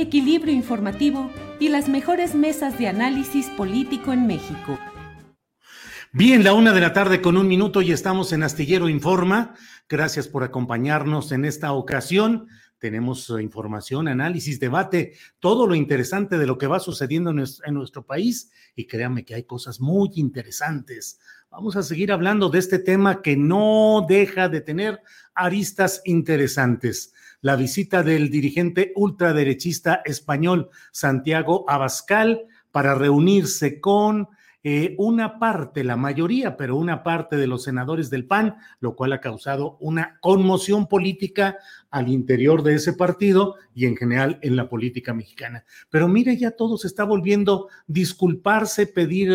equilibrio informativo y las mejores mesas de análisis político en México. Bien, la una de la tarde con un minuto y estamos en Astillero Informa. Gracias por acompañarnos en esta ocasión. Tenemos eh, información, análisis, debate, todo lo interesante de lo que va sucediendo en nuestro, en nuestro país. Y créanme que hay cosas muy interesantes. Vamos a seguir hablando de este tema que no deja de tener aristas interesantes la visita del dirigente ultraderechista español Santiago Abascal para reunirse con eh, una parte, la mayoría, pero una parte de los senadores del PAN, lo cual ha causado una conmoción política al interior de ese partido y en general en la política mexicana. Pero mire, ya todo se está volviendo disculparse, pedir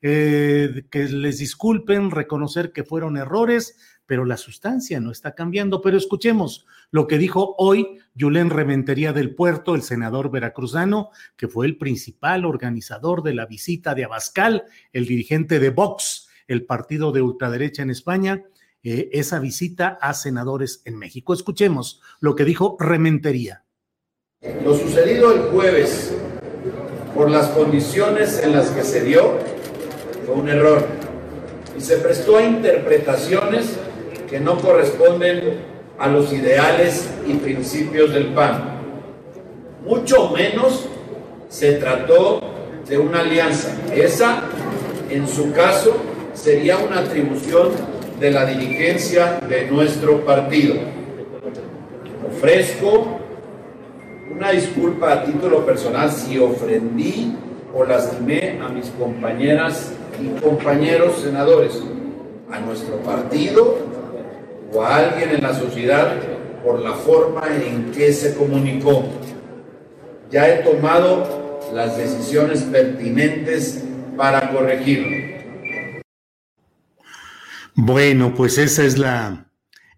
eh, que les disculpen, reconocer que fueron errores, pero la sustancia no está cambiando. Pero escuchemos lo que dijo hoy Yulén Rementería del Puerto, el senador veracruzano, que fue el principal organizador de la visita de Abascal, el dirigente de Vox, el partido de ultraderecha en España, eh, esa visita a senadores en México. Escuchemos lo que dijo Rementería. Lo sucedido el jueves, por las condiciones en las que se dio, fue un error y se prestó a interpretaciones que no corresponden a los ideales y principios del PAN. Mucho menos se trató de una alianza. Esa, en su caso, sería una atribución de la dirigencia de nuestro partido. Ofrezco una disculpa a título personal si ofendí o lastimé a mis compañeras y compañeros senadores, a nuestro partido o a alguien en la sociedad por la forma en que se comunicó. Ya he tomado las decisiones pertinentes para corregirlo. Bueno, pues esa es la,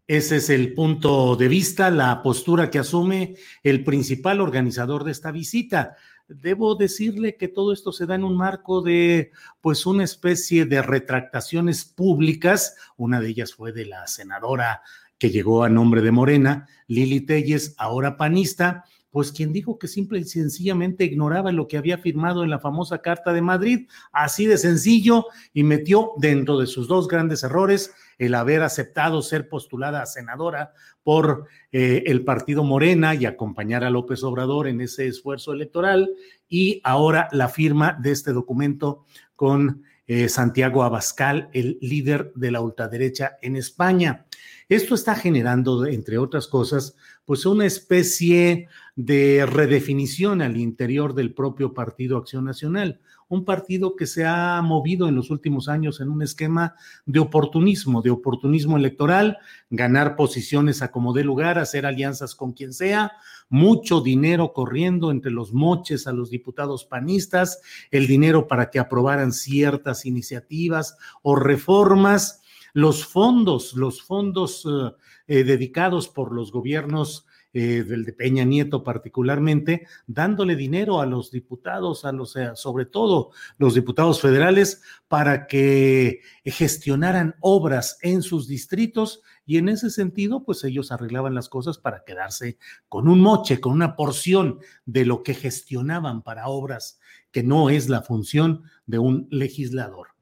ese es el punto de vista, la postura que asume el principal organizador de esta visita. Debo decirle que todo esto se da en un marco de, pues, una especie de retractaciones públicas. Una de ellas fue de la senadora que llegó a nombre de Morena, Lili Telles, ahora panista, pues quien dijo que simple y sencillamente ignoraba lo que había firmado en la famosa Carta de Madrid, así de sencillo, y metió dentro de sus dos grandes errores el haber aceptado ser postulada a senadora por eh, el partido Morena y acompañar a López Obrador en ese esfuerzo electoral, y ahora la firma de este documento con eh, Santiago Abascal, el líder de la ultraderecha en España. Esto está generando, entre otras cosas, pues una especie de redefinición al interior del propio Partido Acción Nacional, un partido que se ha movido en los últimos años en un esquema de oportunismo, de oportunismo electoral, ganar posiciones a como dé lugar, hacer alianzas con quien sea, mucho dinero corriendo entre los moches a los diputados panistas, el dinero para que aprobaran ciertas iniciativas o reformas, los fondos, los fondos eh, eh, dedicados por los gobiernos eh, del de Peña Nieto particularmente, dándole dinero a los diputados, a los, eh, sobre todo los diputados federales, para que gestionaran obras en sus distritos y en ese sentido, pues ellos arreglaban las cosas para quedarse con un moche, con una porción de lo que gestionaban para obras, que no es la función de un legislador.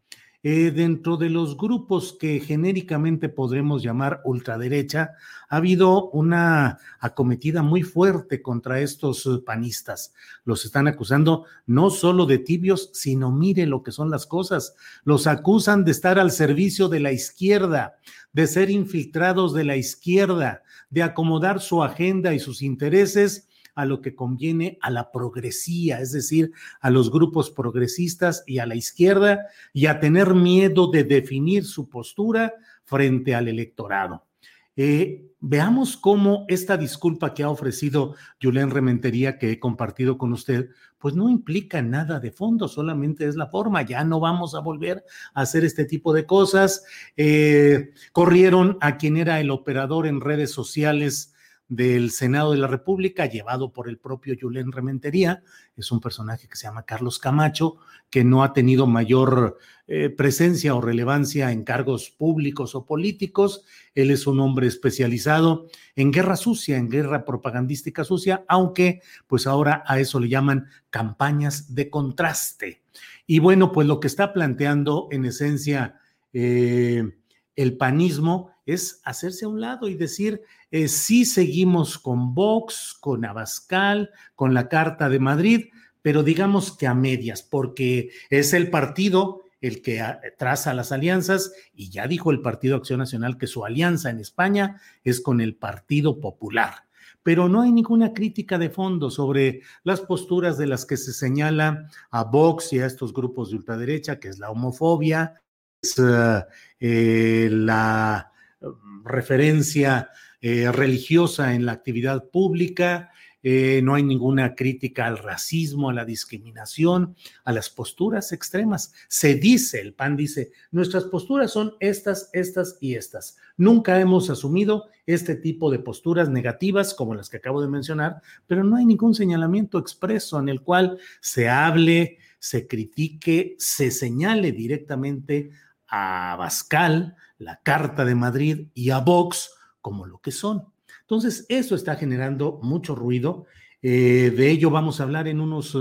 Eh, dentro de los grupos que genéricamente podremos llamar ultraderecha, ha habido una acometida muy fuerte contra estos eh, panistas. Los están acusando no solo de tibios, sino mire lo que son las cosas. Los acusan de estar al servicio de la izquierda, de ser infiltrados de la izquierda, de acomodar su agenda y sus intereses a lo que conviene a la progresía, es decir, a los grupos progresistas y a la izquierda, y a tener miedo de definir su postura frente al electorado. Eh, veamos cómo esta disculpa que ha ofrecido Julián Rementería, que he compartido con usted, pues no implica nada de fondo, solamente es la forma. Ya no vamos a volver a hacer este tipo de cosas. Eh, corrieron a quien era el operador en redes sociales del Senado de la República, llevado por el propio Julen Rementería. Es un personaje que se llama Carlos Camacho, que no ha tenido mayor eh, presencia o relevancia en cargos públicos o políticos. Él es un hombre especializado en guerra sucia, en guerra propagandística sucia, aunque pues ahora a eso le llaman campañas de contraste. Y bueno, pues lo que está planteando en esencia eh, el panismo es hacerse a un lado y decir, eh, sí seguimos con Vox, con Abascal, con la Carta de Madrid, pero digamos que a medias, porque es el partido el que traza las alianzas y ya dijo el Partido Acción Nacional que su alianza en España es con el Partido Popular. Pero no hay ninguna crítica de fondo sobre las posturas de las que se señala a Vox y a estos grupos de ultraderecha, que es la homofobia, eh, la referencia eh, religiosa en la actividad pública, eh, no hay ninguna crítica al racismo, a la discriminación, a las posturas extremas. Se dice, el PAN dice, nuestras posturas son estas, estas y estas. Nunca hemos asumido este tipo de posturas negativas como las que acabo de mencionar, pero no hay ningún señalamiento expreso en el cual se hable, se critique, se señale directamente a Bascal, la Carta de Madrid y a Vox como lo que son. Entonces, eso está generando mucho ruido. Eh, de ello vamos a hablar en unos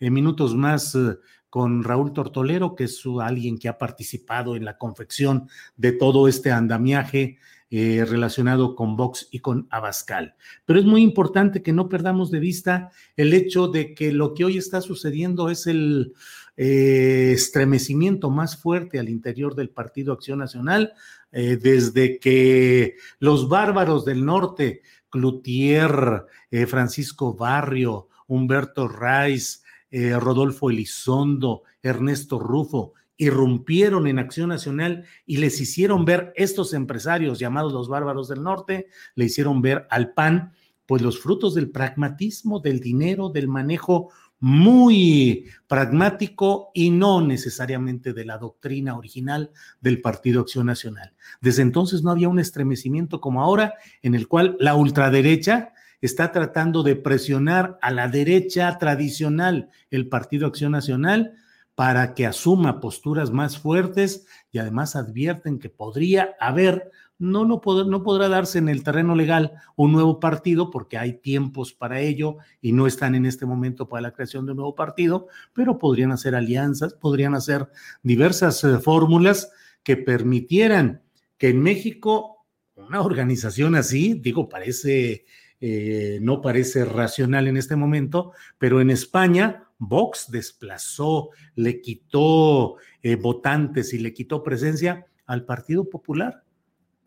eh, minutos más eh, con Raúl Tortolero, que es alguien que ha participado en la confección de todo este andamiaje relacionado con Vox y con Abascal. Pero es muy importante que no perdamos de vista el hecho de que lo que hoy está sucediendo es el eh, estremecimiento más fuerte al interior del Partido Acción Nacional, eh, desde que los bárbaros del norte, Cloutier, eh, Francisco Barrio, Humberto Reis, Rodolfo Elizondo, Ernesto Rufo, irrumpieron en Acción Nacional y les hicieron ver estos empresarios llamados los bárbaros del norte, le hicieron ver al PAN, pues los frutos del pragmatismo, del dinero, del manejo muy pragmático y no necesariamente de la doctrina original del Partido Acción Nacional. Desde entonces no había un estremecimiento como ahora en el cual la ultraderecha está tratando de presionar a la derecha tradicional, el Partido Acción Nacional, para que asuma posturas más fuertes y además advierten que podría haber no, no, podrá darse en el terreno legal un nuevo partido porque hay tiempos para ello y no están en este momento para la creación de un nuevo partido, pero podrían hacer alianzas, podrían hacer diversas eh, fórmulas que permitieran que en México una organización así, digo, parece, eh, no parece racional en este momento, pero en España Vox desplazó, le quitó eh, votantes y le quitó presencia al Partido Popular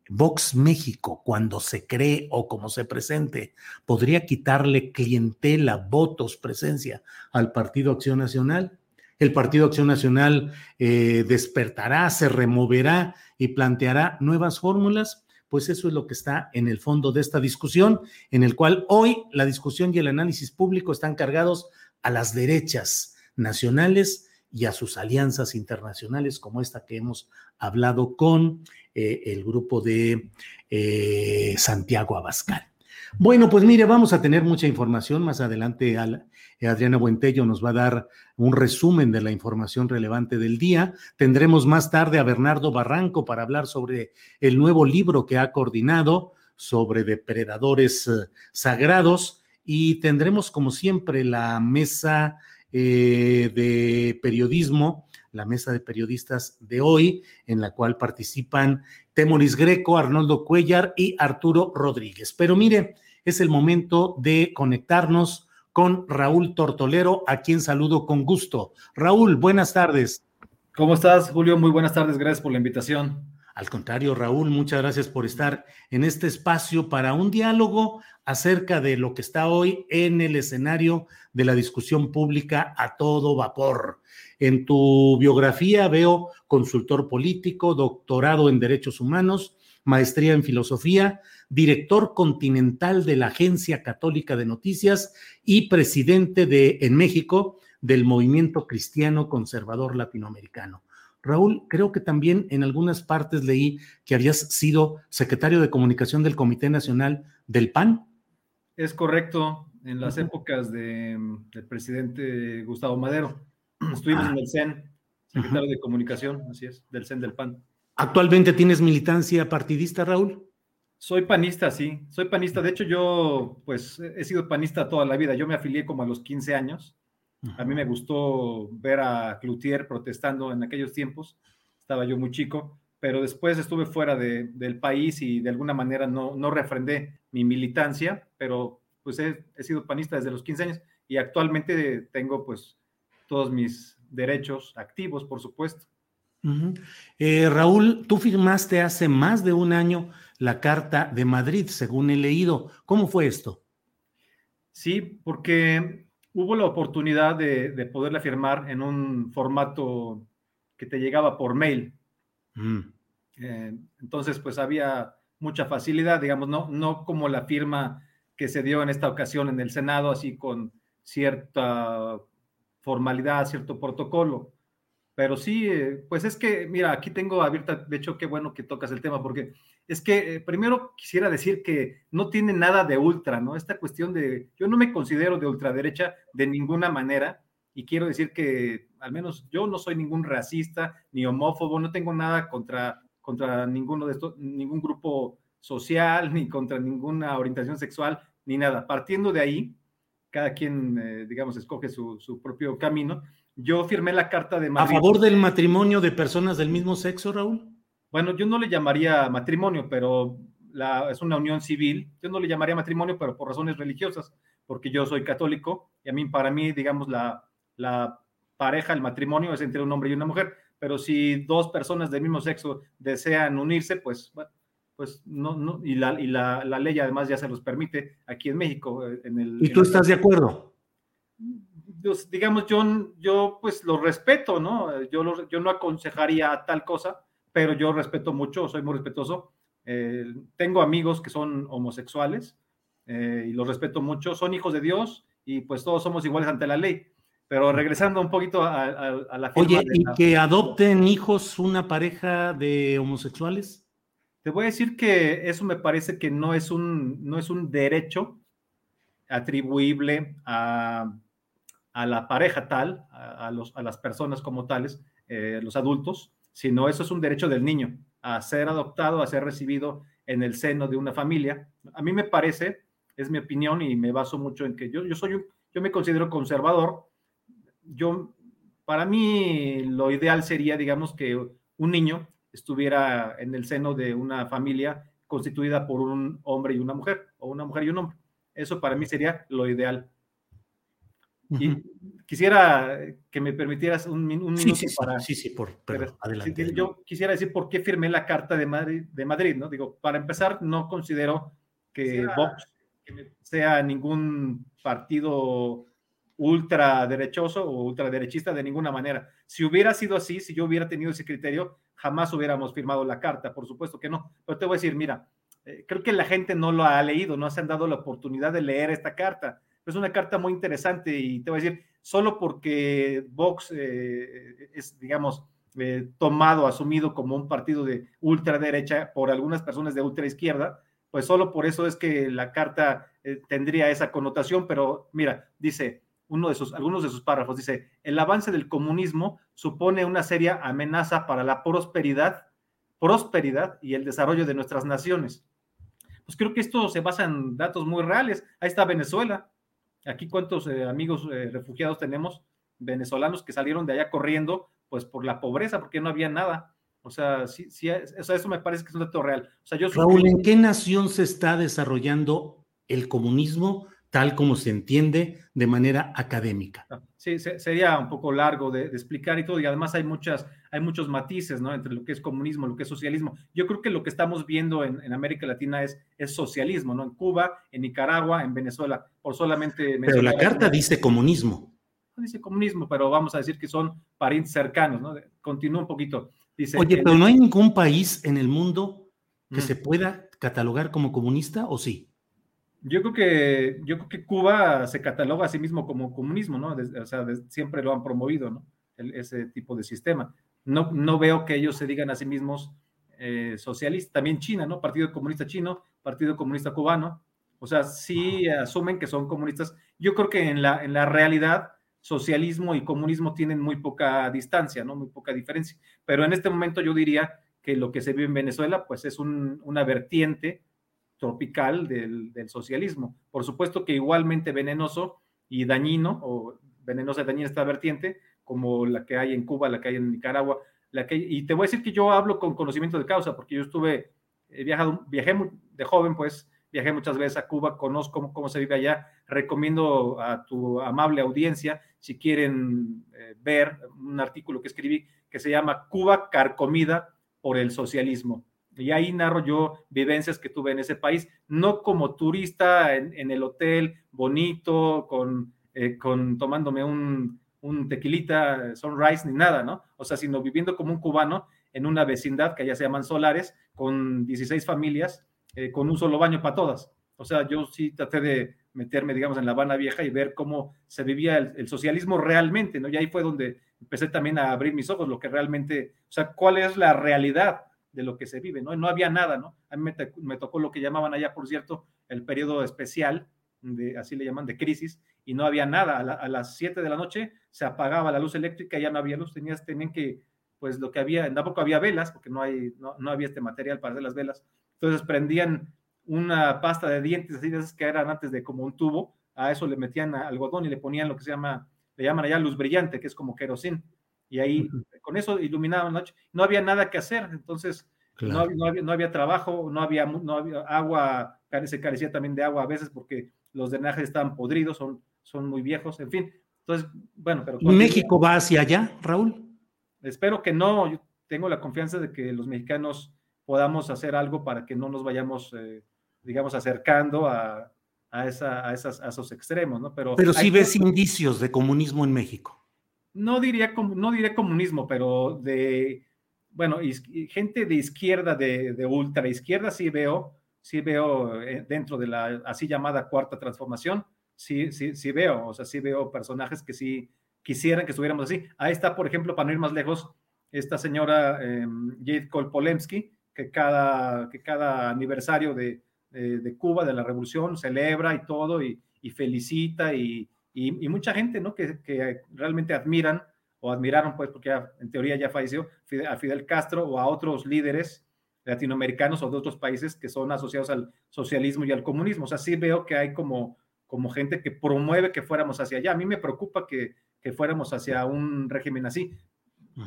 Vox México, cuando se cree o como se presente, podría quitarle clientela, votos, presencia al Partido Acción Nacional. El Partido Acción Nacional eh, despertará, se removerá y planteará nuevas fórmulas. Pues eso es lo que está en el fondo de esta discusión, en el cual hoy la discusión y el análisis público están cargados a las derechas nacionales y a sus alianzas internacionales como esta que hemos hablado con eh, el grupo de eh, Santiago Abascal. Bueno, pues mire, vamos a tener mucha información. Más adelante Adriana Buentello nos va a dar un resumen de la información relevante del día. Tendremos más tarde a Bernardo Barranco para hablar sobre el nuevo libro que ha coordinado sobre depredadores eh, sagrados y tendremos como siempre la mesa eh, de periodismo, la mesa de periodistas de hoy, en la cual participan Temoris Greco, Arnoldo Cuellar y Arturo Rodríguez. Pero mire, es el momento de conectarnos con Raúl Tortolero, a quien saludo con gusto. Raúl, buenas tardes. ¿Cómo estás, Julio? Muy buenas tardes, gracias por la invitación. Al contrario, Raúl, muchas gracias por estar en este espacio para un diálogo acerca de lo que está hoy en el escenario de la discusión pública a todo vapor. En tu biografía veo consultor político, doctorado en derechos humanos, maestría en filosofía, director continental de la Agencia Católica de Noticias y presidente de en México del Movimiento Cristiano Conservador Latinoamericano. Raúl, creo que también en algunas partes leí que habías sido secretario de comunicación del Comité Nacional del PAN. Es correcto, en las épocas del presidente Gustavo Madero. Estuvimos en el CEN, secretario de comunicación, así es, del CEN del PAN. ¿Actualmente tienes militancia partidista, Raúl? Soy panista, sí, soy panista. De hecho, yo pues he sido panista toda la vida. Yo me afilié como a los 15 años a mí me gustó ver a Cloutier protestando en aquellos tiempos, estaba yo muy chico, pero después estuve fuera del país y de alguna manera no, no refrendé mi militancia, pero pues he, sido panista desde los 15 años y actualmente tengo pues todos mis derechos activos, por supuesto. Eh, Raúl, tú firmaste hace más de un año la Carta de Madrid, según he leído. ¿Cómo fue esto? Sí, porque hubo la oportunidad de, poderla firmar en un formato que te llegaba por mail. Mm. Eh, entonces, pues había mucha facilidad, digamos, no, no como la firma que se dio en esta ocasión en el Senado, así con cierta formalidad, cierto protocolo. Pero sí, eh, pues es que, mira, aquí tengo abierta, de hecho, qué bueno que tocas el tema, porque es que eh, primero quisiera decir que no tiene nada de ultra, ¿no? Esta cuestión de, yo no me considero de ultraderecha de ninguna manera, y quiero decir que al menos yo no soy ningún racista ni homófobo, no tengo nada contra, contra ninguno de estos, ningún grupo social, ni contra ninguna orientación sexual, ni nada. Partiendo de ahí, cada quien, eh, digamos, escoge su, su propio camino yo firmé la carta de Madrid. ¿A favor del matrimonio de personas del mismo sexo, Raúl? Bueno, yo no le llamaría matrimonio, pero la, es una unión civil. Yo no le llamaría matrimonio, pero por razones religiosas, porque yo soy católico y a mí, para mí, digamos, la, la pareja, el matrimonio es entre un hombre y una mujer. Pero si dos personas del mismo sexo desean unirse, pues, bueno, pues no, no, y, la, y la, la, ley además ya se los permite aquí en México. Eh, en el, ¿Y tú estás de acuerdo? Pues, digamos, yo, yo pues lo respeto, ¿no? Yo, yo no aconsejaría tal cosa, pero yo respeto mucho, soy muy respetuoso. Eh, tengo amigos que son homosexuales eh, y los respeto mucho, son hijos de Dios y pues todos somos iguales ante la ley. Pero regresando un poquito a, la Oye, ¿y que adopten hijos una pareja de homosexuales? Te voy a decir que eso me parece que no es un, no es un derecho atribuible a a la pareja tal, a, los, a las personas como tales, eh, los adultos, sino eso es un derecho del niño, a ser adoptado, a ser recibido en el seno de una familia. A mí me parece, es mi opinión y me baso mucho en que yo, yo soy, yo me considero conservador. Yo, para mí, lo ideal sería, digamos, que un niño estuviera en el seno de una familia constituida por un hombre y una mujer, o una mujer y un hombre. Eso para mí sería lo ideal. Y quisiera que me permitieras un, minuto para... Sí, sí, por, adelante. Yo quisiera decir por qué firmé la Carta de Madrid, de Madrid, ¿no? Digo, para empezar, no considero que Vox sea ningún partido ultraderechoso o ultraderechista de ninguna manera. Si hubiera sido así, si yo hubiera tenido ese criterio, jamás hubiéramos firmado la carta, por supuesto que no. Pero te voy a decir, mira, eh, creo que la gente no lo ha leído, no se han dado la oportunidad de leer esta carta es una carta muy interesante y te voy a decir, solo porque Vox eh, es, digamos, eh, tomado, asumido como un partido de ultraderecha por algunas personas de ultraizquierda, pues solo por eso es que la carta tendría esa connotación, pero mira, dice uno de sus, algunos de sus párrafos, dice, el avance del comunismo supone una seria amenaza para la prosperidad, prosperidad y el desarrollo de nuestras naciones. Pues creo que esto se basa en datos muy reales. Ahí está Venezuela. Aquí cuántos eh, amigos eh, refugiados tenemos venezolanos que salieron de allá corriendo, pues por la pobreza, porque no había nada. O sea, sí, sí, o sea, eso me parece que es un dato real. O sea, yo Raúl, ¿en qué nación se está desarrollando el comunismo tal como se entiende de manera académica? Ah, sí, sería un poco largo de, explicar y todo, y además hay, muchas, hay muchos matices, ¿no? Entre lo que es comunismo, lo que es socialismo. Yo creo que lo que estamos viendo en, América Latina es, es socialismo, ¿no? En Cuba, en Nicaragua, en Venezuela, por solamente... Pero la carta dice comunismo. dice comunismo, pero vamos a decir que son parientes cercanos, ¿no? Continúa un poquito. Oye, pero no hay ningún país en el mundo que se pueda catalogar como comunista, ¿o sí? Yo creo que yo creo que Cuba se cataloga a sí mismo como comunismo, ¿no? o sea, siempre lo han promovido, ¿no? ese tipo de sistema. No, no veo que ellos se digan a sí mismos eh, socialistas. También China, ¿no? Partido Comunista Chino, Partido Comunista Cubano. O sea, sí asumen que son comunistas. Yo creo que en la, en la realidad socialismo y comunismo tienen muy poca distancia, ¿no? Muy poca diferencia. Pero en este momento yo diría que lo que se vive en Venezuela, pues es una vertiente tropical del, socialismo. Por supuesto que igualmente venenoso y dañino, o venenosa y dañina esta vertiente, como la que hay en Cuba, la que hay en Nicaragua, la que y te voy a decir que yo hablo con conocimiento de causa, porque yo estuve, he viajado, viajé de joven, pues, viajé muchas veces a Cuba, conozco cómo, se vive allá, recomiendo a tu amable audiencia, si quieren eh, ver un artículo que escribí que se llama Cuba carcomida por el socialismo. Y ahí narro yo vivencias que tuve en ese país, no como turista en, el hotel bonito, con, eh, con tomándome un, un tequilita sunrise ni nada, ¿no? O sea, sino viviendo como un cubano en una vecindad que allá se llaman Solares, con 16 familias, eh, con un solo baño para todas. O sea, yo sí traté de meterme, digamos, en La Habana Vieja y ver cómo se vivía el, socialismo realmente, ¿no? Y ahí fue donde empecé también a abrir mis ojos, lo que realmente, o sea, cuál es la realidad de lo que se vive, ¿no? No había nada, ¿no? A mí me, tocó lo que llamaban allá, por cierto, el periodo especial, de, así le llaman, de crisis, y no había nada. A, las 7 de la noche se apagaba la luz eléctrica, ya no había luz, tenías, tenían que, pues lo que había, tampoco había velas, porque no, hay, no, no había este material para hacer las velas, entonces prendían una pasta de dientes, así de esas que eran antes de como un tubo, a eso le metían algodón y le ponían lo que se llama, le llaman allá luz brillante, que es como querosín. Y ahí con eso iluminaban la noche. No había nada que hacer, entonces no, había, no, había, trabajo, no había, no había agua, se carecía también de agua a veces porque los drenajes estaban podridos, son, son muy viejos, en fin. Entonces, bueno, pero... ¿México va hacia allá, Raúl? Espero que no, yo tengo la confianza de que los mexicanos podamos hacer algo para que no nos vayamos, eh, digamos, acercando a, a, esa, a, esas, a esos extremos, ¿no? Pero, pero sí ves indicios de comunismo en México. No diría, no diré comunismo, pero de, bueno, gente de izquierda, de, de ultra izquierda, sí veo, sí veo eh, dentro de la así llamada cuarta transformación, sí, sí, sí veo, o sea, sí veo personajes que sí quisieran que estuviéramos así. Ahí está, por ejemplo, para no ir más lejos, esta señora eh, Jade Kolpolemsky, que cada, que cada aniversario de, de, Cuba, de la revolución, celebra y todo, y felicita, y, y, mucha gente, ¿no? Que, que, realmente admiran, o admiraron, pues, porque en teoría ya falleció, a Fidel Castro o a otros líderes latinoamericanos o de otros países que son asociados al socialismo y al comunismo. O sea, sí veo que hay como, como gente que promueve que fuéramos hacia allá. A mí me preocupa que, que fuéramos hacia un régimen así.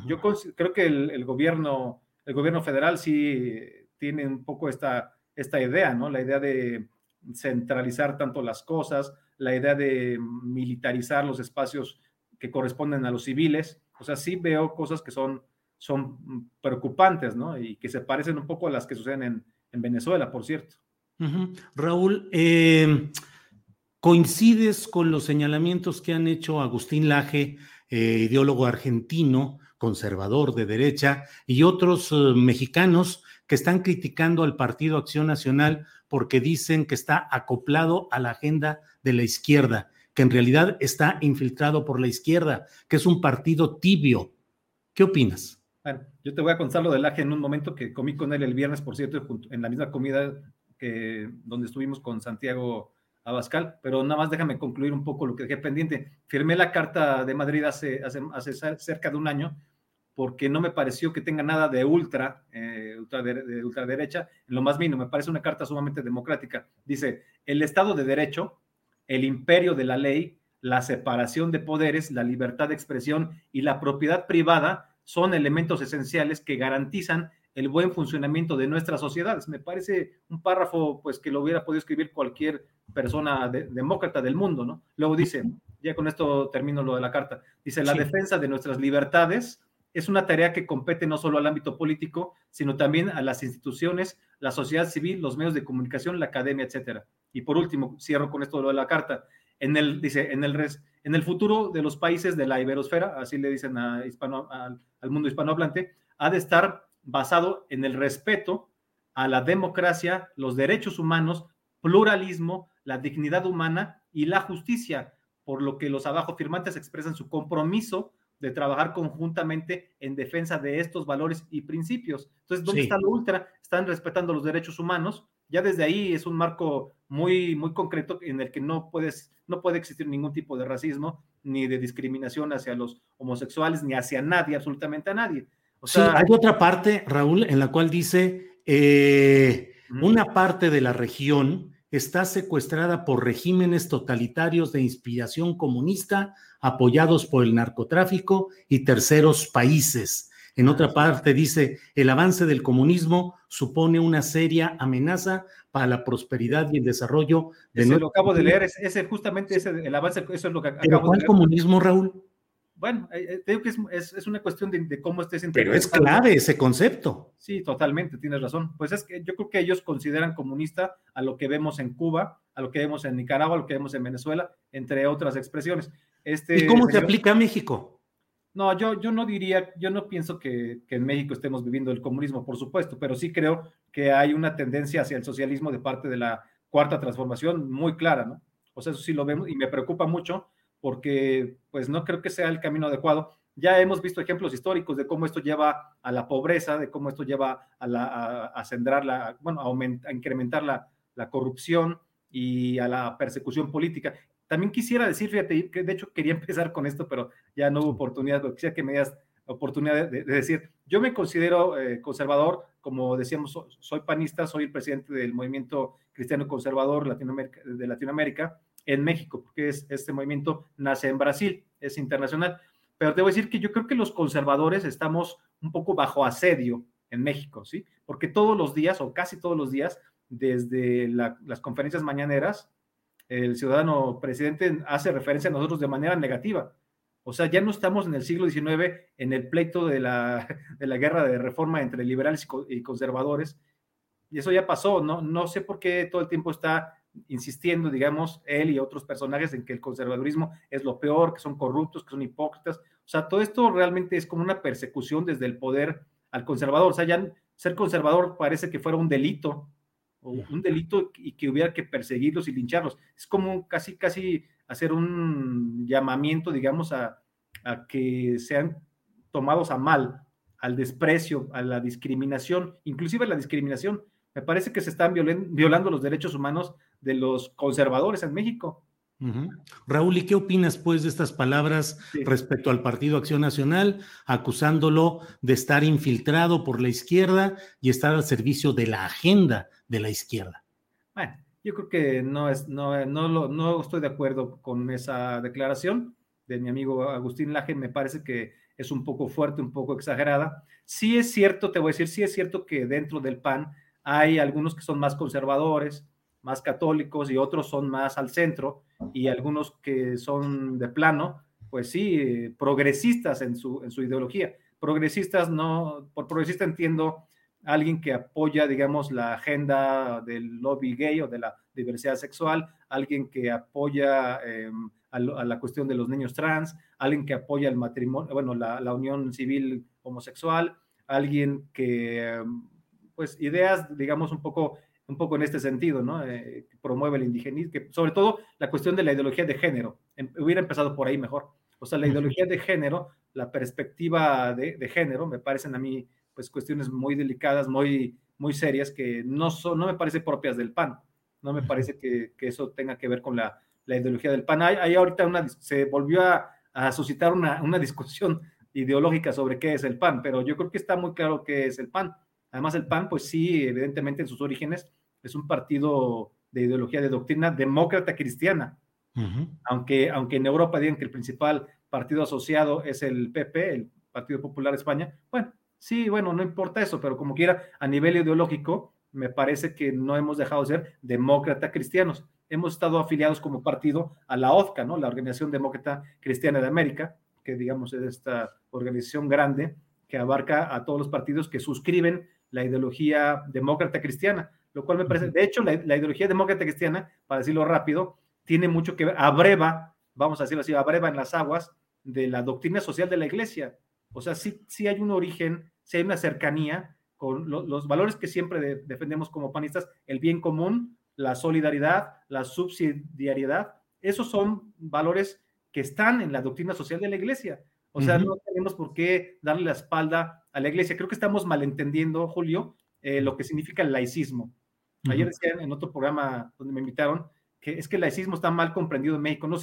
Yo creo que el, el, gobierno el gobierno federal sí tiene un poco esta, esta idea, ¿no? La idea de centralizar tanto las cosas, la idea de militarizar los espacios que corresponden a los civiles. O sea, sí veo cosas que son, son preocupantes, ¿no? Y que se parecen un poco a las que suceden en, Venezuela, por cierto. Raúl, eh, ¿coincides con los señalamientos que han hecho Agustín Laje, eh, ideólogo argentino, conservador de derecha, y otros eh, mexicanos que están criticando al Partido Acción Nacional porque dicen que está acoplado a la agenda de la izquierda, que en realidad está infiltrado por la izquierda, que es un partido tibio. ¿Qué opinas? Bueno, yo te voy a contar lo del AGE en un momento que comí con él el viernes, por cierto, en la misma comida que, donde estuvimos con Santiago Abascal, pero nada más déjame concluir un poco lo que dejé pendiente. Firmé la Carta de Madrid hace, hace, hace cerca de un año porque no me pareció que tenga nada de ultra, eh, de, ultraderecha, en lo más mínimo. Me parece una carta sumamente democrática. Dice, el Estado de Derecho, el imperio de la ley, la separación de poderes, la libertad de expresión y la propiedad privada son elementos esenciales que garantizan el buen funcionamiento de nuestras sociedades. Me parece un párrafo pues que lo hubiera podido escribir cualquier persona demócrata del mundo, ¿no? Luego dice, ya con esto termino lo de la carta, dice, la defensa de nuestras libertades es una tarea que compete no solo al ámbito político, sino también a las instituciones, la sociedad civil, los medios de comunicación, la academia, etcétera. Y por último, cierro con esto de la carta. En el, dice, en el, res, en el futuro de los países de la iberosfera, así le dicen a hispano, al mundo hispanohablante, ha de estar basado en el respeto a la democracia, los derechos humanos, pluralismo, la dignidad humana y la justicia, por lo que los abajo firmantes expresan su compromiso de trabajar conjuntamente en defensa de estos valores y principios. Entonces, ¿dónde está lo ultra? Están respetando los derechos humanos. Ya desde ahí es un marco muy, muy concreto en el que no, puedes, no puede existir ningún tipo de racismo ni de discriminación hacia los homosexuales ni hacia nadie, absolutamente a nadie. O sea, sí, hay otra parte, Raúl, en la cual dice eh, una parte de la región está secuestrada por regímenes totalitarios de inspiración comunista apoyados por el narcotráfico y terceros países. En otra parte dice, el avance del comunismo supone una seria amenaza para la prosperidad y el desarrollo de... Eso lo acabo de leer, ese, justamente ese, el avance, eso es lo que acabo ¿Pero cuál comunismo, Raúl? Bueno, eh, eh, que es, una cuestión de, cómo estés Pero es clave ese concepto. Sí, totalmente, tienes razón. Pues es que yo creo que ellos consideran comunista a lo que vemos en Cuba, a lo que vemos en Nicaragua, a lo que vemos en Venezuela, entre otras expresiones. Este, ¿Y cómo se aplica a México? No, yo, yo no diría, yo no pienso que, que, en México estemos viviendo el comunismo, por supuesto, pero sí creo que hay una tendencia hacia el socialismo de parte de la cuarta transformación muy clara, ¿no? O sea, eso sí lo vemos y me preocupa mucho porque pues no creo que sea el camino adecuado. Ya hemos visto ejemplos históricos de cómo esto lleva a la pobreza, de cómo esto lleva a, la, a, la, bueno, a, incrementar la, la, corrupción y a la persecución política. También quisiera decir, fíjate, que de hecho quería empezar con esto, pero ya no hubo oportunidad, pero quisiera que me digas oportunidad de, decir, yo me considero eh, conservador, como decíamos, soy panista, soy el presidente del movimiento cristiano conservador Latinoamérica, de Latinoamérica, en México, porque es, este movimiento nace en Brasil, es internacional. Pero a decir que yo creo que los conservadores estamos un poco bajo asedio en México, ¿sí? Porque todos los días, o casi todos los días, desde las conferencias mañaneras, el ciudadano presidente hace referencia a nosotros de manera negativa. O sea, ya no estamos en el siglo XIX en el pleito de la, de la guerra de reforma entre liberales y conservadores. Y eso ya pasó, ¿no? No sé por qué todo el tiempo está insistiendo, digamos, él y otros personajes en que el conservadurismo es lo peor, que son corruptos, que son hipócritas. O sea, todo esto realmente es como una persecución desde el poder al conservador. O sea, ya ser conservador parece que fuera un delito, o un delito y que hubiera que perseguirlos y lincharlos. Es como casi, casi hacer un llamamiento, digamos, a, a que sean tomados a mal, al desprecio, a la discriminación, inclusive la discriminación. Me parece que se están violando los derechos humanos de los conservadores en México. Raúl, ¿y qué opinas pues de estas palabras respecto al Partido Acción Nacional, acusándolo de estar infiltrado por la izquierda y estar al servicio de la agenda de la izquierda? Bueno, yo creo que no es, no, no, no estoy de acuerdo con esa declaración de mi amigo Agustín Laje, me parece que es un poco fuerte, un poco exagerada. Sí es cierto, te voy a decir, sí es cierto que dentro del PAN hay algunos que son más conservadores, más católicos y otros son más al centro y algunos que son de plano, pues sí, progresistas en su, en su ideología. Progresistas no, por progresista entiendo alguien que apoya, digamos, la agenda del lobby gay o de la diversidad sexual, alguien que apoya em, a, la cuestión de los niños trans, alguien que apoya el matrimonio, bueno, la, la unión civil homosexual, alguien que, pues, ideas, digamos, un poco un poco en este sentido, ¿no? Eh, promueve el indigenismo, que sobre todo la cuestión de la ideología de género. Em, hubiera empezado por ahí mejor. O sea, la ideología de género, la perspectiva de, género, me parecen a mí, pues, cuestiones muy delicadas, muy, muy serias que no, son, no me parece propias del PAN. No me parece que, eso tenga que ver con la, ideología del PAN. Hay, ahorita una, se volvió a, suscitar una, una, discusión ideológica sobre qué es el PAN, pero yo creo que está muy claro qué es el PAN. Además, el PAN, pues sí, evidentemente en sus orígenes es un partido de ideología, de doctrina demócrata cristiana. aunque, aunque en Europa digan que el principal partido asociado es el PP, el Partido Popular de España, bueno, sí, bueno, no importa eso, pero como quiera, a nivel ideológico, me parece que no hemos dejado de ser demócrata cristianos. Hemos estado afiliados como partido a la OZCA, ¿no? La Organización Demócrata Cristiana de América, que digamos es esta organización grande que abarca a todos los partidos que suscriben la ideología demócrata cristiana, lo cual me parece, de hecho, la, ideología demócrata cristiana, para decirlo rápido, tiene mucho que ver, abreva, vamos a decirlo así, abreva en las aguas de la doctrina social de la iglesia. O sea, sí, sí hay un origen, sí hay una cercanía con los valores que siempre defendemos como panistas, el bien común, la solidaridad, la subsidiariedad, esos son valores que están en la doctrina social de la iglesia. O sea, no tenemos por qué darle la espalda a la iglesia. Creo que estamos malentendiendo, Julio, eh, lo que significa el laicismo. Ayer decían en otro programa donde me invitaron que es que el laicismo está mal comprendido en México. No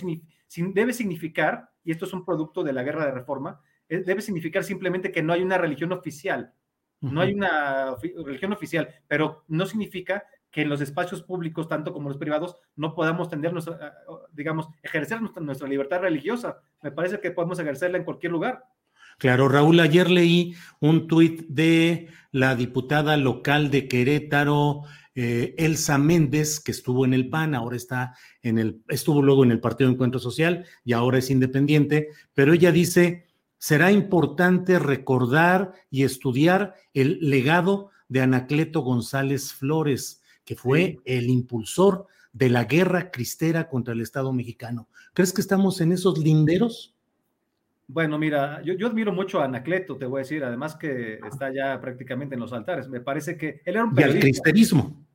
debe significar, y esto es un producto de la guerra de reforma, eh, debe significar simplemente que no hay una religión oficial. No hay una religión oficial, pero no significa que en los espacios públicos, tanto como los privados, no podamos tener nuestra, digamos, ejercer nuestra, libertad religiosa. Me parece que podemos ejercerla en cualquier lugar. Claro, Raúl, ayer leí un tuit de la diputada local de Querétaro, eh, Elsa Méndez, que estuvo en el PAN, ahora está en el, estuvo luego en el Partido Encuentro Social y ahora es independiente, pero ella dice, será importante recordar y estudiar el legado de Anacleto González Flores, que fue el impulsor de la guerra cristera contra el Estado mexicano. ¿Crees que estamos en esos linderos? Bueno, mira, yo, admiro mucho a Anacleto, te voy a decir, además que está ya prácticamente en los altares. Me parece que él era un periodista. Y al cristerismo.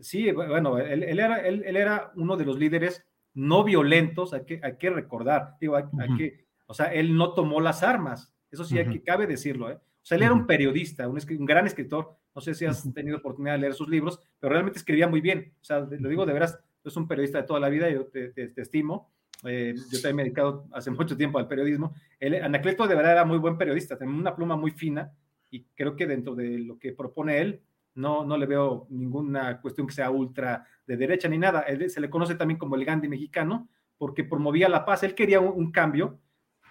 Sí, bueno, él, era, él, era, uno de los líderes no violentos, hay que, hay que recordar, digo, hay, que, o sea, él no tomó las armas, eso sí, hay que, cabe decirlo, ¿eh? O sea, él era un periodista, un, gran escritor, no sé si has tenido oportunidad de leer sus libros, pero realmente escribía muy bien, o sea, lo digo de veras, es un periodista de toda la vida, yo te, te estimo, eh, yo también me he dedicado hace mucho tiempo al periodismo. El, Anacleto de verdad era muy buen periodista, tenía una pluma muy fina y creo que dentro de lo que propone él, no, no le veo ninguna cuestión que sea ultra de derecha ni nada. Él, se le conoce también como el Gandhi mexicano porque promovía la paz. Él quería un, cambio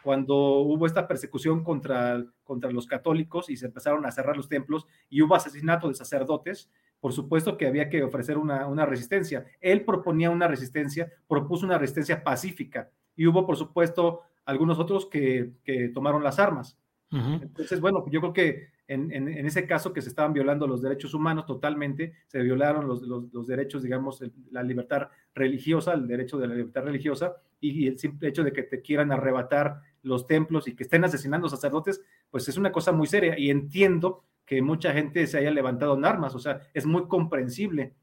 cuando hubo esta persecución contra, contra los católicos y se empezaron a cerrar los templos y hubo asesinato de sacerdotes por supuesto que había que ofrecer una, resistencia. Él proponía una resistencia, propuso una resistencia pacífica y hubo, por supuesto, algunos otros que, tomaron las armas. Entonces, bueno, yo creo que en, ese caso que se estaban violando los derechos humanos totalmente, se violaron los, derechos, digamos, la libertad religiosa, el derecho de la libertad religiosa y, el simple hecho de que te quieran arrebatar los templos y que estén asesinando sacerdotes, pues es una cosa muy seria y entiendo que mucha gente se haya levantado en armas, o sea, es muy comprensible.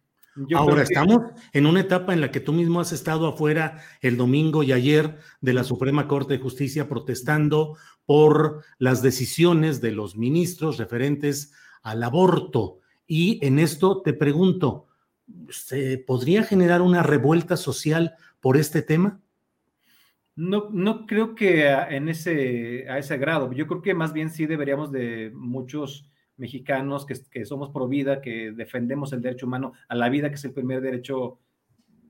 Ahora estamos en una etapa en la que tú mismo has estado afuera el domingo y ayer de la Suprema Corte de Justicia protestando por las decisiones de los ministros referentes al aborto. Y en esto te pregunto, ¿se podría generar una revuelta social por este tema? No, no creo que en ese, a ese grado. Yo creo que más bien sí deberíamos de muchos mexicanos que, somos pro vida, que defendemos el derecho humano a la vida, que es el primer derecho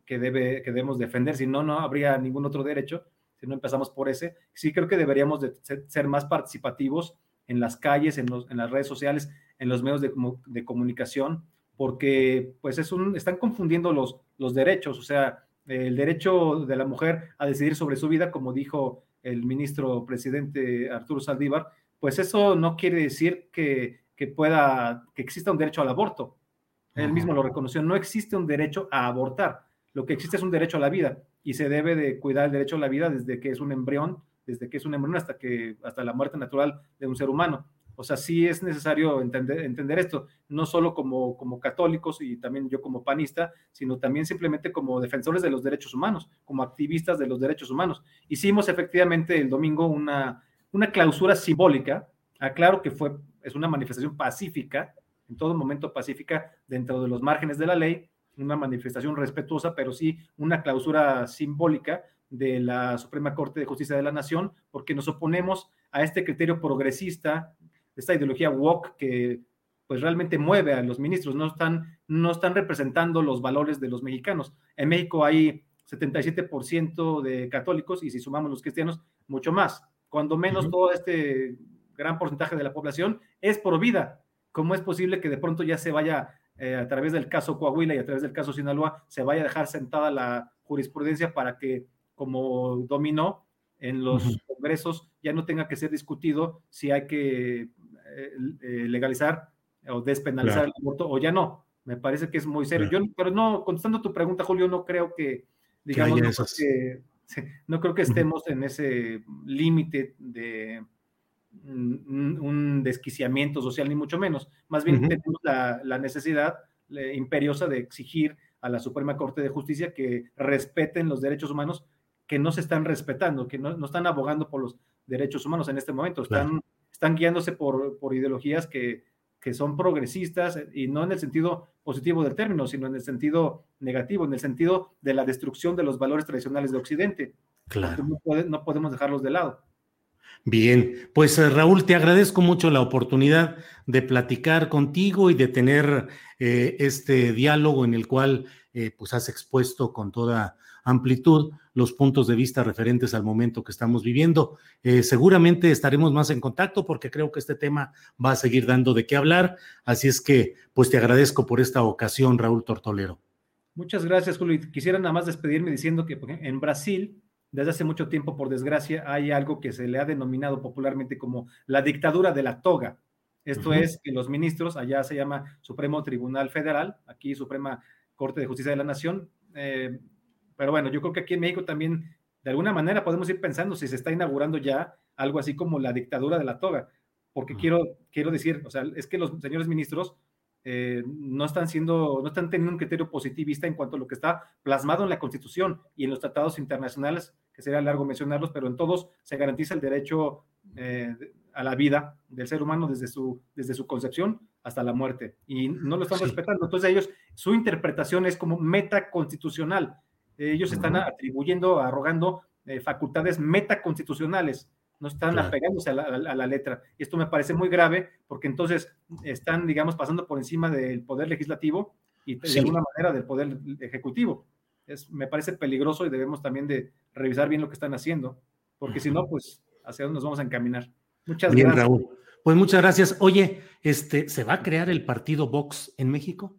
que, debe, que debemos defender, si no, no habría ningún otro derecho, si no empezamos por ese. Sí creo que deberíamos de ser, más participativos en las calles, en, los, en, las redes sociales, en los medios de, de, comunicación, porque pues es un, están confundiendo los, los derechos, o sea, el derecho de la mujer a decidir sobre su vida, como dijo el ministro presidente Arturo Saldívar, pues eso no quiere decir que que pueda, que exista un derecho al aborto. Él mismo lo reconoció, no existe un derecho a abortar, lo que existe es un derecho a la vida y se debe de cuidar el derecho a la vida desde que es un embrión, desde que es un embrión hasta que hasta la muerte natural de un ser humano. O sea, sí es necesario entender, entender esto, no solo como, como católicos y también yo como panista, sino también simplemente como defensores de los derechos humanos, como activistas de los derechos humanos. Hicimos efectivamente el domingo una, una clausura simbólica, aclaro que fue es una manifestación pacífica, en todo momento pacífica dentro de los márgenes de la ley, una manifestación respetuosa, pero sí una clausura simbólica de la Suprema Corte de Justicia de la Nación, porque nos oponemos a este criterio progresista, esta ideología woke que pues realmente mueve a los ministros, no están, no están representando los valores de los mexicanos. En México hay 77% de católicos y si sumamos los cristianos, mucho más. Cuando menos todo este gran porcentaje de la población es por vida. ¿Cómo es posible que de pronto ya se vaya, eh, a través del caso Coahuila y a través del caso Sinaloa, se vaya a dejar sentada la jurisprudencia para que, como dominó en los congresos, ya no tenga que ser discutido si hay que eh, eh, legalizar o despenalizar el aborto o ya no? Me parece que es muy serio. Yo, pero no, contestando tu pregunta, Julio, no creo que, digamos, no creo que estemos en ese límite de un, desquiciamiento social, ni mucho menos. Más bien tenemos la, necesidad imperiosa de exigir a la Suprema Corte de Justicia que respeten los derechos humanos que no se están respetando, que no, están abogando por los derechos humanos en este momento, están, están guiándose por, por ideologías que, que son progresistas y no en el sentido positivo del término, sino en el sentido negativo, en el sentido de la destrucción de los valores tradicionales de Occidente. Claro. no podemos dejarlos de lado. Bien, pues eh, Raúl, te agradezco mucho la oportunidad de platicar contigo y de tener eh, este diálogo en el cual eh, pues has expuesto con toda amplitud los puntos de vista referentes al momento que estamos viviendo. seguramente estaremos más en contacto porque creo que este tema va a seguir dando de qué hablar. Así es que, pues te agradezco por esta ocasión, Raúl Tortolero. Muchas gracias, Julio. Quisiera nada más despedirme diciendo que en Brasil desde hace mucho tiempo, por desgracia, hay algo que se le ha denominado popularmente como la dictadura de la toga. Esto es que los ministros, allá se llama Supremo Tribunal Federal, aquí Suprema Corte de Justicia de la Nación, eh, pero bueno, yo creo que aquí en México también, de alguna manera, podemos ir pensando si se está inaugurando ya algo así como la dictadura de la toga, porque quiero, quiero decir, o sea, es que los señores ministros eh, no están siendo, no están teniendo un criterio positivista en cuanto a lo que está plasmado en la Constitución y en los tratados internacionales, que sería largo mencionarlos, pero en todos se garantiza el derecho eh, a la vida del ser humano desde su, desde su concepción hasta la muerte. Y no lo están respetando. Entonces ellos, su interpretación es como metaconstitucional. Ellos están atribuyendo, arrogando eh, facultades metaconstitucionales no están apegándose a la, letra. Y esto me parece muy grave porque entonces están, digamos, pasando por encima del poder legislativo y de alguna manera del poder ejecutivo. Es, me parece peligroso y debemos también de revisar bien lo que están haciendo, porque si no, pues hacia dónde nos vamos a encaminar. Muchas bien, gracias. Raúl. Pues muchas gracias. Oye, este, ¿se va a crear el partido Vox en México?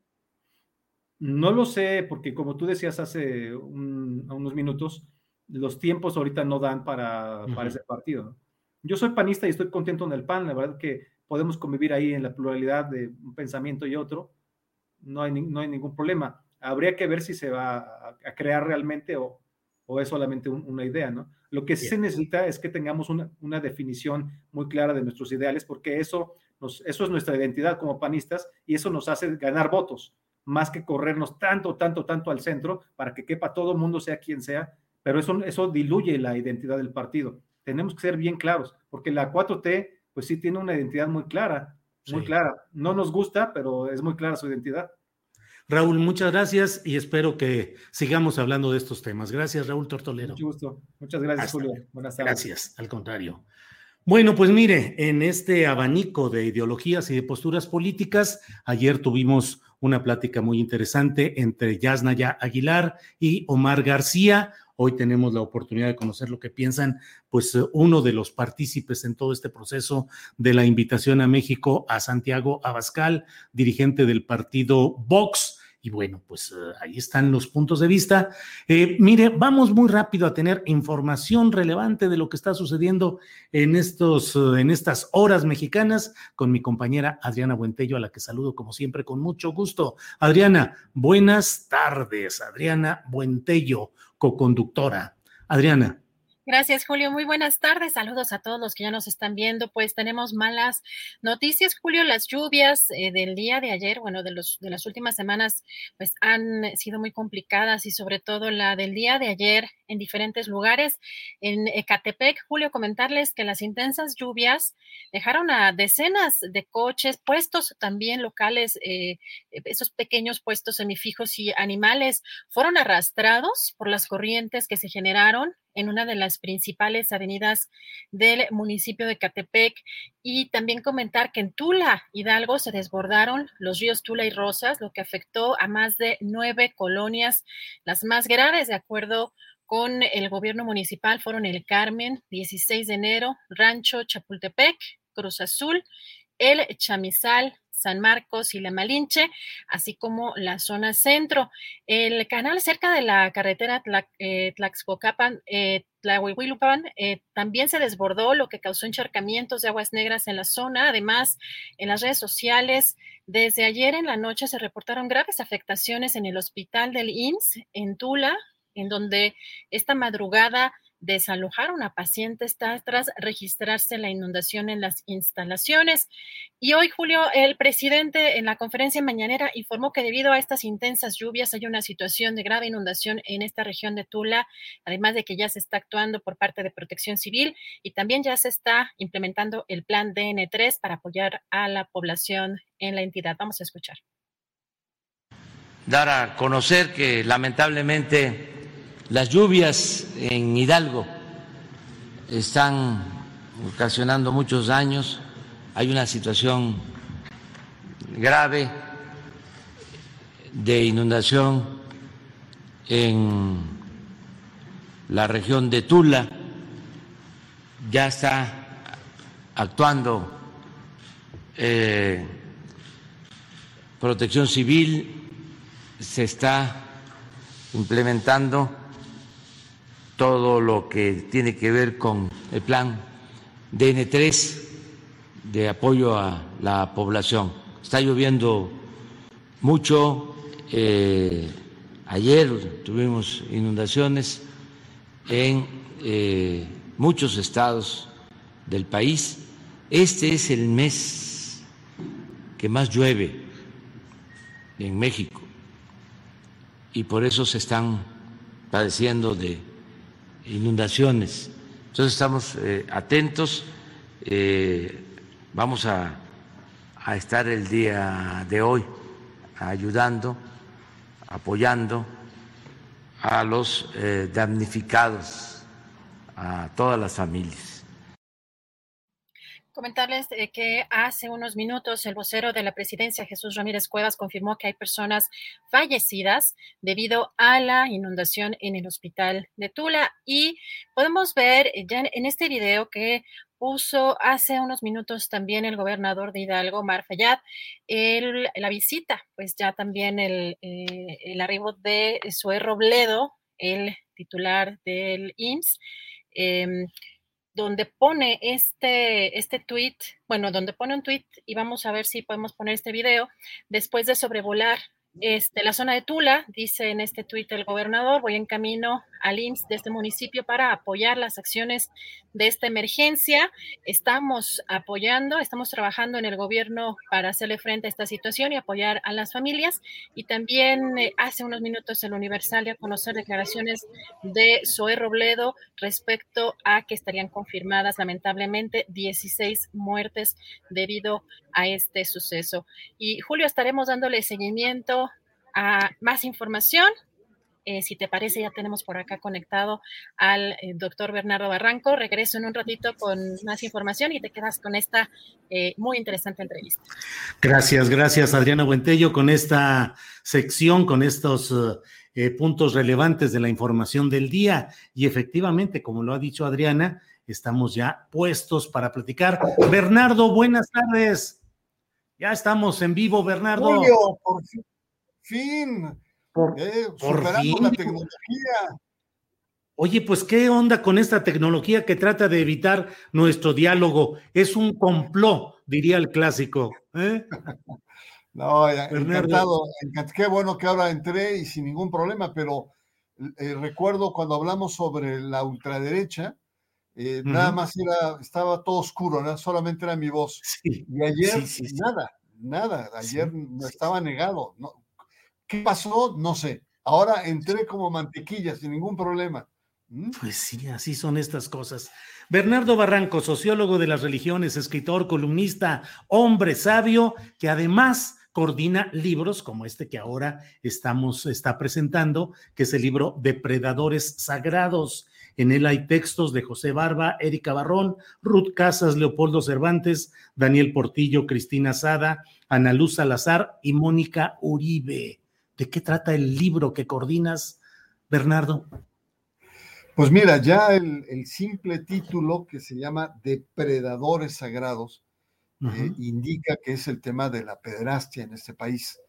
No lo sé, porque como tú decías hace unos minutos, los tiempos ahorita no dan para, ese partido. Yo soy panista y estoy contento en el PAN, la verdad que podemos convivir ahí en la pluralidad de un pensamiento y otro, no hay, no hay ningún problema. Habría que ver si se va a, crear realmente o, o es solamente una idea, ¿no? Lo que sí se necesita es que tengamos una, una, definición muy clara de nuestros ideales, porque eso, nos, eso es nuestra identidad como panistas y eso nos hace ganar votos, más que corrernos tanto, tanto, tanto al centro para que quepa todo el mundo, sea quien sea, pero eso, eso diluye la identidad del partido. Tenemos que ser bien claros, porque la 4T, pues sí tiene una identidad muy clara, muy clara. No nos gusta, pero es muy clara su identidad. Raúl, muchas gracias y espero que sigamos hablando de estos temas. Gracias, Raúl Tortolero. Mucho gusto. Muchas gracias, Julio. Buenas tardes. Gracias, al contrario. Bueno, pues mire, en este abanico de ideologías y de posturas políticas, ayer tuvimos una plática muy interesante entre Yasnaya Aguilar y Omar García. Hoy tenemos la oportunidad de conocer lo que piensan, pues uno de los partícipes en todo este proceso de la invitación a México a Santiago Abascal, dirigente del partido Vox y bueno, pues eh, ahí están los puntos de vista. Eh, mire, vamos muy rápido a tener información relevante de lo que está sucediendo en, estos, eh, en estas horas mexicanas con mi compañera Adriana Buentello, a la que saludo como siempre con mucho gusto. Adriana, buenas tardes. Adriana Buentello, coconductora. Adriana. Gracias, Julio. Muy buenas tardes. Saludos a todos los que ya nos están viendo. Pues tenemos malas noticias, Julio. Las lluvias eh, del día de ayer, bueno, de, los, de las últimas semanas, pues han sido muy complicadas y sobre todo la del día de ayer en diferentes lugares. En Ecatepec, Julio, comentarles que las intensas lluvias dejaron a decenas de coches, puestos también locales, eh, esos pequeños puestos semifijos y animales fueron arrastrados por las corrientes que se generaron en una de las principales avenidas del municipio de Catepec y también comentar que en Tula, Hidalgo, se desbordaron los ríos Tula y Rosas, lo que afectó a más de nueve colonias, las más graves, de acuerdo con el gobierno municipal, fueron el Carmen, 16 de enero, Rancho Chapultepec, Cruz Azul, el Chamizal, San Marcos y La Malinche, así como la zona centro. El canal cerca de la carretera eh, Tlaxcocapan, eh, eh, también se desbordó, lo que causó encharcamientos de aguas negras en la zona. Además, en las redes sociales, desde ayer en la noche se reportaron graves afectaciones en el hospital del IMSS en Tula, en donde esta madrugada desalojar una paciente está tras registrarse la inundación en las instalaciones. Y hoy, Julio, el presidente en la conferencia mañanera informó que debido a estas intensas lluvias hay una situación de grave inundación en esta región de Tula, además de que ya se está actuando por parte de Protección Civil y también ya se está implementando el plan DN3 para apoyar a la población en la entidad. Vamos a escuchar. Dar a conocer que lamentablemente las lluvias en Hidalgo están ocasionando muchos daños, hay una situación grave de inundación en la región de Tula, ya está actuando eh, protección civil, se está implementando todo lo que tiene que ver con el plan DN3 de apoyo a la población. Está lloviendo mucho. Eh, ayer tuvimos inundaciones en eh, muchos estados del país. Este es el mes que más llueve en México y por eso se están padeciendo de inundaciones. Entonces estamos eh, atentos, eh, vamos a, a, estar el día de hoy ayudando, apoyando a los eh, damnificados, a todas las familias. Comentarles eh, que hace unos minutos el vocero de la presidencia, Jesús Ramírez Cuevas, confirmó que hay personas fallecidas debido a la inundación en el hospital de Tula. Y podemos ver ya en este video que puso hace unos minutos también el gobernador de Hidalgo, Mar Fayad, la visita, pues ya también el, eh, el arribo de Sue Robledo, el titular del IMSS. Donde pone este, este tweet, bueno, donde pone un tweet y vamos a ver si podemos poner este video, después de sobrevolar este, la zona de Tula, dice en este tuit el gobernador, voy en camino al IMSS de este municipio para apoyar las acciones de esta emergencia. Estamos apoyando, estamos trabajando en el gobierno para hacerle frente a esta situación y apoyar a las familias. Y también eh, hace unos minutos en Universal de conocer declaraciones de Zoe Robledo respecto a que estarían confirmadas lamentablemente 16 muertes debido a este suceso. Y Julio, estaremos dándole seguimiento a más información eh, si te parece, ya tenemos por acá conectado al eh, doctor Bernardo Barranco. Regreso en un ratito con más información y te quedas con esta eh, muy interesante entrevista. Gracias, gracias Adriana Buentello con esta sección, con estos puntos relevantes de la información del día. Y efectivamente, como lo ha dicho Adriana, estamos ya puestos para platicar. Bernardo, buenas tardes. Ya estamos en vivo, Bernardo. Julio, por fin eh, superando la tecnología. Oye, pues qué onda con esta tecnología que trata de evitar nuestro diálogo. Es un complot, diría el clásico. ¿eh? no, encantado, Qué bueno que ahora entré y sin ningún problema, pero eh, recuerdo cuando hablamos sobre la ultraderecha, Eh, nada más era, estaba todo oscuro, solamente era mi voz. y ayer, nada, nada, ayer no estaba negado. ¿Qué pasó? No sé. Ahora entré como mantequilla, sin ningún problema. ¿Mm? Pues sí, así son estas cosas. Bernardo Barranco, sociólogo de las religiones, escritor, columnista, hombre sabio, que además coordina libros como este que ahora estamos está presentando, que es el libro Depredadores Sagrados. En él hay textos de José Barba, Erika Barrón, Ruth Casas, Leopoldo Cervantes, Daniel Portillo, Cristina Sada, Ana Luz Salazar y Mónica Uribe. ¿De qué trata el libro que coordinas, Bernardo? Pues mira, ya el, simple título que se llama Depredadores Sagrados eh, indica que es el tema de la pederastia en este país.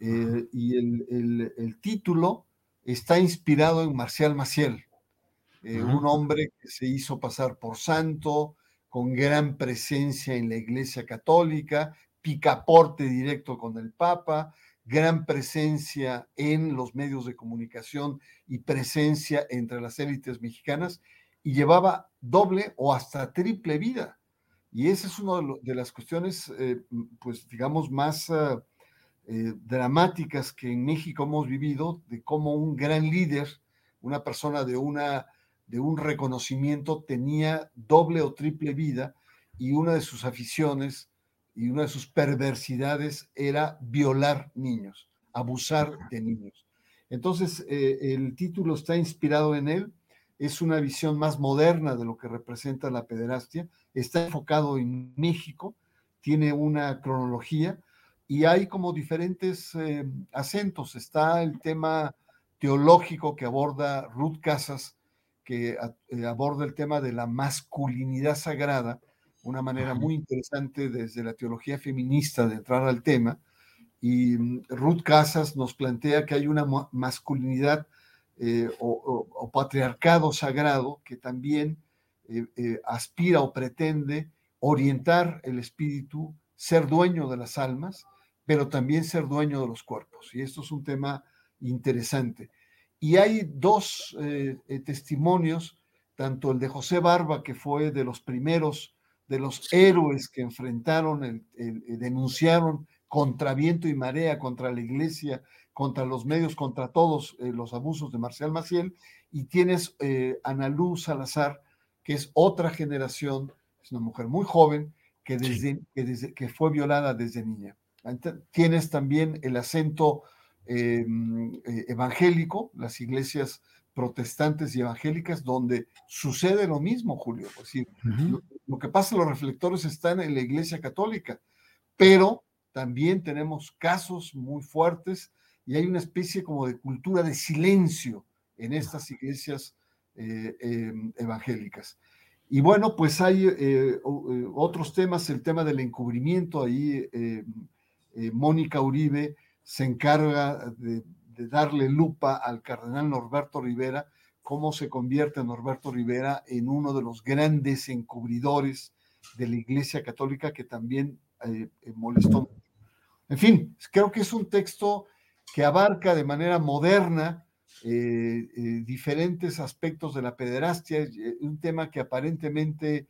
Eh, y el, título está inspirado en Marcial Maciel, eh, un hombre que se hizo pasar por santo, con gran presencia en la Iglesia Católica, picaporte directo con el Papa, gran presencia en los medios de comunicación y presencia entre las élites mexicanas, y llevaba doble o hasta triple vida. Y esa es una de, las cuestiones, eh, pues digamos, más ah, eh, dramáticas que en México hemos vivido, de cómo un gran líder, una persona de una de un reconocimiento tenía doble o triple vida y una de sus aficiones y una de sus perversidades era violar niños, abusar de niños. Entonces, eh, el título está inspirado en él, es una visión más moderna de lo que representa la pederastia, está enfocado en México, tiene una cronología y hay como diferentes eh, acentos. Está el tema teológico que aborda Ruth Casas, que eh, aborda el tema de la masculinidad sagrada, una manera muy interesante desde la teología feminista de entrar al tema. Y mm, Ruth Casas nos plantea que hay una masculinidad eh, o, patriarcado sagrado que también eh, aspira o pretende orientar el espíritu, ser dueño de las almas, pero también ser dueño de los cuerpos. Y esto es un tema interesante. Y hay dos eh, eh, testimonios, tanto el de José Barba, que fue de los primeros, de los héroes que enfrentaron, el, eh, denunciaron contra viento y marea, contra la iglesia, contra los medios, contra todos los abusos de Marcial Maciel, y tienes Ana Luz Salazar, que es otra generación, es una mujer muy joven, que, desde, que, desde, que fue violada desde niña. Tienes también el acento Em, eh, evangélico, las iglesias protestantes y evangélicas, donde sucede lo mismo, Julio. Es decir, lo, que pasa, los reflectores están en la iglesia católica, pero también tenemos casos muy fuertes y hay una especie como de cultura de silencio en estas iglesias eh, em, evangélicas. Y bueno, pues hay eh, otros temas, el tema del encubrimiento, ahí Mónica Uribe se encarga de, darle lupa al cardenal Norberto Rivera, cómo se convierte Norberto Rivera en uno de los grandes encubridores de la Iglesia Católica que también eh, eh, molestó. En fin, creo que es un texto que abarca de manera moderna eh, diferentes aspectos de la pederastia, un tema que aparentemente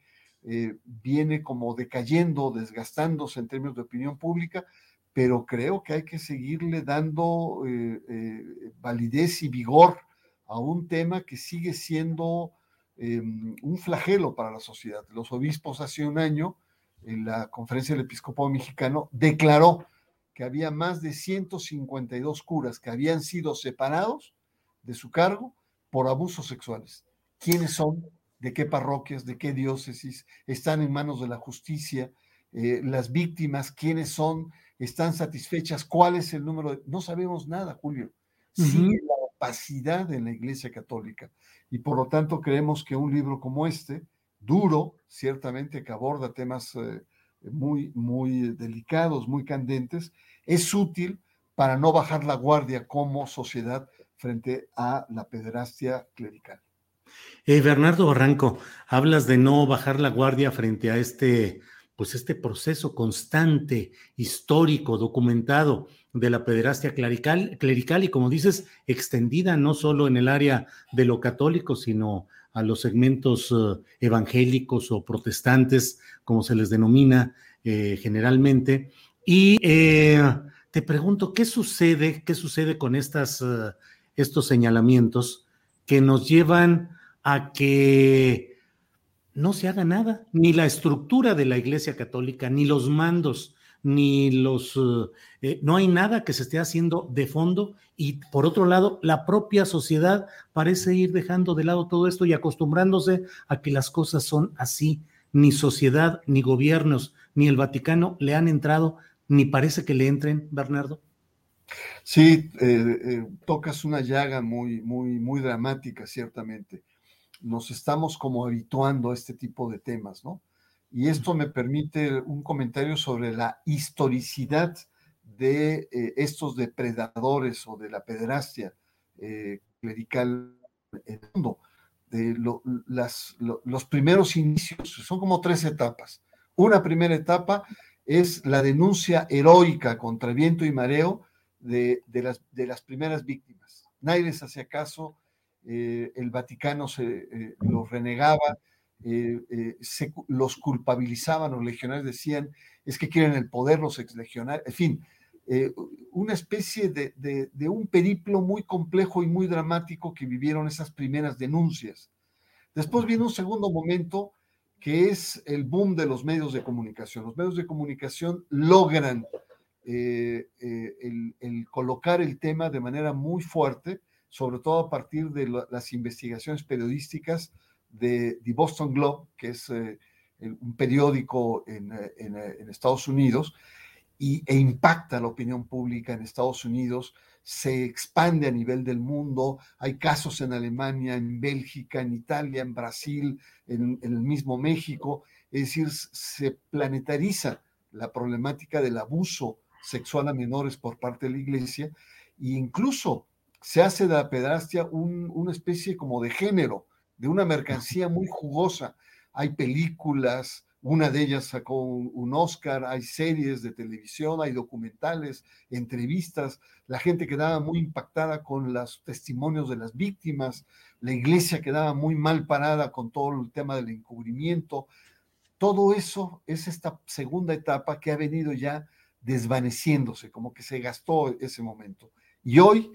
viene como decayendo, desgastándose en términos de opinión pública, pero creo que hay que seguirle dando eh, eh, validez y vigor a un tema que sigue siendo em, un flagelo para la sociedad. Los obispos hace un año, en la conferencia del episcopado mexicano, declaró que había más de 152 curas que habían sido separados de su cargo por abusos sexuales. ¿Quiénes son? ¿De qué parroquias? ¿De qué diócesis? ¿Están en manos de la justicia? Eh, las víctimas, quiénes son, están satisfechas, cuál es el número. No sabemos nada, Julio. Sigue la opacidad en la Iglesia Católica. Y por lo tanto creemos que un libro como este, duro, ciertamente que aborda temas eh, muy, muy delicados, muy candentes, es útil para no bajar la guardia como sociedad frente a la pederastia clerical. Eh, Bernardo Barranco, hablas de no bajar la guardia frente a este pues este proceso constante, histórico, documentado de la pederastia clerical, clerical y como dices, extendida no solo en el área de lo católico, sino a los segmentos eh, evangélicos o protestantes, como se les denomina eh, generalmente. Y eh, te pregunto, ¿qué sucede? ¿Qué sucede con estas, estos señalamientos que nos llevan a que no se haga nada, ni la estructura de la Iglesia Católica, ni los mandos, ni los... no hay nada que se esté haciendo de fondo y por otro lado, la propia sociedad parece ir dejando de lado todo esto y acostumbrándose a que las cosas son así. Ni sociedad, ni gobiernos, ni el Vaticano le han entrado, ni parece que le entren, Bernardo. Sí, eh, eh, tocas una llaga muy, muy, muy dramática, ciertamente. Nos estamos como habituando a este tipo de temas, ¿no? Y esto me permite un comentario sobre la historicidad de eh, estos depredadores o de la pederastia eh, clerical en el mundo. De las, los primeros inicios son como tres etapas. Una primera etapa es la denuncia heroica contra viento y mareo de, las, de las primeras víctimas. Nadie les hacía caso, eh, el Vaticano se los renegaba, los culpabilizaban, los legionarios decían, es que quieren el poder los exlegionarios, en fin, eh, una especie de, un periplo muy complejo y muy dramático que vivieron esas primeras denuncias. Después viene un segundo momento que es el boom de los medios de comunicación. Los medios de comunicación logran eh, eh, el, colocar el tema de manera muy fuerte, sobre todo a partir de las investigaciones periodísticas de The Boston Globe, que es un periódico en, en Estados Unidos, y, e impacta la opinión pública en Estados Unidos, se expande a nivel del mundo, hay casos en Alemania, en Bélgica, en Italia, en Brasil, en, el mismo México, es decir, se planetariza la problemática del abuso sexual a menores por parte de la iglesia e incluso se hace de la pedrastia una especie como de género, de una mercancía muy jugosa. Hay películas, una de ellas sacó un, Oscar, hay series de televisión, hay documentales, entrevistas, la gente quedaba muy impactada con los testimonios de las víctimas, la iglesia quedaba muy mal parada con todo el tema del encubrimiento. Todo eso es esta segunda etapa que ha venido ya desvaneciéndose, como que se gastó ese momento. Y hoy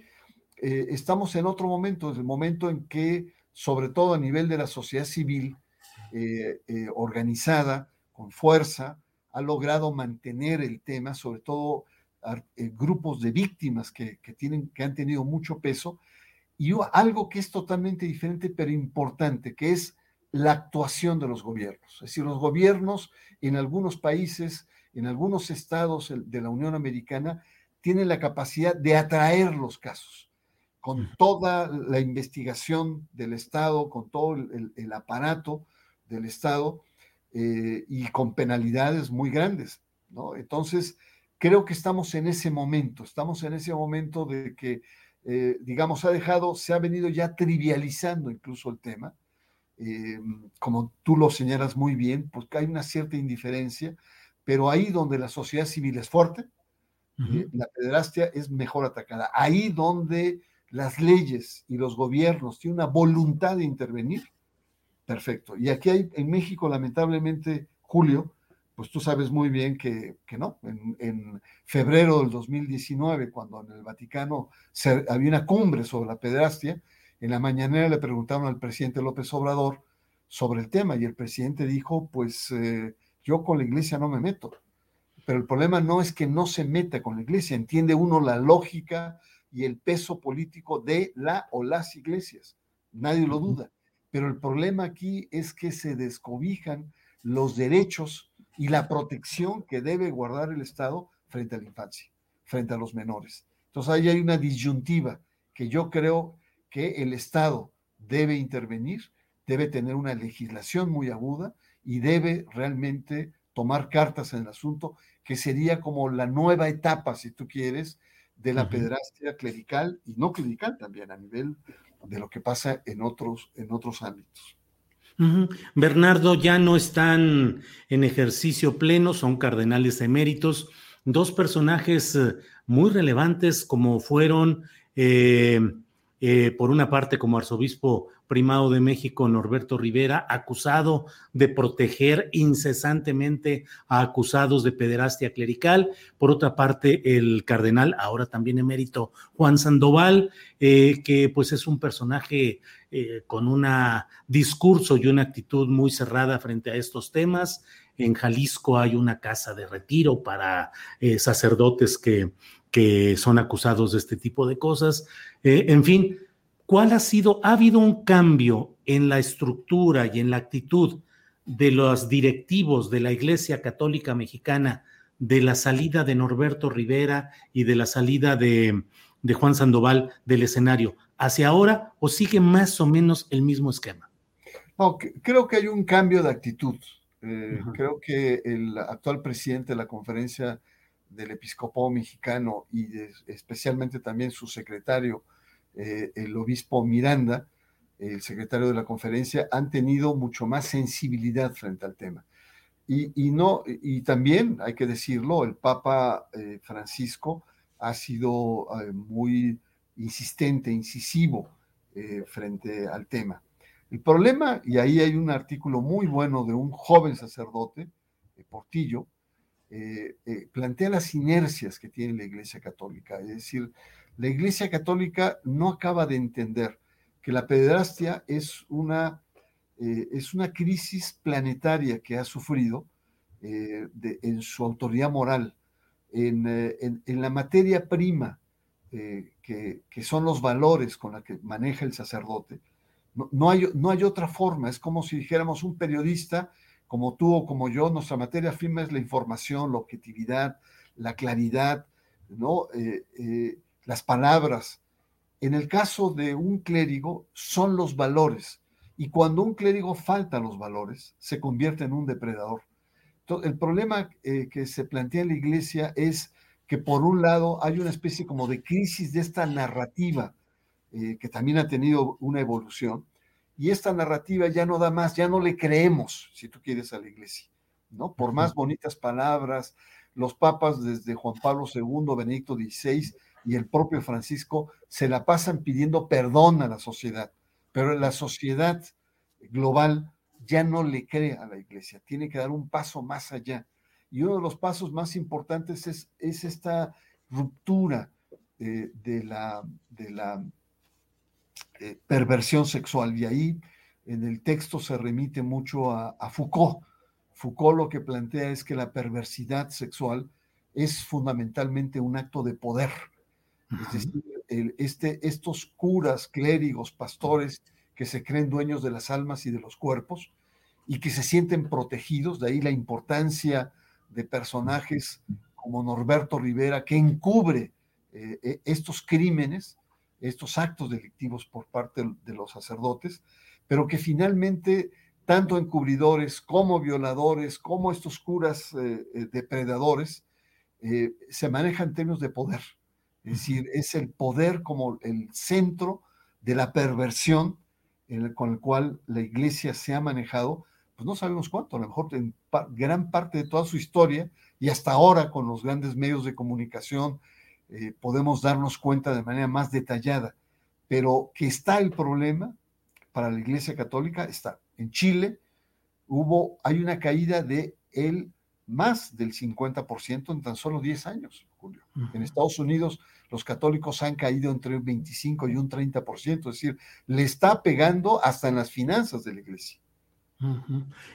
eh, estamos en otro momento, es el momento en que, sobre todo a nivel de la sociedad civil, eh, eh, organizada, con fuerza, ha logrado mantener el tema, sobre todo grupos de víctimas que, tienen, que han tenido mucho peso, y algo que es totalmente diferente, pero importante, que es la actuación de los gobiernos. Es decir, los gobiernos en algunos países, en algunos estados de la Unión Americana, tienen la capacidad de atraer los casos con toda la investigación del Estado, con todo el aparato del Estado eh, y con penalidades muy grandes, ¿no? Entonces, creo que estamos en ese momento, estamos en ese momento de que, eh, digamos, ha dejado, se ha venido ya trivializando incluso el tema, eh, como tú lo señalas muy bien, pues hay una cierta indiferencia, pero ahí donde la sociedad civil es fuerte, la pederastia es mejor atacada. Ahí donde las leyes y los gobiernos tienen una voluntad de intervenir, Perfecto. Y aquí hay, en México, lamentablemente, Julio, pues tú sabes muy bien que, no. En, febrero del 2019, cuando en el Vaticano había una cumbre sobre la pedrastia, en la mañanera le preguntaron al presidente López Obrador sobre el tema y el presidente dijo, pues eh, yo con la iglesia no me meto. Pero el problema no es que no se meta con la iglesia, entiende uno la lógica y el peso político de la o las iglesias. Nadie lo duda pero el problema aquí es que se descobijan los derechos y la protección que debe guardar el Estado frente a la infancia, frente a los menores. Entonces ahí hay una disyuntiva que yo creo que el Estado debe intervenir, debe tener una legislación muy aguda y debe realmente tomar cartas en el asunto, que sería como la nueva etapa, si tú quieres, de la pederastia clerical y no clerical también a nivel de lo que pasa en otros, en otros ámbitos. Bernardo, ya no están en ejercicio pleno, son cardenales eméritos, dos personajes eh, muy relevantes como fueron, eh, eh, por una parte, como arzobispo primado de México, Norberto Rivera, acusado de proteger incesantemente a acusados de pederastia clerical. Por otra parte, el cardenal, ahora también emérito, Juan Sandoval, que pues es un personaje con un discurso y una actitud muy cerrada frente a estos temas. En Jalisco hay una casa de retiro para sacerdotes que son acusados de este tipo de cosas. Eh, en fin, ¿cuál ha sido? ¿Ha habido un cambio en la estructura y en la actitud de los directivos de la Iglesia Católica Mexicana de la salida de Norberto Rivera y de la salida de, Juan Sandoval del escenario hacia ahora o sigue más o menos el mismo esquema? creo que hay un cambio de actitud. Eh, creo que el actual presidente de la conferencia del episcopado mexicano y especialmente también su secretario, eh, el obispo Miranda, el secretario de la conferencia, han tenido mucho más sensibilidad frente al tema. Y, no, y también, hay que decirlo, el Papa eh, Francisco ha sido eh, muy insistente, incisivo frente al tema. El problema, y ahí hay un artículo muy bueno de un joven sacerdote, Portillo, plantea las inercias que tiene la Iglesia Católica. Es decir, la Iglesia Católica no acaba de entender que la pederastia es una, eh, es una crisis planetaria que ha sufrido en su autoridad moral, en, la materia prima que, son los valores con la que maneja el sacerdote. No, hay, no hay otra forma, es como si dijéramos un periodista como tú o como yo, nuestra materia firme es la información, la objetividad, la claridad, ¿no? Eh, eh, las palabras. En el caso de un clérigo, son los valores. Y cuando un clérigo falta los valores, se convierte en un depredador. el problema eh, que se plantea en la iglesia es que por un lado hay una especie como de crisis de esta narrativa, que también ha tenido una evolución, y esta narrativa ya no da más, ya no le creemos, si tú quieres, a la iglesia, ¿no? Por más bonitas palabras, los papas desde Juan Pablo II, Benedicto XVI y el propio Francisco se la pasan pidiendo perdón a la sociedad, pero la sociedad global ya no le cree a la iglesia, tiene que dar un paso más allá. Y uno de los pasos más importantes es, es esta ruptura eh, de, la, de la eh, perversión sexual. Y ahí en el texto se remite mucho a, Foucault. Foucault lo que plantea es que la perversidad sexual es fundamentalmente un acto de poder. Es decir, este, estos curas, clérigos, pastores que se creen dueños de las almas y de los cuerpos y que se sienten protegidos, de ahí la importancia de personajes como Norberto Rivera, que encubre eh, eh, estos crímenes estos actos delictivos por parte de los sacerdotes, pero que finalmente tanto encubridores como violadores, como estos curas eh, eh, depredadores, eh, se manejan en términos de poder. Es decir, es el poder como el centro de la perversión con el cual la iglesia se ha manejado, pues no sabemos cuánto, a lo mejor en gran parte de toda su historia y hasta ahora con los grandes medios de comunicación, eh, podemos darnos cuenta de manera más detallada. Pero que está el problema para la Iglesia Católica, está. En Chile hubo, hay una caída de el más del 50% en tan solo 10 años, Julio. En Estados Unidos los católicos han caído entre un 25 y un 30%, es decir, le está pegando hasta en las finanzas de la iglesia.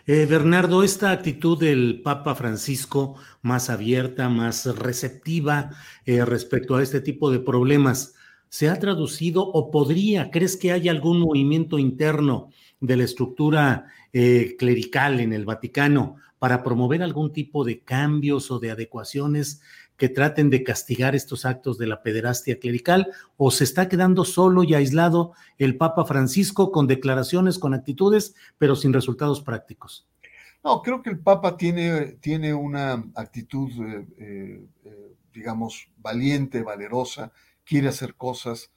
Eh, Bernardo, esta actitud del Papa Francisco más abierta, más receptiva eh, respecto a este tipo de problemas, ¿se ha traducido o podría, crees que hay algún movimiento interno de la estructura eh, clerical en el Vaticano para promover algún tipo de cambios o de adecuaciones que traten de castigar estos actos de la pederastia clerical o se está quedando solo y aislado el Papa Francisco con declaraciones, con actitudes, pero sin resultados prácticos? No, creo que el Papa tiene, tiene una actitud, eh, eh, eh, digamos, valiente, valerosa, quiere hacer cosas.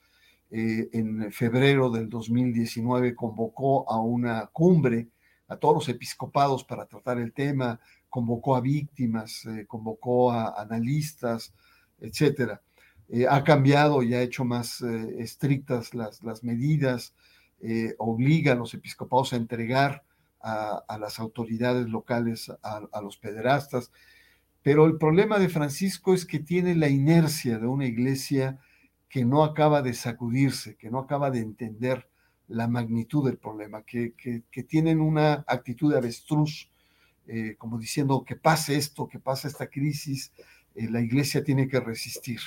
en febrero del 2019 convocó a una cumbre a todos los episcopados para tratar el tema, convocó a víctimas, eh, convocó a analistas, etcétera. Eh, ha cambiado y ha hecho más eh, estrictas las, las medidas, obliga a los episcopados a entregar a, las autoridades locales, a, los pederastas. Pero el problema de Francisco es que tiene la inercia de una iglesia que no acaba de sacudirse, que no acaba de entender la magnitud del problema, que, que, tienen una actitud de avestruz, eh, como diciendo que pase esto, que pase esta crisis, eh, la iglesia tiene que resistir.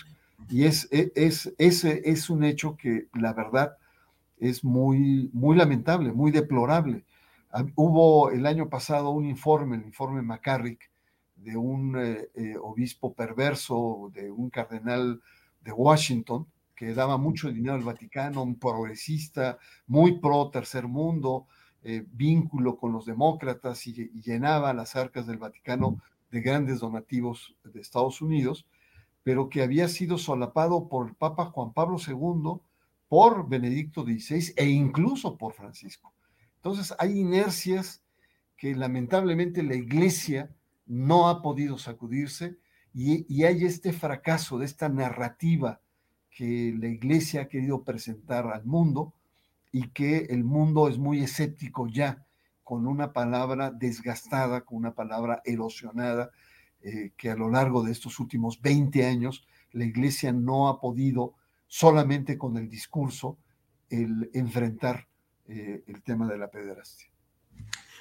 Y es, e, es, ese es un hecho que la verdad es muy, muy lamentable, muy deplorable. Hubo el año pasado un informe, el informe McCarrick, de un eh, obispo perverso, de un cardenal de Washington, que daba mucho dinero al Vaticano, un progresista, muy pro tercer mundo, eh, vínculo con los demócratas y, llenaba las arcas del Vaticano de grandes donativos de Estados Unidos, pero que había sido solapado por el Papa Juan Pablo II, por Benedicto XVI e incluso por Francisco. Entonces hay inercias que lamentablemente la Iglesia no ha podido sacudirse y, y hay este fracaso de esta narrativa que la iglesia ha querido presentar al mundo y que el mundo es muy escéptico ya con una palabra desgastada, con una palabra erosionada, eh, que a lo largo de estos últimos 20 años la iglesia no ha podido solamente con el discurso el enfrentar eh, el tema de la pederastia.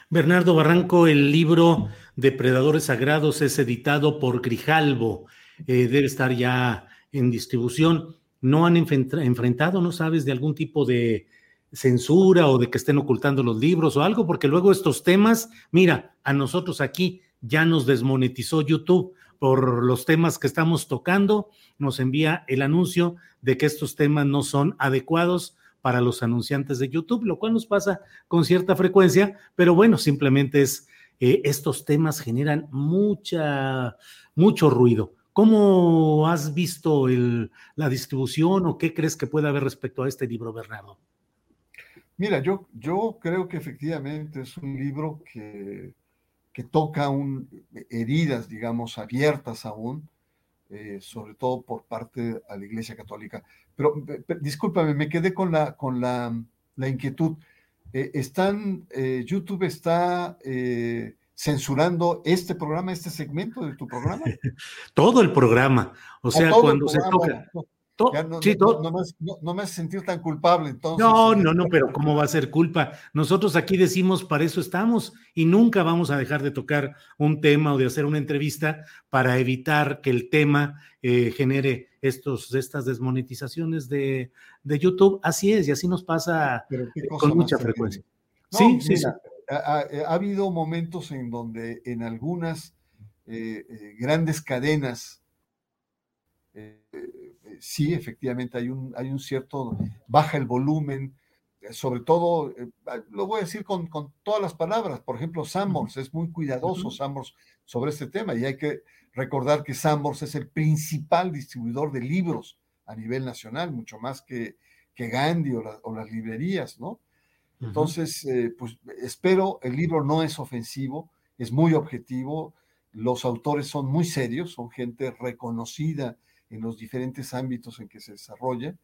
Bernardo Barranco, el libro Depredadores Sagrados es editado por Grijalvo, eh, debe estar ya en distribución no han enfrentado, no sabes, de algún tipo de censura o de que estén ocultando los libros o algo, porque luego estos temas, mira, a nosotros aquí ya nos desmonetizó YouTube por los temas que estamos tocando, nos envía el anuncio de que estos temas no son adecuados para los anunciantes de YouTube, lo cual nos pasa con cierta frecuencia, pero bueno, simplemente es, eh, estos temas generan mucha, mucho ruido. ¿Cómo has visto la distribución o qué crees que puede haber respecto a este libro, Bernardo? Mira, yo, yo creo que efectivamente es un libro que, que toca un, heridas, digamos, abiertas aún, eh, sobre todo por parte de la Iglesia Católica. Pero, discúlpame, me quedé con la, con la, inquietud. Eh, están, eh, YouTube está censurando este programa, este segmento de tu programa? Todo el programa. O sea, cuando se toca. No, sí, no, me hace sentir tan culpable entonces. No, no, no, pero ¿cómo va a ser culpa? Nosotros aquí decimos, para eso estamos y nunca vamos a dejar de tocar un tema o de hacer una entrevista para evitar que el tema eh, genere estos, estas desmonetizaciones de, de, YouTube. Así es, y así nos pasa con mucha frecuencia. sí, sí, ha, habido momentos en donde en algunas eh, eh, grandes cadenas, eh, sí, efectivamente hay un, hay un cierto, baja el volumen, sobre todo, lo voy a decir con, con, todas las palabras, por ejemplo, Sambors es muy cuidadoso, Sambors, sobre este tema, y hay que recordar que Sambors es el principal distribuidor de libros a nivel nacional, mucho más que, que Gandhi o, o las librerías, ¿no? Entonces, eh, pues espero, el libro no es ofensivo, es muy objetivo, los autores son muy serios, son gente reconocida en los diferentes ámbitos en que se desarrolla,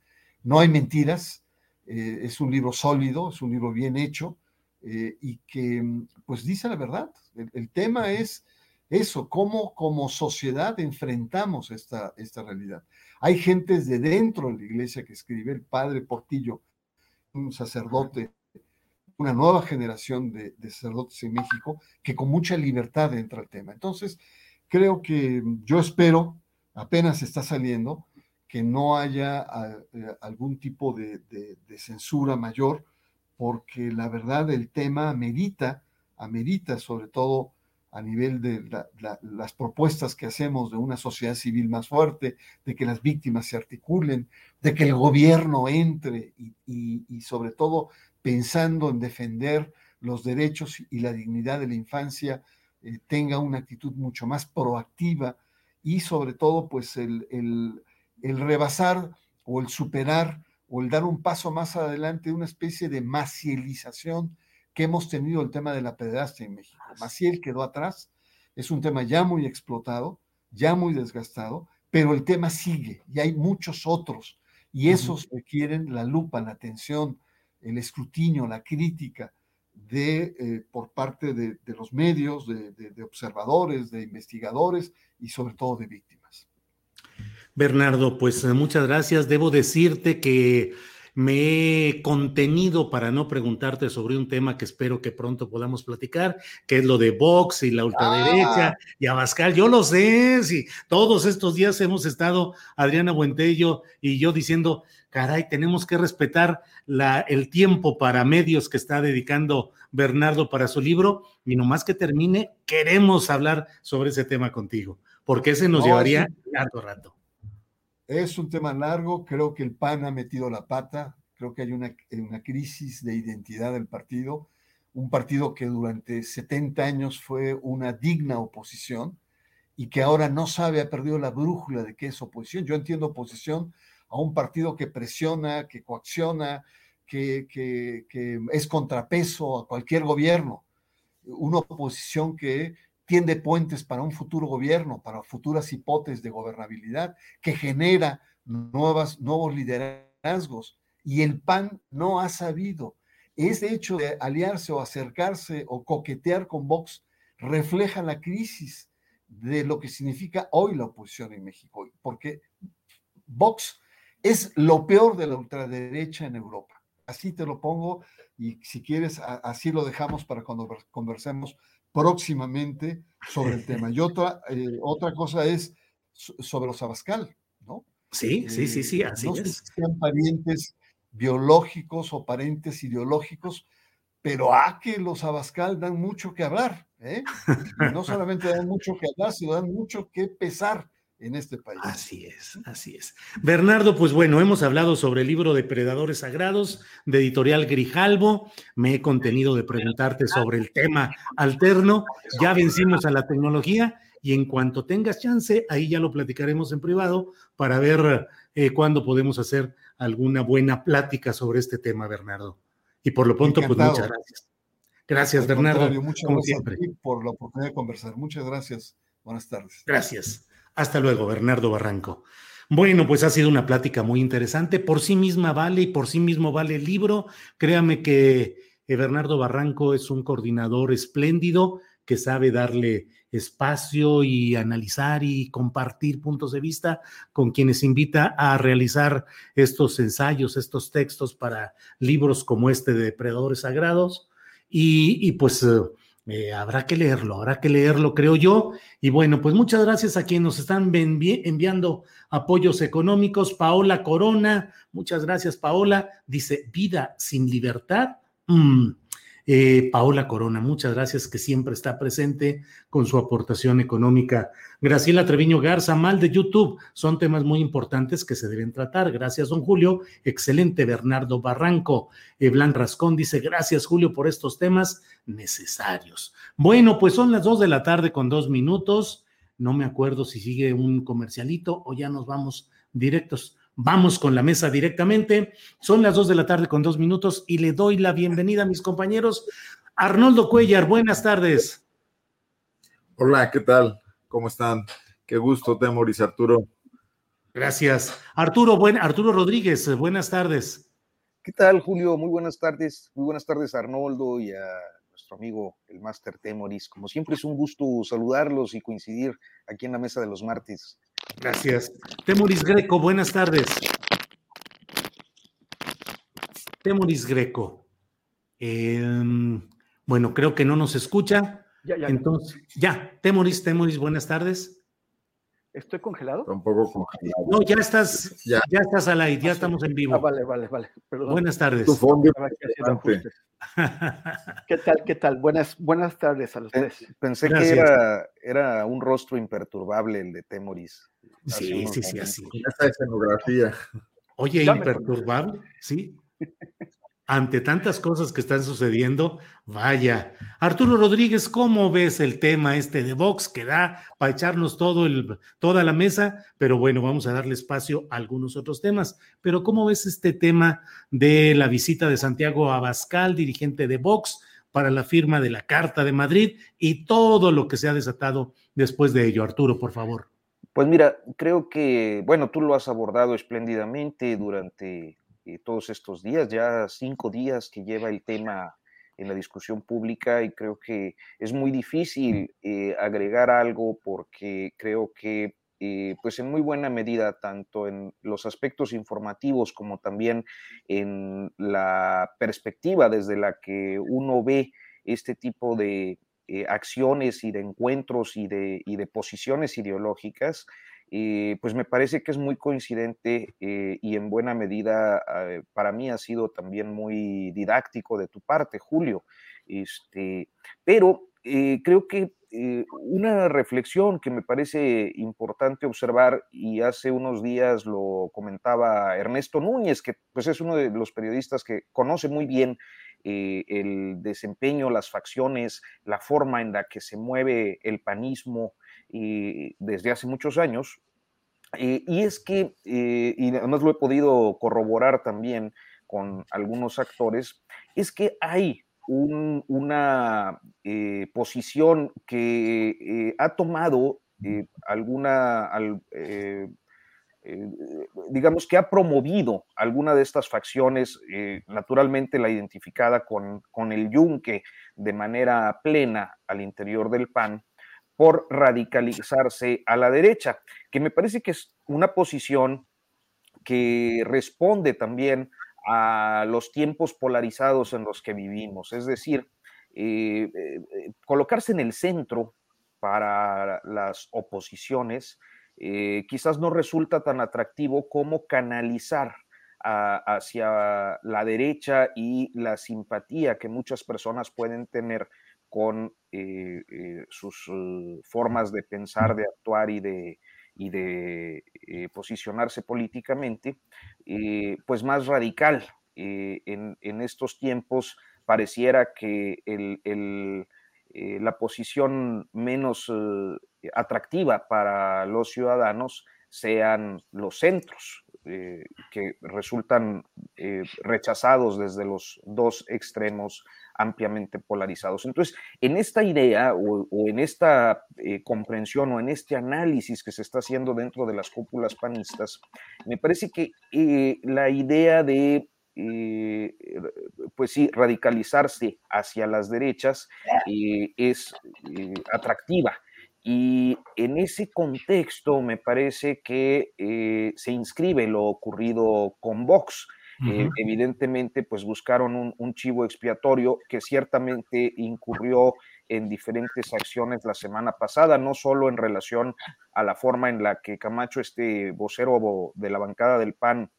no hay mentiras, eh, es un libro sólido, es un libro bien hecho eh, y que mm, pues dice la verdad. El, tema es eso, cómo como sociedad enfrentamos esta, esta realidad. Hay gentes de dentro de la iglesia que escribe, el padre Portillo, un sacerdote una nueva generación de, sacerdotes en México que con mucha libertad entra al tema. Entonces, creo que yo espero, apenas está saliendo, que no haya eh, algún tipo de, censura mayor, porque la verdad el tema amerita, amerita sobre todo a nivel de las propuestas que hacemos de una sociedad civil más fuerte, de que las víctimas se articulen, de que el gobierno entre y sobre todo pensando en defender los derechos y la dignidad de la infancia, eh, tenga una actitud mucho más proactiva y sobre todo pues el, el, rebasar o el superar o el dar un paso más adelante de una especie de macielización que hemos tenido el tema de la pederastia en México. Maciel quedó atrás, es un tema ya muy explotado, ya muy desgastado, pero el tema sigue y hay muchos otros y esos requieren la lupa, la atención, el escrutinio, la crítica de, eh, por parte de, los medios, de observadores, de investigadores y sobre todo de víctimas. Bernardo, pues eh, muchas gracias. Debo decirte que me he contenido para no preguntarte sobre un tema que espero que pronto podamos platicar, que es lo de Vox y la ultraderecha ah. y Abascal. Yo lo sé, si todos estos días hemos estado, Adriana Buentello y yo diciendo, caray, tenemos que respetar la, el tiempo para medios que está dedicando Bernardo para su libro y nomás que termine, queremos hablar sobre ese tema contigo, porque ese nos llevaría largo rato. Es un tema largo, creo que el PAN ha metido la pata, creo que hay una, crisis de identidad del partido, un partido que durante 70 años fue una digna oposición y que ahora no sabe, ha perdido la brújula de qué es oposición. Yo entiendo oposición a un partido que presiona, que coacciona, que es contrapeso a cualquier gobierno, una oposición que tiende puentes para un futuro gobierno, para futuras hipótesis de gobernabilidad, que genera nuevos liderazgos. Y el PAN no ha sabido. Ese hecho de aliarse o acercarse o coquetear con Vox refleja la crisis de lo que significa hoy la oposición en México, porque Vox es lo peor de la ultraderecha en Europa. Así te lo pongo y si quieres, así lo dejamos para cuando conversemos próximamente sobre el tema. Y otra, eh, otra cosa es sobre los Abascal, ¿no? Sí, sí, sí, sí, eh, así no es. sean parientes biológicos o parientes ideológicos, pero a que los Abascal dan mucho que hablar, ¿eh? no solamente dan mucho que hablar, sino dan mucho que pesar en este país. Así es, así es. Bernardo, pues bueno, hemos hablado sobre el libro Depredadores Sagrados de editorial Grijalbo. Me he contenido de preguntarte sobre el tema alterno. Ya vencimos a la tecnología y en cuanto tengas chance, ahí ya lo platicaremos en privado para ver eh, cuándo podemos hacer alguna buena plática sobre este tema, Bernardo. Y por lo pronto, pues muchas gracias. Gracias, Bernardo. Muchas como gracias siempre. por la oportunidad de conversar. Muchas gracias. Buenas tardes. Gracias. Hasta luego, Bernardo Barranco. Bueno, pues ha sido una plática muy interesante. Por sí misma vale y por sí mismo vale el libro. Créame que eh, Bernardo Barranco es un coordinador espléndido que sabe darle espacio y analizar y compartir puntos de vista con quienes invita a realizar estos ensayos, estos textos para libros como este de Depredadores Sagrados. Y, y pues eh, habrá que leerlo, habrá que leerlo, creo yo. Y bueno, pues muchas gracias a quienes nos están enviando apoyos económicos. Paola Corona, muchas gracias, Paola. Dice, vida sin libertad. Mm, eh, Paola Corona, muchas gracias que siempre está presente con su aportación económica. Graciela Treviño Garza, mal de YouTube, son temas muy importantes que se deben tratar. Gracias, don Julio. Excelente, Bernardo Barranco. Eblan Rascón dice, gracias, Julio, por estos temas necesarios. Bueno, pues son las dos de la tarde con dos minutos. No me acuerdo si sigue un comercialito o ya nos vamos directos. Vamos con la mesa directamente. Son las dos de la tarde con dos minutos y le doy la bienvenida a mis compañeros. Arnoldo Cuellar, buenas tardes. Hola, ¿qué tal? ¿Cómo están? Qué gusto, Temoris, Arturo. Gracias. Arturo, buen, Arturo Rodríguez, buenas tardes. ¿Qué tal, Julio? Muy buenas tardes. Muy buenas tardes, Arnoldo, y a nuestro amigo, el Máster Temoris. Como siempre, es un gusto saludarlos y coincidir aquí en la mesa de los martes. Gracias. Temoris Greco, buenas tardes. Temoris Greco. Em, bueno, creo que no nos escucha. Ya, ya. Entonces, ya, Temoris, Temoris, buenas tardes. ¿Estoy congelado? Tampoco congelado. No, ya estás, ya, estás al aire, ya estamos en vivo. Ah, vale, vale, vale. Buenas tardes. ¿Qué tal, qué tal? Buenas, buenas tardes a los tres. Pensé que era, era un rostro imperturbable el de Temoris. Sí, sí, sí, así. Esa escenografía. Oye, imperturbable, sí. Ante tantas cosas que están sucediendo, vaya. Arturo Rodríguez, ¿cómo ves el tema este de Vox que da para echarnos todo el, toda la mesa? Pero bueno, vamos a darle espacio a algunos otros temas. Pero ¿cómo ves este tema de la visita de Santiago Abascal, dirigente de Vox? para la firma de la Carta de Madrid y todo lo que se ha desatado después de ello. Arturo, por favor. Pues mira, creo que, bueno, tú lo has abordado espléndidamente durante eh, todos estos días, ya cinco días que lleva el tema en la discusión pública y creo que es muy difícil eh, agregar algo porque creo que eh, pues en muy buena medida, tanto en los aspectos informativos como también en la perspectiva desde la que uno ve este tipo de eh, acciones y de encuentros y de, y de posiciones ideológicas, eh, pues me parece que es muy coincidente y en buena medida para mí ha sido también muy didáctico de tu parte, Julio. Este, pero creo que eh, una reflexión que me parece importante observar, y hace unos días lo comentaba Ernesto Núñez, que pues es uno de los periodistas que conoce muy bien eh, el desempeño, las facciones, la forma en la que se mueve el panismo eh, desde hace muchos años. y es que, y además lo he podido corroborar también con algunos actores, es que hay una eh, posición que eh, ha tomado eh, digamos que ha promovido alguna de estas facciones, naturalmente la identificada con, con el yunque de manera plena al interior del PAN, por radicalizarse a la derecha, que me parece que es una posición que responde también a los tiempos polarizados en los que vivimos. Es decir, eh, eh, colocarse en el centro para las oposiciones eh, quizás no resulta tan atractivo como canalizar hacia la derecha y la simpatía que muchas personas pueden tener con sus formas de pensar, de actuar y de, eh, posicionarse políticamente, eh, pues más radical. Eh, en, estos tiempos pareciera que la posición menos atractiva para los ciudadanos sean los centros, que resultan rechazados desde los dos extremos ampliamente polarizados. Entonces, en esta idea o, en esta eh, comprensión o en este análisis que se está haciendo dentro de las cúpulas panistas, me parece que eh, la idea de eh, pues sí, radicalizarse hacia las derechas es atractiva. Y en ese contexto me parece que se inscribe lo ocurrido con Vox. Eh, evidentemente, pues buscaron un, chivo expiatorio que ciertamente incurrió en diferentes acciones la semana pasada, no solo en relación a la forma en la que Camacho, este vocero de la bancada del PAN,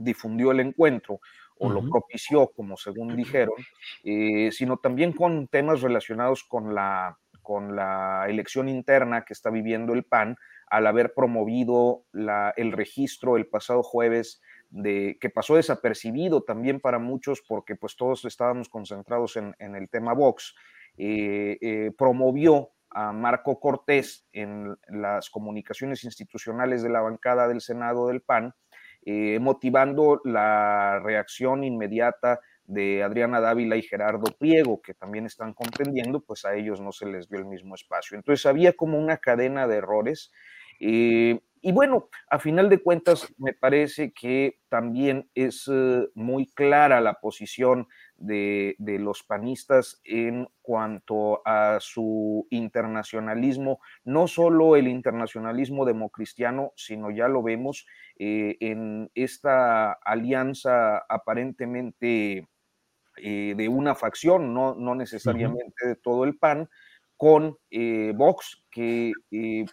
difundió el encuentro o lo propició, como según dijeron, eh, sino también con temas relacionados con la, con la elección interna que está viviendo el PAN al haber promovido la, el registro el pasado jueves de, que pasó desapercibido también para muchos porque pues todos estábamos concentrados en, el tema Vox, eh, eh, promovió a Marco Cortés en las comunicaciones institucionales de la bancada del Senado del PAN, eh, motivando la reacción inmediata de Adriana Dávila y Gerardo Priego, que también están contendiendo, pues a ellos no se les dio el mismo espacio. Entonces había como una cadena de errores y bueno, a final de cuentas, me parece que también es eh, muy clara la posición de, los panistas en cuanto a su internacionalismo, no solo el internacionalismo democristiano, sino ya lo vemos eh, en esta alianza aparentemente eh, de una facción, no, no necesariamente de todo el PAN, con eh, Vox, que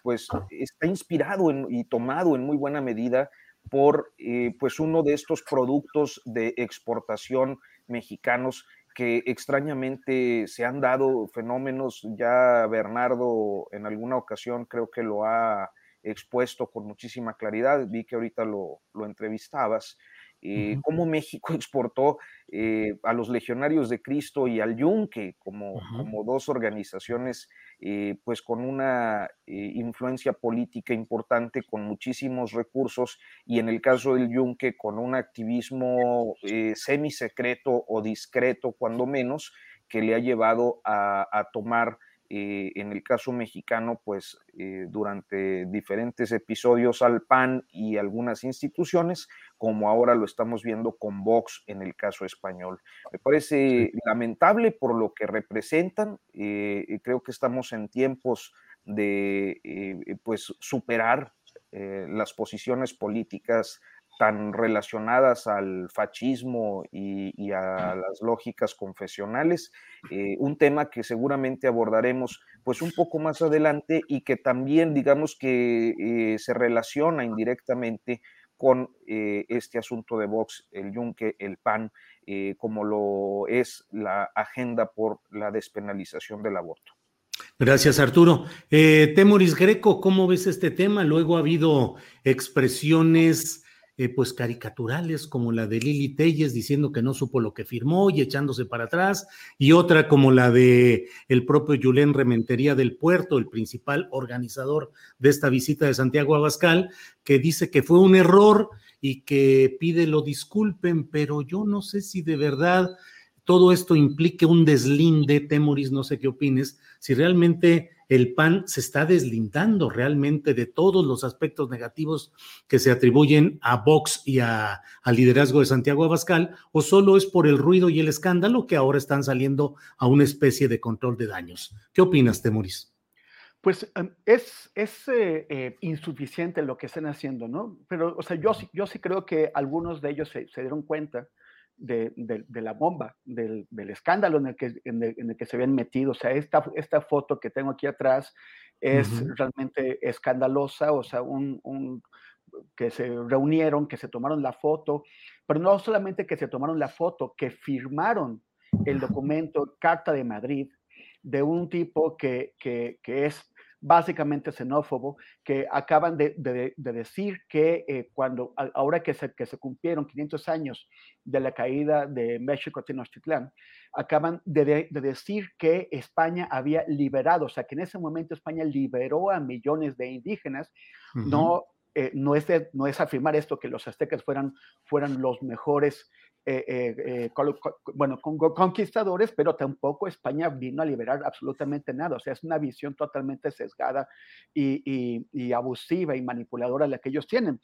pues está inspirado y tomado en muy buena medida por pues uno de estos productos de exportación mexicanos que extrañamente se han dado fenómenos, ya Bernardo en alguna ocasión creo que lo ha expuesto con muchísima claridad, vi que ahorita lo, lo entrevistabas, eh, cómo México exportó eh, a los Legionarios de Cristo y al Yunque como, como dos organizaciones eh, pues con una influencia política importante, con muchísimos recursos y en el caso del Yunque con un activismo semi secreto o discreto cuando menos que le ha llevado a, tomar, eh, en el caso mexicano, pues eh, durante diferentes episodios al PAN y algunas instituciones, como ahora lo estamos viendo con Vox en el caso español. Me parece lamentable por lo que representan. creo que estamos en tiempos de pues superar las posiciones políticas tan relacionadas al fascismo y, a las lógicas confesionales, eh, un tema que seguramente abordaremos pues un poco más adelante y que también digamos que eh, se relaciona indirectamente con eh, este asunto de Vox, el Yunque, el PAN, como lo es la agenda por la despenalización del aborto. Gracias, Arturo. Temoris Greco, ¿cómo ves este tema? Luego ha habido expresiones eh, pues caricaturales como la de Lili Telles diciendo que no supo lo que firmó y echándose para atrás, y otra como la de el propio Julen Rementería del Puerto, el principal organizador de esta visita de Santiago Abascal, que dice que fue un error y que pide lo disculpen, pero yo no sé si de verdad todo esto implique un deslinde, Temoris, no sé qué opines, si realmente el PAN se está deslindando realmente de todos los aspectos negativos que se atribuyen a Vox y al liderazgo de Santiago Abascal, o solo es por el ruido y el escándalo que ahora están saliendo a una especie de control de daños. ¿Qué opinas, Temoris? Pues em, es, eh, eh, insuficiente lo que están haciendo, ¿no? Pero, o sea, yo, yo sí creo que algunos de ellos se dieron cuenta de, la bomba, del, escándalo en el, que, en el, que se habían metido. O sea, esta, esta foto que tengo aquí atrás es realmente escandalosa, o sea, un, que se reunieron, que se tomaron la foto, pero no solamente que se tomaron la foto, que firmaron el documento Carta de Madrid de un tipo que, que, que es básicamente xenófobo, que acaban de, decir que eh, cuando, ahora que se, que se cumplieron 500 años de la caída de México Tenochtitlán, acaban de, decir que España había liberado, o sea, que en ese momento España liberó a millones de indígenas, no eh, no, es no es afirmar esto que los aztecas fueran, fueran los mejores eh, eh, bueno, conquistadores, pero tampoco España vino a liberar absolutamente nada. O sea, es una visión totalmente sesgada y abusiva y manipuladora la que ellos tienen.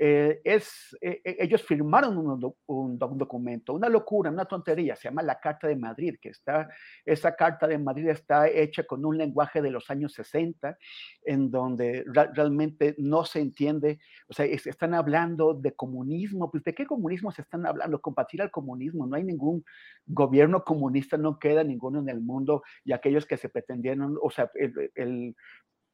Eh, es, eh, eh, ellos firmaron un, documento, una locura, una tontería, se llama la Carta de Madrid, que está, esa Carta de Madrid está hecha con un lenguaje de los años 60, en donde realmente no se entiende, o sea, están hablando de comunismo, pues ¿de qué comunismo se están hablando? Combatir al comunismo, no hay ningún gobierno comunista, no queda ninguno en el mundo, y aquellos que se pretendieron, o sea, el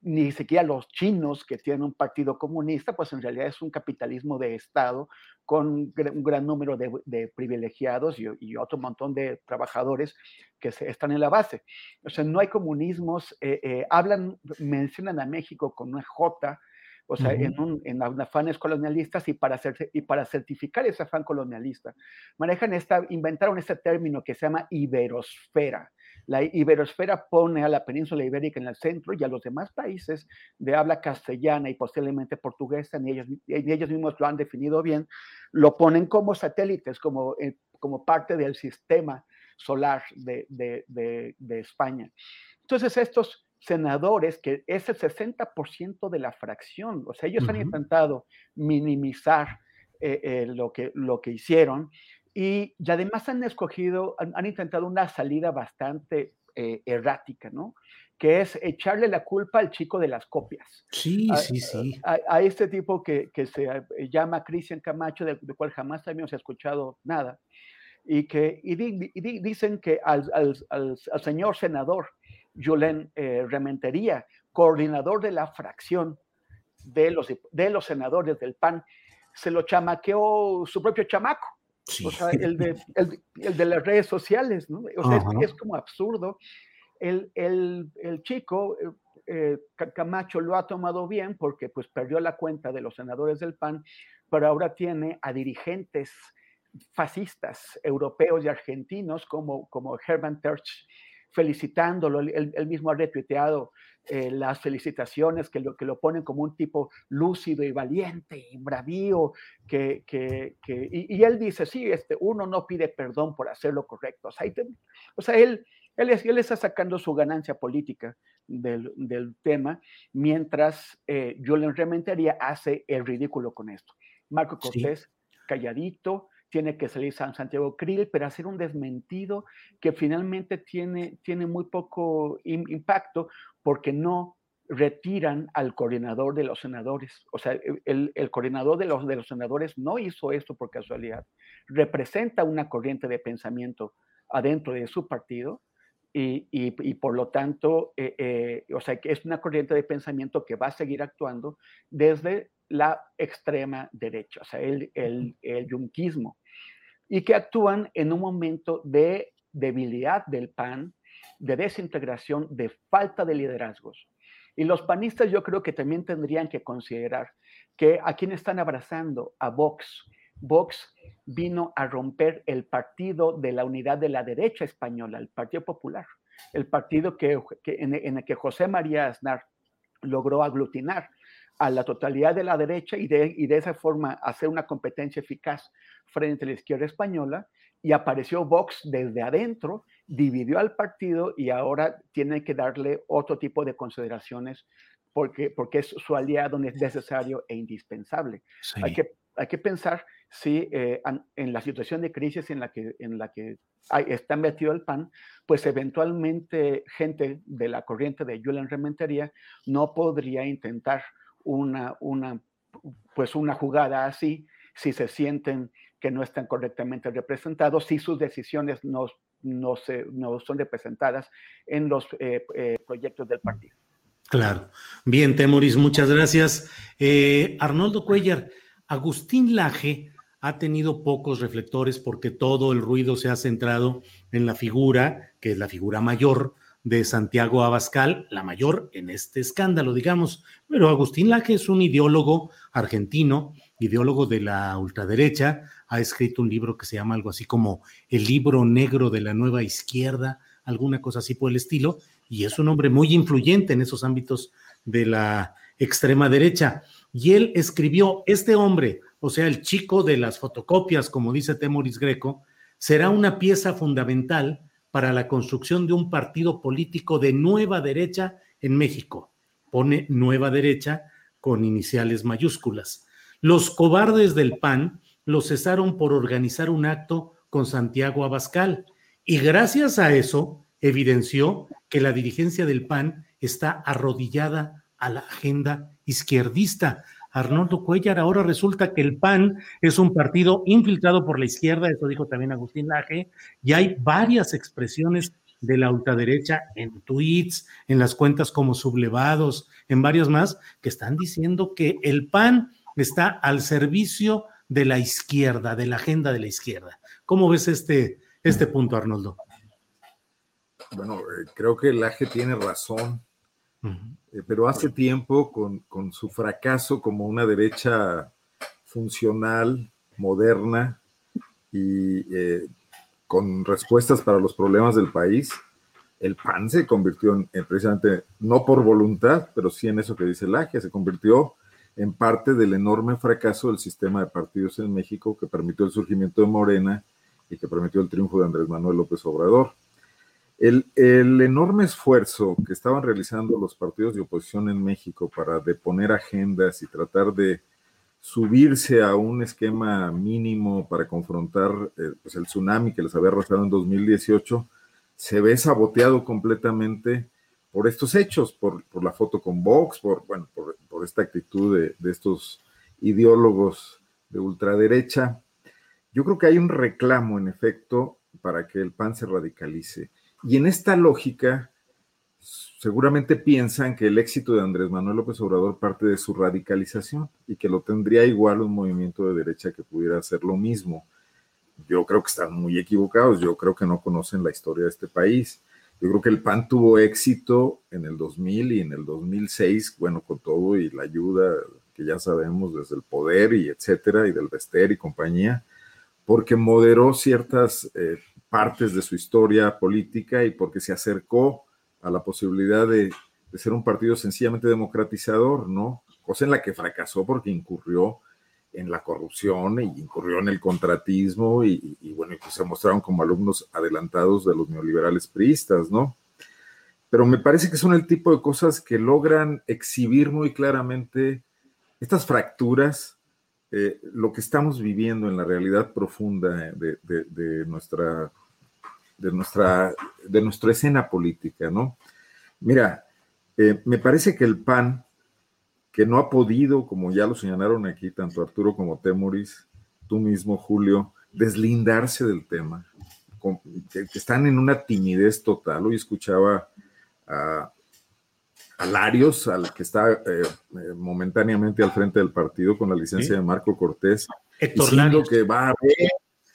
ni siquiera los chinos que tienen un partido comunista, pues en realidad es un capitalismo de Estado con un gran número de, privilegiados y, otro montón de trabajadores que están en la base. O sea, no hay comunismos, eh, eh, hablan, mencionan a México con una J, o sea, en, un, en, afanes colonialistas y para, hacer, y para certificar ese afán colonialista, manejan esta, inventaron este término que se llama iberosfera. La iberosfera pone a la península ibérica en el centro y a los demás países de habla castellana y posiblemente portuguesa, ni ellos, ni ellos mismos lo han definido bien, lo ponen como satélites, como, eh, como parte del sistema solar de, de, de, España. Entonces, estos senadores, que es el 60% de la fracción, o sea, ellos han intentado minimizar eh, eh, lo, que, lo que hicieron y, además han escogido, han, intentado una salida bastante eh, errática, ¿no? Que es echarle la culpa al chico de las copias. Sí, sí, sí. A, este tipo que, que, se eh, llama Cristian Camacho, del cual jamás habíamos escuchado nada, y que y dicen que al, al, al, señor senador Julen eh, Rementería, coordinador de la fracción de los, de los senadores del PAN, se lo chamaqueó su propio chamaco. O sea, el de, el, el de, las redes sociales, ¿no? O sea, es, como absurdo. El, chico, eh, eh, Camacho, lo ha tomado bien porque pues perdió la cuenta de los senadores del PAN, pero ahora tiene a dirigentes fascistas europeos y argentinos como, como Hermann Terch felicitándolo, él, mismo ha retuiteado eh, las felicitaciones que lo, que lo ponen como un tipo lúcido y valiente y bravío, que, que, que y, él dice, sí, este, uno no pide perdón por hacer lo correcto. O sea, o sea él, él, él, está sacando su ganancia política del, del tema, mientras eh, Julian Rementería hace el ridículo con esto. Marco Cortés, calladito, tiene que salir San Santiago Krill, pero hacer un desmentido que finalmente tiene, tiene muy poco impacto porque no retiran al coordinador de los senadores. O sea, el, el, coordinador de los, de los senadores no hizo esto por casualidad. Representa una corriente de pensamiento adentro de su partido y, y, por lo tanto, eh, eh, o sea, que es una corriente de pensamiento que va a seguir actuando desde la extrema derecha, o sea, el, el, el yunquismo y que actúan en un momento de debilidad del PAN, de desintegración, de falta de liderazgos. Y los panistas yo creo que también tendrían que considerar que a quien están abrazando, a Vox. Vox vino a romper el partido de la unidad de la derecha española, el Partido Popular, el partido que, en, el que José María Aznar logró aglutinar a la totalidad de la derecha y de, y de esa forma hacer una competencia eficaz frente a la izquierda española y apareció Vox desde adentro, dividió al partido y ahora tiene que darle otro tipo de consideraciones porque, porque es su aliado necesario e indispensable. Hay, que, hay que pensar si eh, en la situación de crisis en la que, en la que está metido el PAN, pues eventualmente gente de la corriente de Julian Rementería no podría intentar una, una, pues una jugada así si se sienten que no están correctamente representados, si sus decisiones no, no, se, no son representadas en los eh, eh, proyectos del partido. Claro. Bien, Temoris, muchas gracias. Eh, Arnoldo Cuellar, Agustín Laje ha tenido pocos reflectores porque todo el ruido se ha centrado en la figura, que es la figura mayor de Santiago Abascal, la mayor en este escándalo, digamos. Pero Agustín Laje es un ideólogo argentino, ideólogo de la ultraderecha, ha escrito un libro que se llama algo así como El libro negro de la nueva izquierda, alguna cosa así por el estilo, y es un hombre muy influyente en esos ámbitos de la extrema derecha. Y él escribió, este hombre, o sea, el chico de las fotocopias, como dice Temoris Greco, será una pieza fundamental para la construcción de un partido político de nueva derecha en México. Pone nueva derecha con iniciales mayúsculas. Los cobardes del PAN lo cesaron por organizar un acto con Santiago Abascal y gracias a eso evidenció que la dirigencia del PAN está arrodillada a la agenda izquierdista. Arnoldo Cuellar, ahora resulta que el PAN es un partido infiltrado por la izquierda, eso dijo también Agustín Laje, y hay varias expresiones de la ultraderecha en tweets, en las cuentas como sublevados, en varias más, que están diciendo que el PAN está al servicio de la izquierda, de la agenda de la izquierda. ¿Cómo ves este, este punto, Arnoldo? Bueno, eh, creo que Laje tiene razón eh, pero hace tiempo, con, su fracaso como una derecha funcional, moderna y eh, con respuestas para los problemas del país, el PAN se convirtió en, precisamente, no por voluntad, pero sí en eso que dice Lagia, se convirtió en parte del enorme fracaso del sistema de partidos en México que permitió el surgimiento de Morena y que permitió el triunfo de Andrés Manuel López Obrador. El, enorme esfuerzo que estaban realizando los partidos de oposición en México para deponer agendas y tratar de subirse a un esquema mínimo para confrontar eh, pues, el tsunami que les había arrastrado en 2018, se ve saboteado completamente por estos hechos, por, la foto con Vox, por, bueno, por, esta actitud de, de estos ideólogos de ultraderecha. Yo creo que hay un reclamo, en efecto, para que el PAN se radicalice. Y en esta lógica, seguramente piensan que el éxito de Andrés Manuel López Obrador parte de su radicalización y que lo tendría igual un movimiento de derecha que pudiera hacer lo mismo. Yo creo que están muy equivocados, yo creo que no conocen la historia de este país. Yo creo que el PAN tuvo éxito en el 2000 y en el 2006, bueno, con todo y la ayuda que ya sabemos desde el poder y etcétera, y del Vester y compañía, porque moderó ciertas eh, partes de su historia política y porque se acercó a la posibilidad de, ser un partido sencillamente democratizador, ¿no? Cosa en la que fracasó porque incurrió en la corrupción y incurrió en el contratismo y, bueno, pues se mostraron como alumnos adelantados de los neoliberales priistas, ¿no? Pero me parece que son el tipo de cosas que logran exhibir muy claramente estas fracturas, eh, lo que estamos viviendo en la realidad profunda de, nuestra, de, nuestra, de nuestra escena política, ¿no? Mira, eh, me parece que el PAN, que no ha podido, como ya lo señalaron aquí, tanto Arturo como Temoris, tú mismo, Julio, deslindarse del tema, que, están en una timidez total. Hoy escuchaba a, Larios, al que está eh, eh, momentáneamente al frente del partido con la licencia de Marco Cortés, Héctor Larios. que va a ver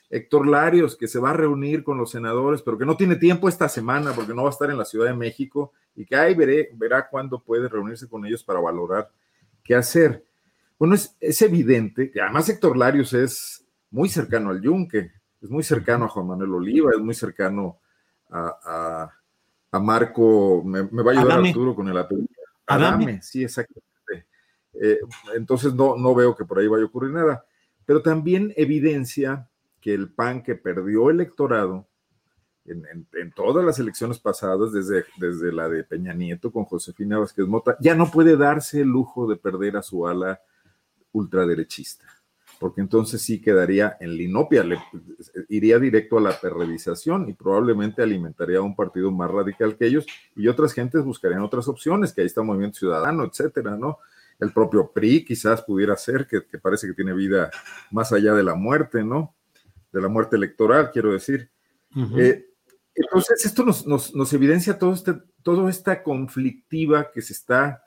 Héctor Larios, que se va a reunir con los senadores, pero que no tiene tiempo esta semana porque no va a estar en la Ciudad de México y que ahí veré, verá cuándo puede reunirse con ellos para valorar qué hacer. Bueno, es, evidente que además Héctor Larios es muy cercano al Yunque, es muy cercano a Juan Manuel Oliva, es muy cercano a, Marco, me, va a ayudar Arturo con el apellido. Adame, sí, exactamente. Eh, entonces no, no veo que por ahí vaya a ocurrir nada, pero también evidencia que el PAN que perdió electorado en, todas las elecciones pasadas, desde, desde la de Peña Nieto con Josefina Vázquez Mota, ya no puede darse el lujo de perder a su ala ultraderechista, porque entonces sí quedaría en linopia, le, iría directo a la perrevisación y probablemente alimentaría a un partido más radical que ellos y otras gentes buscarían otras opciones, que ahí está Movimiento Ciudadano, etcétera, ¿no? El propio PRI quizás pudiera ser, que, parece que tiene vida más allá de la muerte, ¿no? De la muerte electoral, quiero decir. Entonces, esto nos, evidencia todo este, toda esta conflictiva que se está,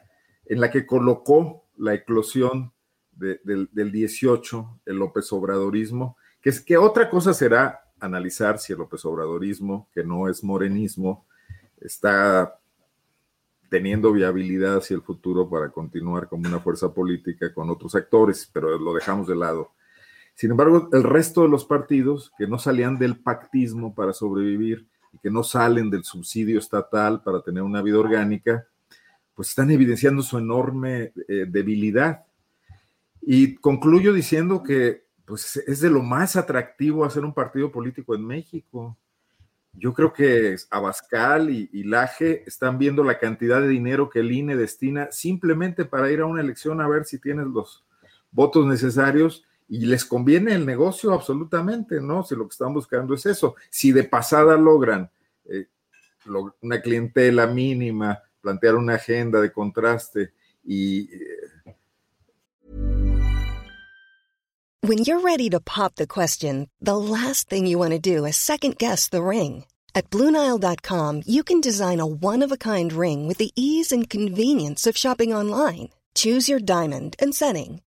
en la que colocó la eclosión del, 18, el López Obradorismo, que es que otra cosa será analizar si el López Obradorismo, que no es morenismo, está teniendo viabilidad hacia el futuro para continuar como una fuerza política con otros actores, pero lo dejamos de lado. Sin embargo, el resto de los partidos que no salían del pactismo para sobrevivir, y que no salen del subsidio estatal para tener una vida orgánica, pues están evidenciando su enorme eh, debilidad. Y concluyo diciendo que pues, es de lo más atractivo hacer un partido político en México. Yo creo que Abascal y, y, Laje están viendo la cantidad de dinero que el INE destina simplemente para ir a una elección a ver si tienes los votos necesarios y les conviene el negocio absolutamente, ¿no? Si lo que están buscando es eso. Si de pasada logran eh, una clientela mínima, plantear una agenda de contraste y... Eh, When you're ready to pop the question, the last thing you want to do is second guess the ring. At BlueNile.com, you can design a one-of-a-kind ring with the ease and convenience of shopping online. Choose your diamond and setting.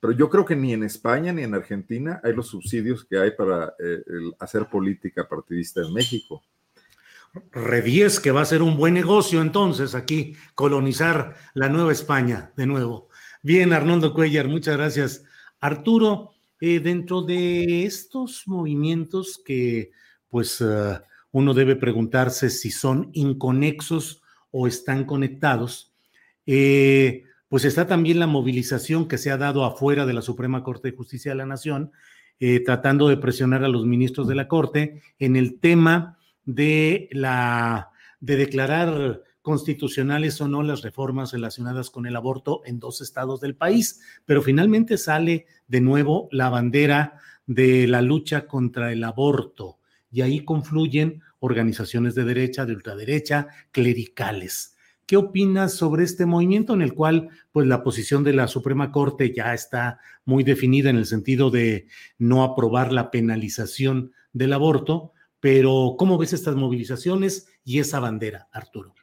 Pero yo creo que ni en España ni en Argentina hay los subsidios que hay para eh, hacer política partidista en México. Revies que va a ser un buen negocio entonces aquí, colonizar la Nueva España de nuevo. Bien, Arnoldo Cuellar, muchas gracias. Arturo, eh, dentro de estos movimientos que pues eh, uno debe preguntarse si son inconexos o están conectados, eh, pues está también la movilización que se ha dado afuera de la Suprema Corte de Justicia de la Nación, eh, tratando de presionar a los ministros de la Corte en el tema de la de declarar constitucionales o no las reformas relacionadas con el aborto en dos estados del país, pero finalmente sale de nuevo la bandera de la lucha contra el aborto y ahí confluyen organizaciones de derecha, de ultraderecha, clericales. ¿Qué opinas sobre este movimiento en el cual pues la posición de la Suprema Corte ya está muy definida en el sentido de no aprobar la penalización del aborto, pero ¿cómo ves estas movilizaciones y esa bandera, Arturo?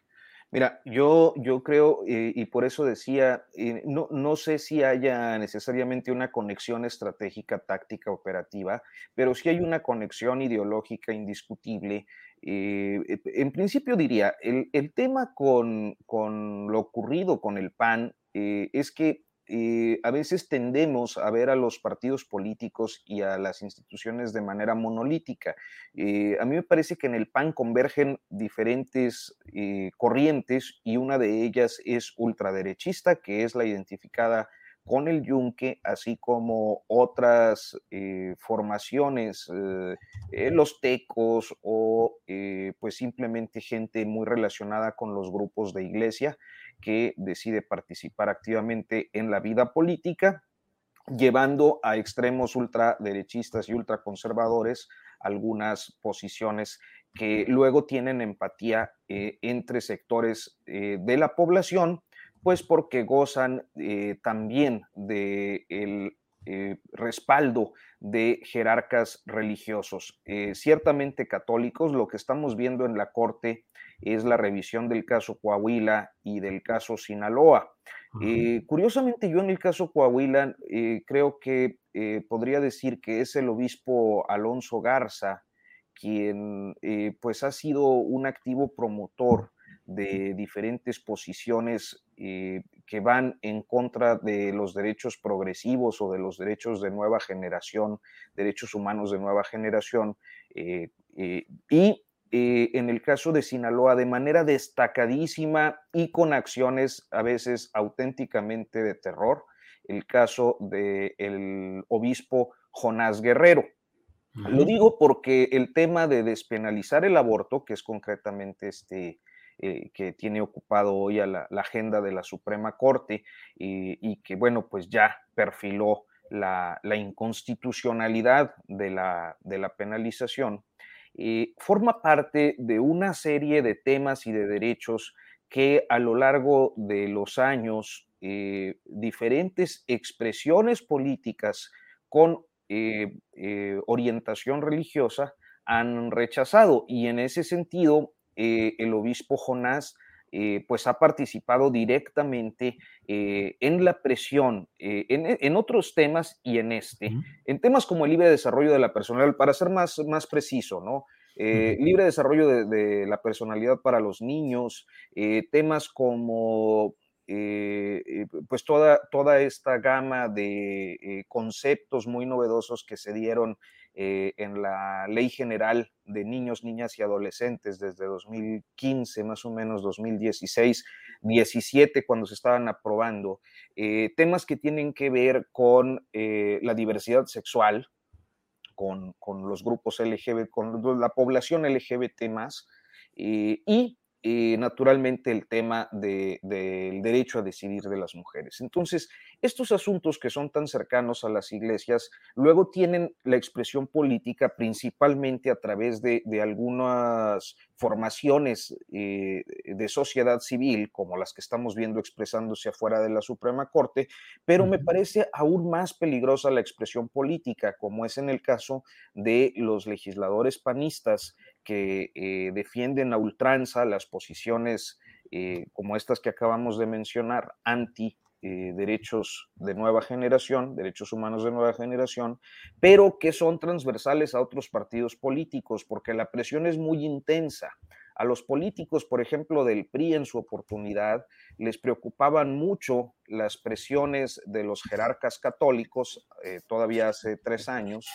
Mira, yo, yo creo, eh, y por eso decía, eh, no, no sé si haya necesariamente una conexión estratégica, táctica, operativa, pero sí hay una conexión ideológica indiscutible. Eh, en principio diría, el, el tema con, con, lo ocurrido con el PAN es que eh, a veces tendemos a ver a los partidos políticos y a las instituciones de manera monolítica. Eh, a mí me parece que en el PAN convergen diferentes eh, corrientes y una de ellas es ultraderechista, que es la identificada con el yunque, así como otras formaciones, los tecos o pues simplemente gente muy relacionada con los grupos de iglesia que decide participar activamente en la vida política, llevando a extremos ultraderechistas y ultraconservadores algunas posiciones que luego tienen empatía eh, entre sectores eh, de la población, pues porque gozan eh, también del respaldo de jerarcas religiosos, ciertamente católicos. Lo que estamos viendo en la Corte es la revisión del caso Coahuila y del caso Sinaloa. Eh, curiosamente, yo en el caso Coahuila eh, creo que eh, podría decir que es el obispo Alonso Garza quien pues ha sido un activo promotor de diferentes posiciones que van en contra de los derechos progresivos o de los derechos de nueva generación, derechos humanos de nueva generación, y eh, en el caso de Sinaloa de manera destacadísima y con acciones a veces auténticamente de terror, el caso del obispo Jonás Guerrero. Lo digo porque el tema de despenalizar el aborto, que es concretamente este, eh, que tiene ocupado hoy a la, agenda de la Suprema Corte y que, bueno, pues ya perfiló la, inconstitucionalidad de la, de la penalización, eh, forma parte de una serie de temas y de derechos que a lo largo de los años eh, diferentes expresiones políticas con eh, orientación religiosa han rechazado. Y en ese sentido el obispo Jonás eh, pues ha participado directamente eh, en la presión, eh, en, otros temas y en este, en temas como el libre desarrollo de la personalidad, para ser más, más preciso, ¿no? libre desarrollo de, la personalidad para los niños, temas como pues toda, toda esta gama de conceptos muy novedosos que se dieron eh, en la Ley General de Niños, Niñas y Adolescentes desde 2015, más o menos 2016, 17, cuando se estaban aprobando, eh, temas que tienen que ver con eh, la diversidad sexual, con, con, los grupos LGBT, con la población LGBT más, y naturalmente el tema del derecho a decidir de las mujeres. Entonces, estos asuntos que son tan cercanos a las iglesias luego tienen la expresión política principalmente a través de, algunas formaciones eh, de sociedad civil, como las que estamos viendo expresándose afuera de la Suprema Corte, pero me parece aún más peligrosa la expresión política, como es en el caso de los legisladores panistas que eh, defienden a ultranza las posiciones eh, como estas que acabamos de mencionar, anti eh, derechos de nueva generación, derechos humanos de nueva generación, pero que son transversales a otros partidos políticos, porque la presión es muy intensa. A los políticos, por ejemplo, del PRI en su oportunidad, les preocupaban mucho las presiones de los jerarcas católicos, todavía hace tres años,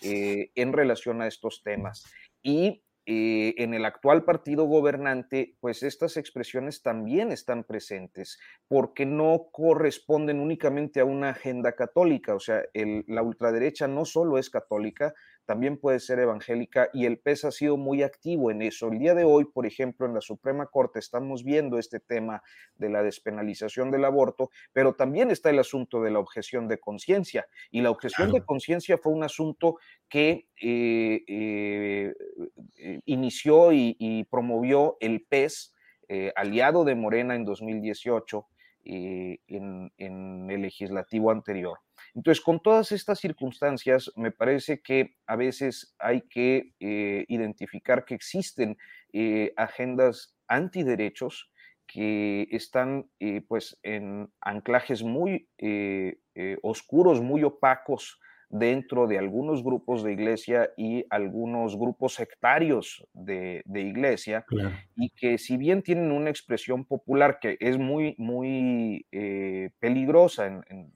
en relación a estos temas. Y eh, en el actual partido gobernante, pues estas expresiones también están presentes, porque no corresponden únicamente a una agenda católica, o sea, la ultraderecha no solo es católica, también puede ser evangélica y el PES ha sido muy activo en eso. El día de hoy, por ejemplo, en la Suprema Corte estamos viendo este tema de la despenalización del aborto, pero también está el asunto de la objeción de conciencia. Y la objeción de conciencia fue un asunto que eh, eh, eh, inició y, promovió el PES, aliado de Morena en 2018, en el legislativo anterior. Entonces, con todas estas circunstancias, me parece que a veces hay que eh, identificar que existen eh, agendas antiderechos que están eh, pues en anclajes muy oscuros, muy opacos dentro de algunos grupos de iglesia y algunos grupos sectarios de, iglesia, y que si bien tienen una expresión popular que es muy, muy eh, peligrosa en,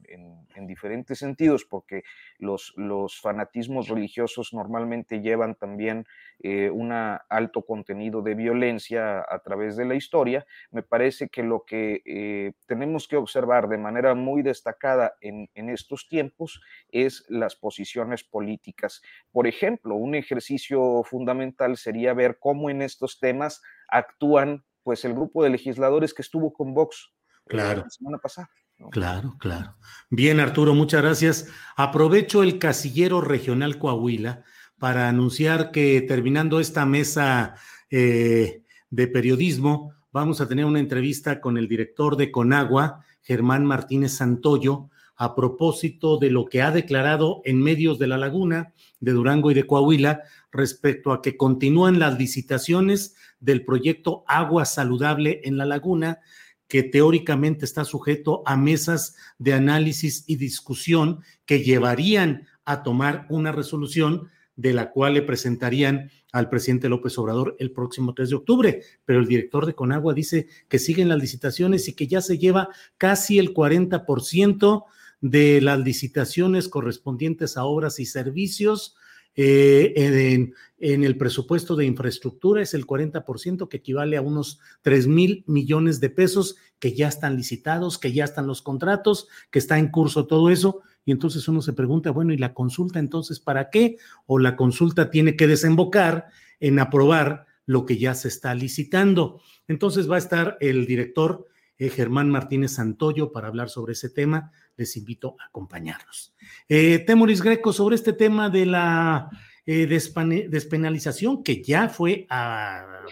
diferentes sentidos, porque los, los fanatismos religiosos normalmente llevan también eh, un alto contenido de violencia a través de la historia, me parece que lo que eh, tenemos que observar de manera muy destacada en, en estos tiempos es las posiciones políticas. Por ejemplo, un ejercicio fundamental sería ver cómo en estos temas actúan pues el grupo de legisladores que estuvo con Vox eh, claro. la semana pasada. Claro, claro. Bien, Arturo, muchas gracias. Aprovecho el casillero regional Coahuila para anunciar que terminando esta mesa eh, de periodismo, vamos a tener una entrevista con el director de Conagua, Germán Martínez Santoyo, a propósito de lo que ha declarado en medios de la laguna de Durango y de Coahuila respecto a que continúan las licitaciones del proyecto Agua Saludable en la laguna, que teóricamente está sujeto a mesas de análisis y discusión que llevarían a tomar una resolución de la cual le presentarían al presidente López Obrador el próximo 3 de octubre. Pero el director de Conagua dice que siguen las licitaciones y que ya se lleva casi el 40% de las licitaciones correspondientes a obras y servicios. Eh, en, en, el presupuesto de infraestructura es el 40%, que equivale a unos 3 mil millones de pesos que ya están licitados, que ya están los contratos, que está en curso todo eso. Y entonces uno se pregunta, bueno, ¿y la consulta entonces para qué? O la consulta tiene que desembocar en aprobar lo que ya se está licitando. Entonces va a estar el director eh, Germán Martínez Santoyo para hablar sobre ese tema. Les invito a acompañarnos. Eh, Temoris Greco, sobre este tema de la eh, despenalización que ya fue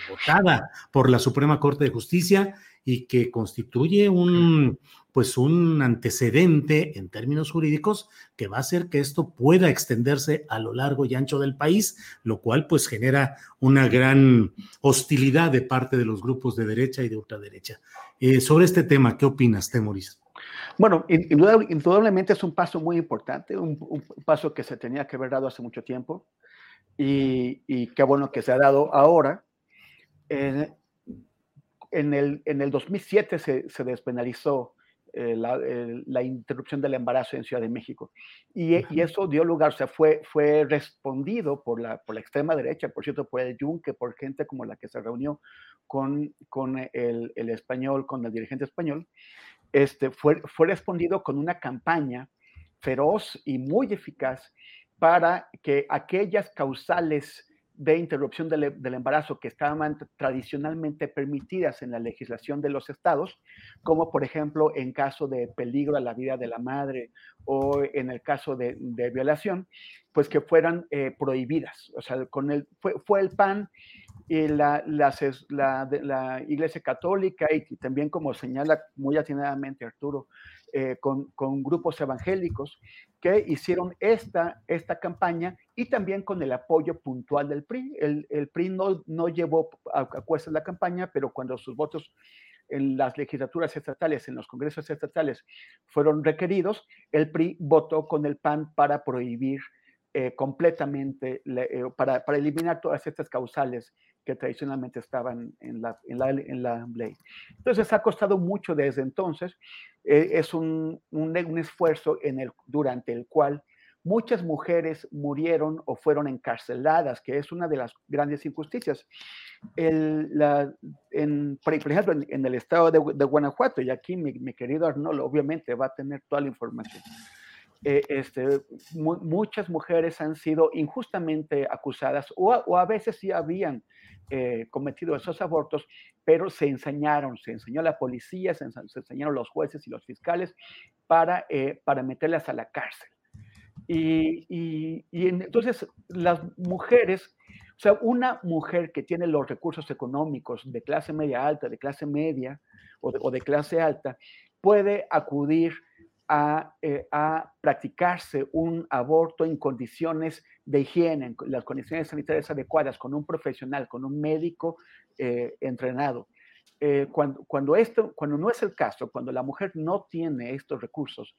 votada por la Suprema Corte de Justicia y que constituye un, pues un antecedente en términos jurídicos que va a hacer que esto pueda extenderse a lo largo y ancho del país, lo cual pues genera una gran hostilidad de parte de los grupos de derecha y de ultraderecha. Eh, sobre este tema, ¿qué opinas, Temoris? Bueno, indudablemente es un paso muy importante, un, paso que se tenía que haber dado hace mucho tiempo y, qué bueno que se ha dado ahora. en, el, en el 2007 se, se despenalizó eh, la, interrupción del embarazo en Ciudad de México. Y, eso dio lugar, o sea, fue, fue respondido por la, por la extrema derecha, por cierto, por el Yunque, por gente como la que se reunió con, con el, el español, con el dirigente español, este, fue, fue respondido con una campaña feroz y muy eficaz para que aquellas causales de interrupción del, embarazo que estaban tradicionalmente permitidas en la legislación de los estados, como por ejemplo en caso de peligro a la vida de la madre o en el caso de, violación, pues que fueran eh, prohibidas. O sea, con el, fue, fue el PAN y la, la, la, Iglesia Católica y, también como señala muy atinadamente Arturo, eh, con, con, grupos evangélicos que hicieron esta, esta campaña y también con el apoyo puntual del PRI. El, el PRI no, no llevó a, a la campaña, pero cuando sus votos en las legislaturas estatales, en los congresos estatales, fueron requeridos, el PRI votó con el PAN para prohibir eh, completamente, eh, para, para, eliminar todas estas causales que tradicionalmente estaban en la, en la, en la ley. Entonces ha costado mucho desde entonces, eh, es un, un, esfuerzo en el, durante el cual muchas mujeres murieron o fueron encarceladas, que es una de las grandes injusticias. El, la, en, por ejemplo, en, el estado de, Guanajuato, y aquí mi, mi, querido Arnoldo obviamente va a tener toda la información. Eh, este, mu muchas mujeres han sido injustamente acusadas o, o a veces sí habían eh, cometido esos abortos, pero se enseñaron, se enseñó a la policía, se, se enseñaron los jueces y los fiscales para, eh, para meterlas a la cárcel. Y, entonces las mujeres, o sea, una mujer que tiene los recursos económicos de clase media alta, de clase media o de, o de clase alta, puede acudir a, eh, a, practicarse un aborto en condiciones de higiene, en las condiciones sanitarias adecuadas, con un profesional, con un médico eh, entrenado. Eh, cuando, cuando, esto, cuando no es el caso, cuando la mujer no tiene estos recursos,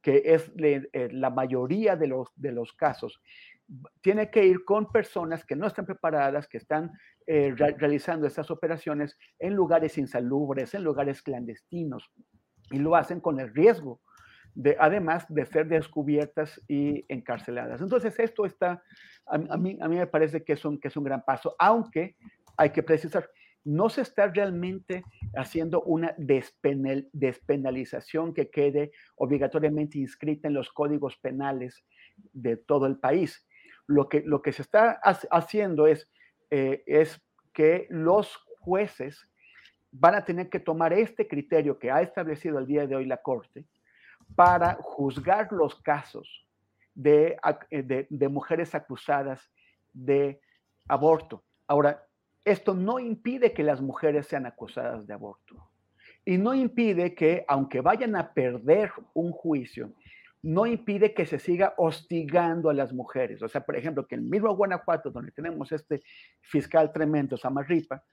que es de, eh, la mayoría de los, de los casos, tiene que ir con personas que no están preparadas, que están eh, re realizando estas operaciones en lugares insalubres, en lugares clandestinos, y lo hacen con el riesgo de, además de ser descubiertas y encarceladas. Entonces, esto está, a, mí, a mí me parece que es, un, que es un gran paso, aunque hay que precisar, no se está realmente haciendo una despenal, despenalización que quede obligatoriamente inscrita en los códigos penales de todo el país. Lo que, lo que se está haciendo es, eh, es que los jueces van a tener que tomar este criterio que ha establecido el día de hoy la Corte para juzgar los casos de, de, mujeres acusadas de aborto. Ahora, esto no impide que las mujeres sean acusadas de aborto. Y no impide que, aunque vayan a perder un juicio, no impide que se siga hostigando a las mujeres. O sea, por ejemplo, que en mismo Guanajuato, donde tenemos este fiscal tremendo, Samarripa,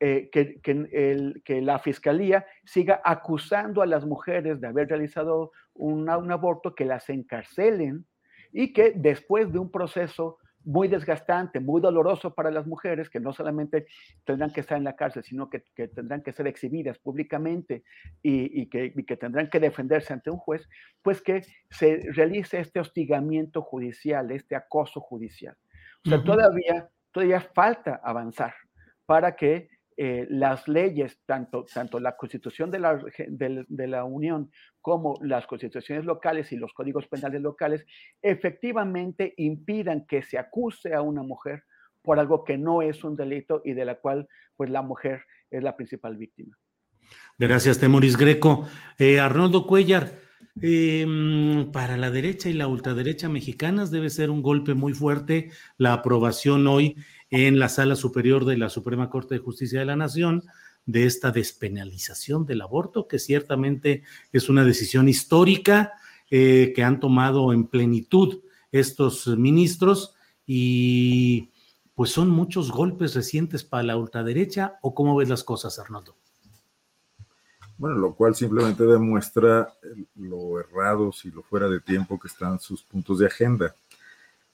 eh, que, que, el, que, la fiscalía siga acusando a las mujeres de haber realizado una, un aborto, que las encarcelen y que después de un proceso muy desgastante, muy doloroso para las mujeres, que no solamente tendrán que estar en la cárcel, sino que, que tendrán que ser exhibidas públicamente y, y, que, y, que, tendrán que defenderse ante un juez, pues que se realice este hostigamiento judicial, este acoso judicial. O sea, uh -huh. todavía, todavía falta avanzar para que eh, las leyes, tanto, tanto la constitución de la, de, la Unión como las constituciones locales y los códigos penales locales, efectivamente impidan que se acuse a una mujer por algo que no es un delito y de la cual pues la mujer es la principal víctima. Gracias, Temoris Greco. Eh, Arnoldo Cuellar, eh, para la derecha y la ultraderecha mexicanas debe ser un golpe muy fuerte la aprobación hoy en la Sala Superior de la Suprema Corte de Justicia de la Nación de esta despenalización del aborto, que ciertamente es una decisión histórica eh, que han tomado en plenitud estos ministros y pues son muchos golpes recientes para la ultraderecha o cómo ves las cosas, Arnoldo? Bueno, lo cual simplemente demuestra lo errados y lo fuera de tiempo que están sus puntos de agenda.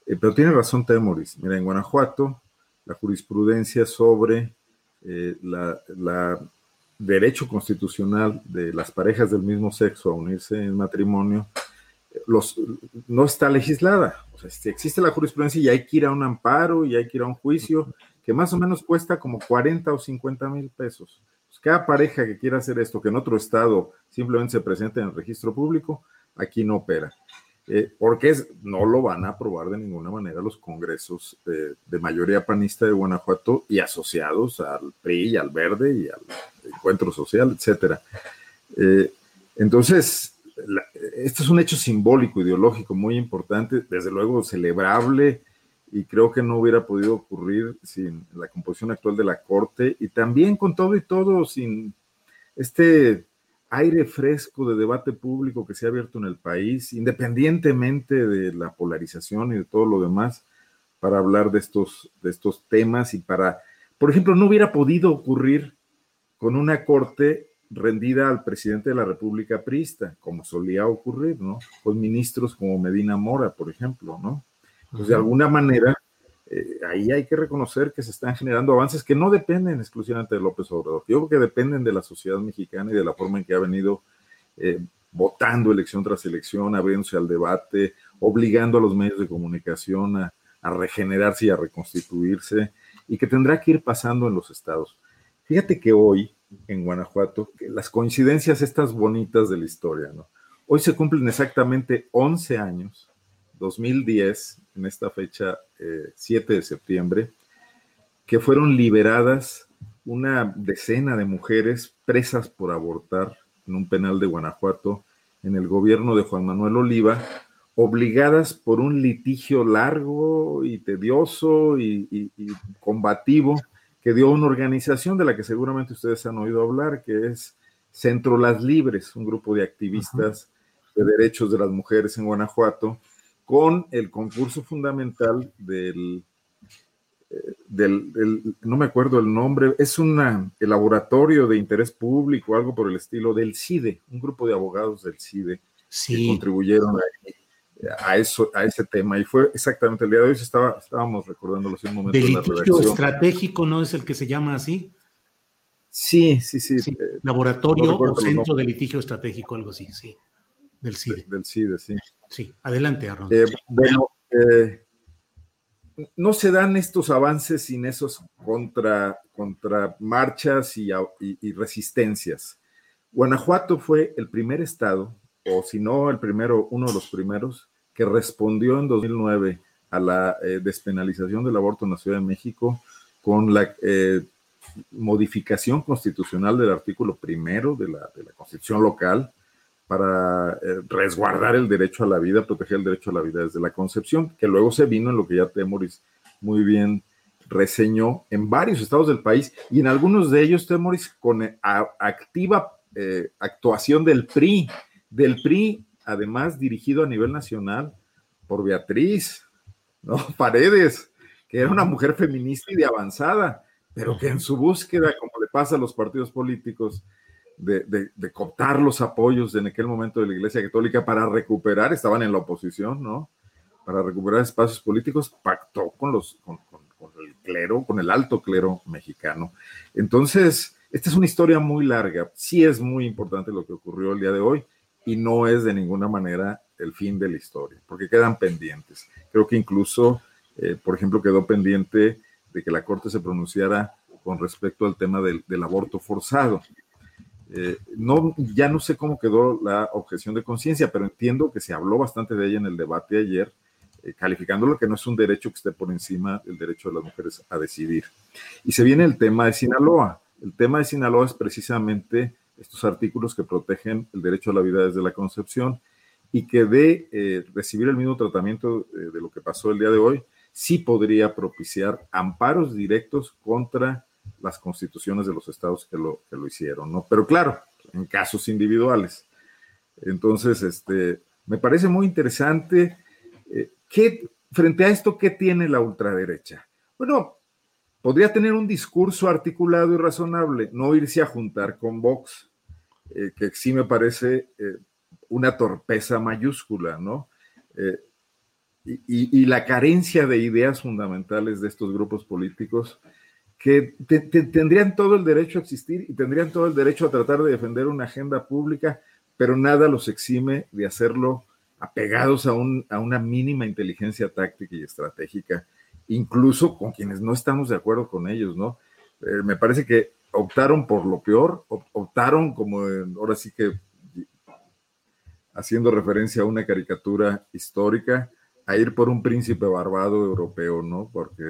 Eh, pero tiene razón Temoris. Mira, en Guanajuato la jurisprudencia sobre eh, la, derecho constitucional de las parejas del mismo sexo a unirse en matrimonio los, no está legislada. O sea, existe la jurisprudencia y hay que ir a un amparo y hay que ir a un juicio que más o menos cuesta como 40 o 50 mil pesos. Pues cada pareja que quiera hacer esto, que en otro estado simplemente se presente en el registro público, aquí no opera eh, porque no lo van a aprobar de ninguna manera los congresos de, de, mayoría panista de Guanajuato y asociados al PRI y al Verde y al Encuentro Social, etcétera. Eh, entonces, la, este es un hecho simbólico, ideológico muy importante, desde luego celebrable, y creo que no hubiera podido ocurrir sin la composición actual de la Corte, y también con todo y todo, sin este aire fresco de debate público que se ha abierto en el país, independientemente de la polarización y de todo lo demás, para hablar de estos, de estos temas y para, por ejemplo, no hubiera podido ocurrir con una corte rendida al presidente de la República Prista, como solía ocurrir, ¿no? Con ministros como Medina Mora, por ejemplo, ¿no? Pues de alguna manera, eh, ahí hay que reconocer que se están generando avances que no dependen exclusivamente de López Obrador, yo creo que dependen de la sociedad mexicana y de la forma en que ha venido eh, votando elección tras elección, abriéndose al debate, obligando a los medios de comunicación a, regenerarse y a reconstituirse, y que tendrá que ir pasando en los estados. Fíjate que hoy en Guanajuato, las coincidencias estas bonitas de la historia, ¿no? Hoy se cumplen exactamente 11 años, 2010, en esta fecha 7 eh, de septiembre, que fueron liberadas una decena de mujeres presas por abortar en un penal de Guanajuato en el gobierno de Juan Manuel Oliva, obligadas por un litigio largo y tedioso y, combativo que dio una organización de la que seguramente ustedes han oído hablar, que es Centro Las Libres, un grupo de activistas de derechos de las mujeres en Guanajuato, con el concurso fundamental del, eh, del, no me acuerdo el nombre, es una, el laboratorio de interés público, algo por el estilo del CIDE, un grupo de abogados del CIDE que contribuyeron a, eso, a ese tema. Y fue exactamente el día de hoy, estaba, estábamos recordándolo hace un momento. ¿De litigio estratégico no es el que se llama así? Sí, sí, sí. Eh, laboratorio o centro de litigio estratégico, algo así, sí. Del CIDE. del CIDE, sí. Sí, adelante, Arnold. Eh, bueno, eh, no se dan estos avances sin esos contra, contra marchas y, resistencias. Guanajuato fue el primer estado, o si no el primero, uno de los primeros, que respondió en 2009 a la eh, despenalización del aborto en la Ciudad de México con la modificación constitucional del artículo primero de la, de la Constitución local, para eh, resguardar el derecho a la vida, proteger el derecho a la vida desde la concepción, que luego se vino en lo que ya Temoris muy bien reseñó en varios estados del país y en algunos de ellos, Temoris, con eh, activa eh, actuación del PRI, del PRI, además dirigido a nivel nacional por Beatriz, ¿no? Paredes, que era una mujer feminista y de avanzada, pero que en su búsqueda, como le pasa a los partidos políticos, de, de, los apoyos en aquel momento de la Iglesia Católica para recuperar, estaban en la oposición, ¿no? Para recuperar espacios políticos, pactó con, los, con, el clero, con el alto clero mexicano. Entonces, esta es una historia muy larga. Sí es muy importante lo que ocurrió el día de hoy y no es de ninguna manera el fin de la historia, porque quedan pendientes. Creo que incluso, eh, por ejemplo, quedó pendiente de que la Corte se pronunciara con respecto al tema del aborto forzado. Eh, no, ya no sé cómo quedó la objeción de conciencia, pero entiendo que se habló bastante de ella en el debate ayer, eh, calificándolo que no es un derecho que esté por encima del derecho de las mujeres a decidir. Y se viene el tema de Sinaloa. El tema de Sinaloa es precisamente estos artículos que protegen el derecho a la vida desde la concepción y que de eh, recibir el mismo tratamiento de lo que pasó el día de hoy, sí podría propiciar amparos directos contra las constituciones de los estados que lo, que lo hicieron, ¿no? Pero claro, en casos individuales. Entonces, este, me parece muy interesante. Eh, frente a esto, ¿qué tiene la ultraderecha? Bueno, podría tener un discurso articulado y razonable, no irse a juntar con Vox, eh, que sí me parece eh, una torpeza mayúscula, ¿no? y, la carencia de ideas fundamentales de estos grupos políticos que tendrían todo el derecho a existir y tendrían todo el derecho a tratar de defender una agenda pública, pero nada los exime de hacerlo apegados a, un, a una mínima inteligencia táctica y estratégica, incluso con quienes no estamos de acuerdo con ellos, ¿no? Eh, me parece que optaron por lo peor, optaron como ahora sí que haciendo referencia a una caricatura histórica, a ir por un príncipe barbado europeo, ¿no? Porque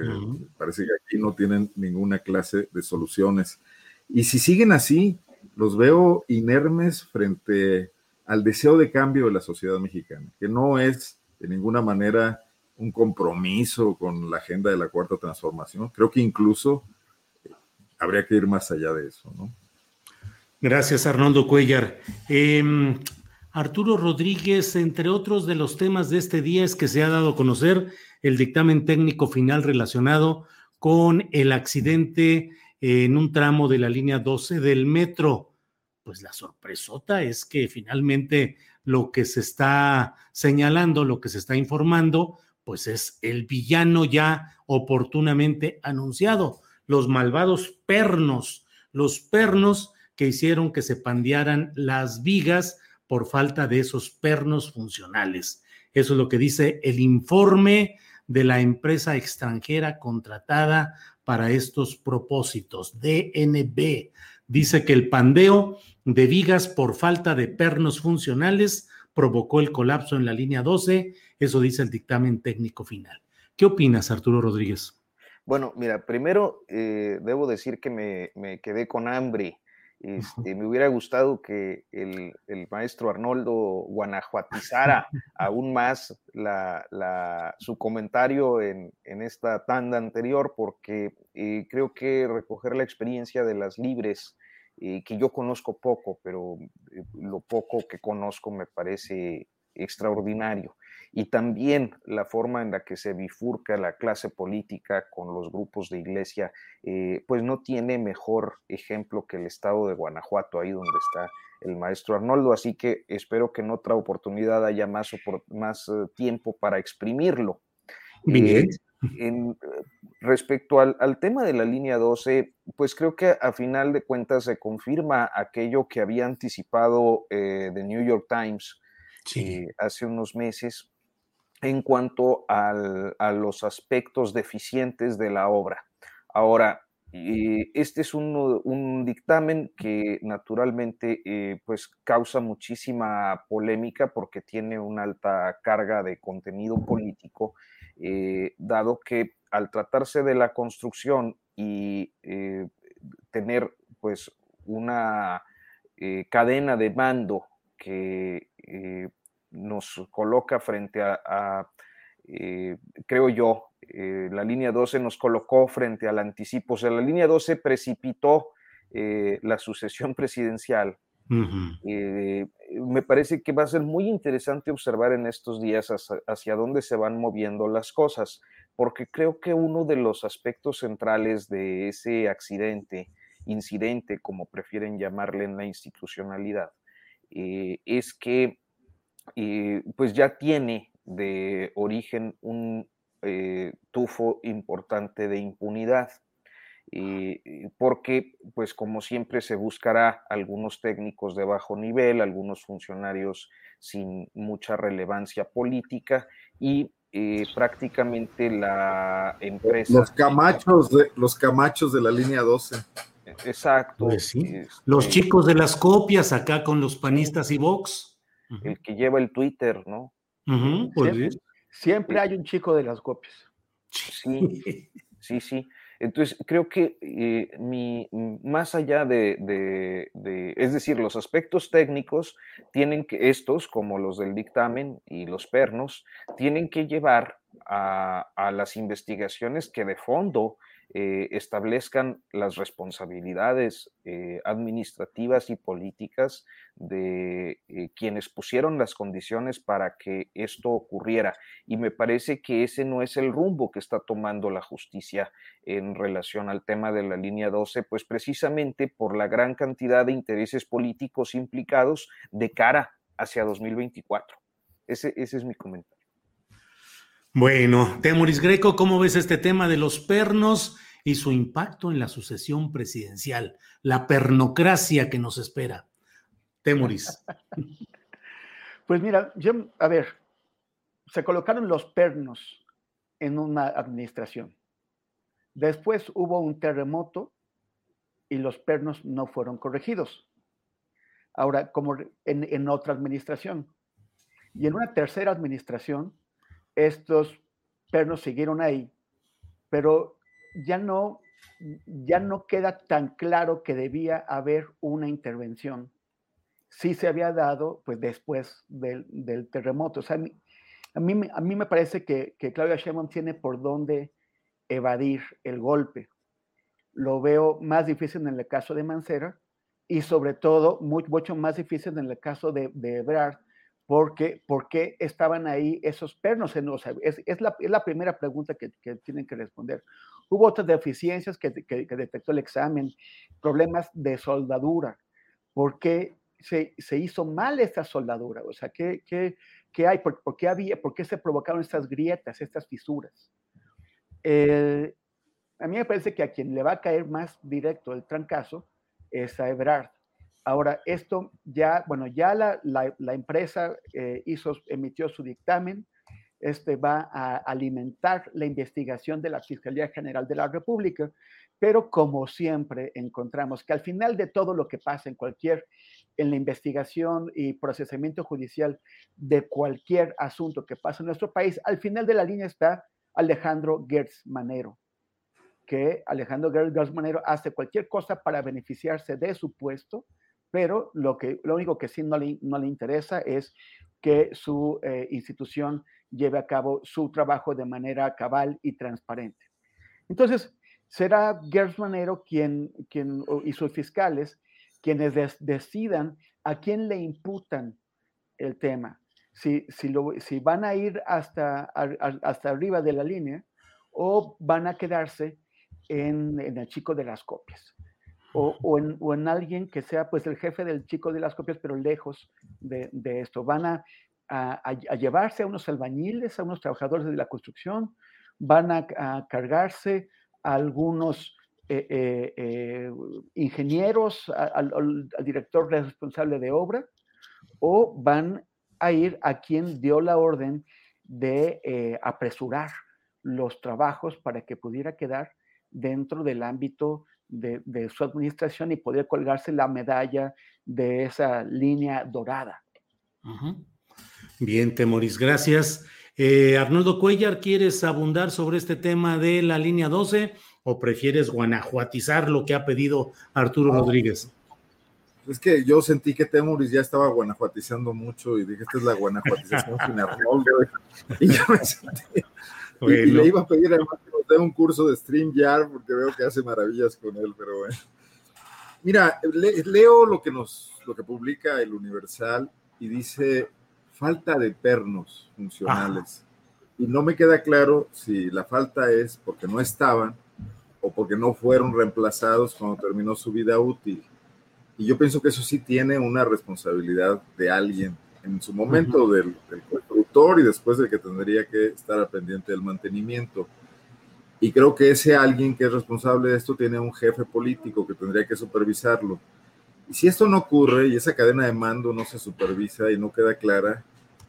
parece que aquí no tienen ninguna clase de soluciones. Y si siguen así, los veo inermes frente al deseo de cambio de la sociedad mexicana, que no es de ninguna manera un compromiso con la agenda de la cuarta transformación. Creo que incluso eh, habría que ir más allá de eso, ¿no? Gracias, Arnoldo Cuellar. Em, Arturo Rodríguez, entre otros de los temas de este día es que se ha dado a conocer el dictamen técnico final relacionado con el accidente en un tramo de la línea 12 del metro. Pues la sorpresota es que finalmente lo que se está señalando, lo que se está informando, pues es el villano ya oportunamente anunciado, los malvados pernos, los pernos que hicieron que se pandearan las vigas por falta de esos pernos funcionales. Eso es lo que dice el informe de la empresa extranjera contratada para estos propósitos, DNB. Dice que el pandeo de vigas por falta de pernos funcionales provocó el colapso en la línea 12. Eso dice el dictamen técnico final. ¿Qué opinas, Arturo Rodríguez? Bueno, mira, primero eh, debo decir que me, me, quedé con hambre. Este, me hubiera gustado que el, el maestro Arnoldo guanajuatizara aún más la, la, su comentario en, en, esta tanda anterior, porque eh, creo que recoger la experiencia de las libres, eh, que yo conozco poco, pero eh, lo poco que conozco me parece extraordinario y también la forma en la que se bifurca la clase política con los grupos de iglesia, eh, pues no tiene mejor ejemplo que el estado de Guanajuato, ahí donde está el maestro Arnoldo, así que espero que en otra oportunidad haya más, más eh, tiempo para exprimirlo. Bien. Eh, en, respecto al, al, tema de la línea 12, pues creo que a final de cuentas se confirma aquello que había anticipado The New York Times sí. hace unos meses, en cuanto al, a los aspectos deficientes de la obra. Ahora, eh, este es un, un, dictamen que naturalmente eh, pues causa muchísima polémica porque tiene una alta carga de contenido político, eh, dado que al tratarse de la construcción y tener pues una cadena de mando que nos coloca frente a, a eh, creo yo, eh, la línea 12 nos colocó frente al anticipo, o sea, la línea 12 precipitó eh, la sucesión presidencial. Uh -huh. me parece que va a ser muy interesante observar en estos días hacia, hacia dónde se van moviendo las cosas, porque creo que uno de los aspectos centrales de ese accidente, incidente, como prefieren llamarle en la institucionalidad, es que y pues ya tiene de origen un eh, tufo importante de impunidad. Y, porque, pues como siempre, se buscará algunos técnicos de bajo nivel, algunos funcionarios sin mucha relevancia política y eh, prácticamente la empresa. Los camachos, de, los camachos de la línea 12. Exacto. Pues sí. este, los chicos de las copias acá con los panistas y Vox el que lleva el Twitter, ¿no? Uh -huh, pues siempre, siempre, hay un chico de las copias. Sí, sí, sí. Entonces, creo que eh, mi, más allá de, de, de, es decir, los aspectos técnicos tienen que, estos, como los del dictamen y los pernos, tienen que llevar a, a las investigaciones que de fondo eh, establezcan las responsabilidades eh, administrativas y políticas de eh, quienes pusieron las condiciones para que esto ocurriera. Y me parece que ese no es el rumbo que está tomando la justicia en relación al tema de la línea 12, pues precisamente por la gran cantidad de intereses políticos implicados de cara hacia 2024. Ese, ese es mi comentario. Bueno, Temoris Greco, ¿cómo ves este tema de los pernos y su impacto en la sucesión presidencial? La pernocracia que nos espera. Temoris. Pues mira, yo, a ver, se colocaron los pernos en una administración. Después hubo un terremoto y los pernos no fueron corregidos. Ahora, como en, en otra administración. Y en una tercera administración, estos pernos siguieron ahí, pero ya no, ya no queda tan claro que debía haber una intervención. Sí se había dado, pues después del, del terremoto. O sea, a mí, a mí, me parece que, que Claudia Sheinbaum tiene por dónde evadir el golpe. Lo veo más difícil en el caso de Mancera y sobre todo mucho más difícil en el caso de, de Ebrard, porque ¿por qué estaban ahí esos pernos? En, sea, es, es, la, primera pregunta que, tienen que responder. Hubo otras deficiencias que, detectó el examen, problemas de soldadura. ¿Por qué se, hizo mal esta soldadura? O sea, ¿qué, hay? ¿Por, ¿Por, qué había? ¿Por qué se provocaron estas grietas, estas fisuras? A mí me parece que a quien le va a caer más directo el trancazo es a Ebrard, Ahora, esto ya, bueno, ya la, la, empresa eh, hizo, emitió su dictamen, este va a alimentar la investigación de la Fiscalía General de la República, pero como siempre encontramos que al final de todo lo que pasa en cualquier, en la investigación y procesamiento judicial de cualquier asunto que pasa en nuestro país, al final de la línea está Alejandro Gertz Manero, que Alejandro Gertz Manero hace cualquier cosa para beneficiarse de su puesto, pero lo, que, lo único que sí no le, no le interesa es que su eh, institución lleve a cabo su trabajo de manera cabal y transparente. Entonces, será Gers Manero quien, quien, y sus fiscales quienes decidan a quién le imputan el tema. Si, si, lo, si van a ir hasta, hasta arriba de la línea o van a quedarse en, en el chico de las copias o, en, alguien que sea pues el jefe del chico de las copias, pero lejos de, esto. Van a, llevarse a unos albañiles, a unos trabajadores de la construcción, van a, cargarse a algunos eh, eh, eh, ingenieros, al, director responsable de obra, o van a ir a quien dio la orden de apresurar los trabajos para que pudiera quedar dentro del ámbito de, su administración y poder colgarse la medalla de esa línea dorada. Bien, Temoris, gracias. Eh, Arnoldo Cuellar, ¿quieres abundar sobre este tema de la línea 12 o prefieres guanajuatizar lo que ha pedido Arturo Rodríguez? Es que yo sentí que Temoris ya estaba guanajuatizando mucho y dije, esta es la guanajuatización sin Arnoldo. Y yo me sentí, y, le iba a pedir además que nos dé un curso de StreamYard porque veo que hace maravillas con él, pero bueno. Mira, leo lo que nos, lo que publica el Universal y dice falta de pernos funcionales. Y no me queda claro si la falta es porque no estaban o porque no fueron reemplazados cuando terminó su vida útil. Y yo pienso que eso sí tiene una responsabilidad de alguien en su momento del, del, y después del que tendría que estar al pendiente del mantenimiento. Y creo que ese alguien que es responsable de esto tiene un jefe político que tendría que supervisarlo. Y si esto no ocurre y esa cadena de mando no se supervisa y no queda clara,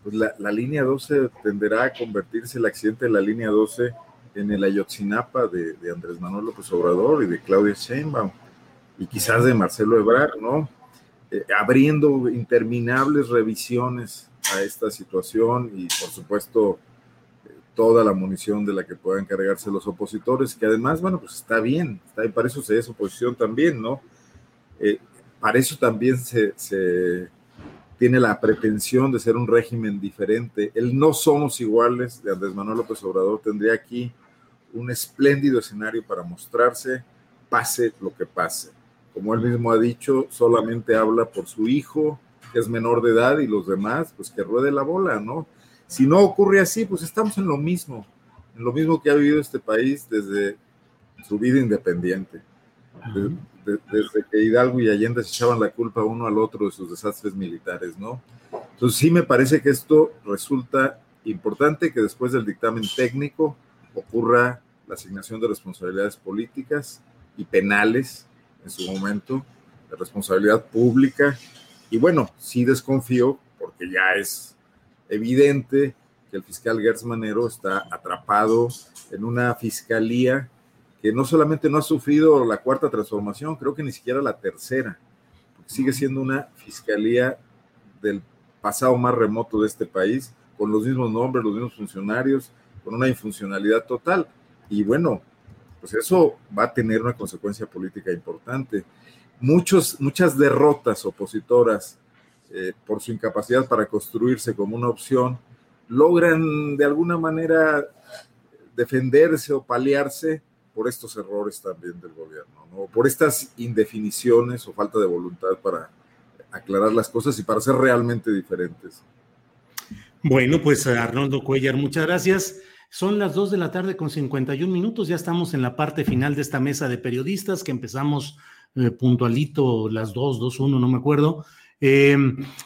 pues la, la línea 12 tenderá a convertirse el accidente de la línea 12 en el Ayotzinapa de, de Andrés Manuel López Obrador y de Claudia Sheinbaum y quizás de Marcelo Ebrard, ¿no? Eh, abriendo interminables revisiones a esta situación y por supuesto toda la munición de la que puedan cargarse los opositores, que además, bueno, pues está bien, está para eso se es oposición también, ¿no? Eh, para eso también se, se, tiene la pretensión de ser un régimen diferente. El no somos iguales de Andrés Manuel López Obrador tendría aquí un espléndido escenario para mostrarse, pase lo que pase como él mismo ha dicho, solamente habla por su hijo, que es menor de edad, y los demás, pues que ruede la bola, ¿no? Si no ocurre así, pues estamos en lo mismo, en lo mismo que ha vivido este país desde su vida independiente. desde que Hidalgo y Allende se echaban la culpa uno al otro de sus desastres militares, ¿no? Entonces sí me parece que esto resulta importante que después del dictamen técnico ocurra la asignación de responsabilidades políticas y penales en su momento, de responsabilidad pública. Y bueno, sí desconfío, porque ya es evidente que el fiscal Gertz Manero está atrapado en una fiscalía que no solamente no ha sufrido la cuarta transformación, creo que ni siquiera la tercera, sigue siendo una fiscalía del pasado más remoto de este país, con los mismos nombres, los mismos funcionarios, con una infuncionalidad total. Y bueno, pues eso va a tener una consecuencia política importante. Muchos, muchas derrotas opositoras eh, por su incapacidad para construirse como una opción logran de alguna manera defenderse o paliarse por estos errores también del gobierno, ¿no? por estas indefiniciones o falta de voluntad para aclarar las cosas y para ser realmente diferentes. Bueno, pues Arnoldo Cuellar, muchas gracias. Son las 2 de la tarde con 51 minutos. Ya estamos en la parte final de esta mesa de periodistas que empezamos eh, puntualito las 2, 2, 1, no me acuerdo. Eh,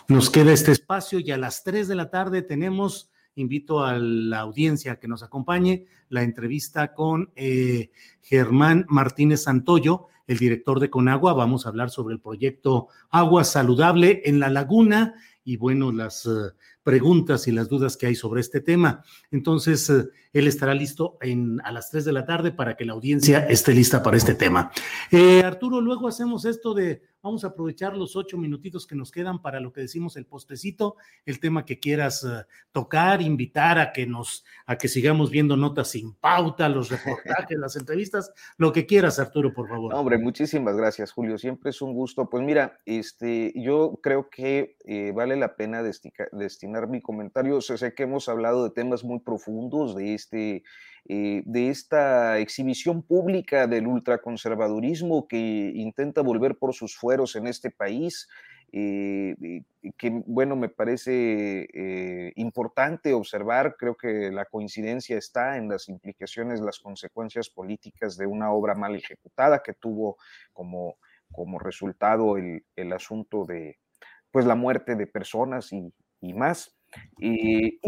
nos queda este espacio y a las 3 de la tarde tenemos, invito a la audiencia que nos acompañe, la entrevista con eh, Germán Martínez Santoyo, el director de Conagua. Vamos a hablar sobre el proyecto Agua Saludable en la Laguna y bueno, las uh, preguntas y las dudas que hay sobre este tema. Entonces, uh, él estará listo en, a las 3 de la tarde para que la audiencia esté lista para este tema. Eh, Arturo, luego hacemos esto de, vamos a aprovechar los ocho minutitos que nos quedan para lo que decimos el postecito, el tema que quieras uh, tocar, invitar a que nos, a que sigamos viendo notas sin pauta, los reportajes, las entrevistas, lo que quieras, Arturo, por favor. Hombre, muchísimas gracias, Julio. Siempre es un gusto. Pues mira, este, yo creo que eh, vale la pena destinar mi comentario. Sé que hemos hablado de temas muy profundos, de este, eh, de esta exhibición pública del ultraconservadurismo que intenta volver por sus fueros en este país. Eh, que bueno, me parece eh, importante observar, creo que la coincidencia está en las implicaciones, las consecuencias políticas de una obra mal ejecutada que tuvo como, como resultado el, el asunto de pues la muerte de personas y, y más. y,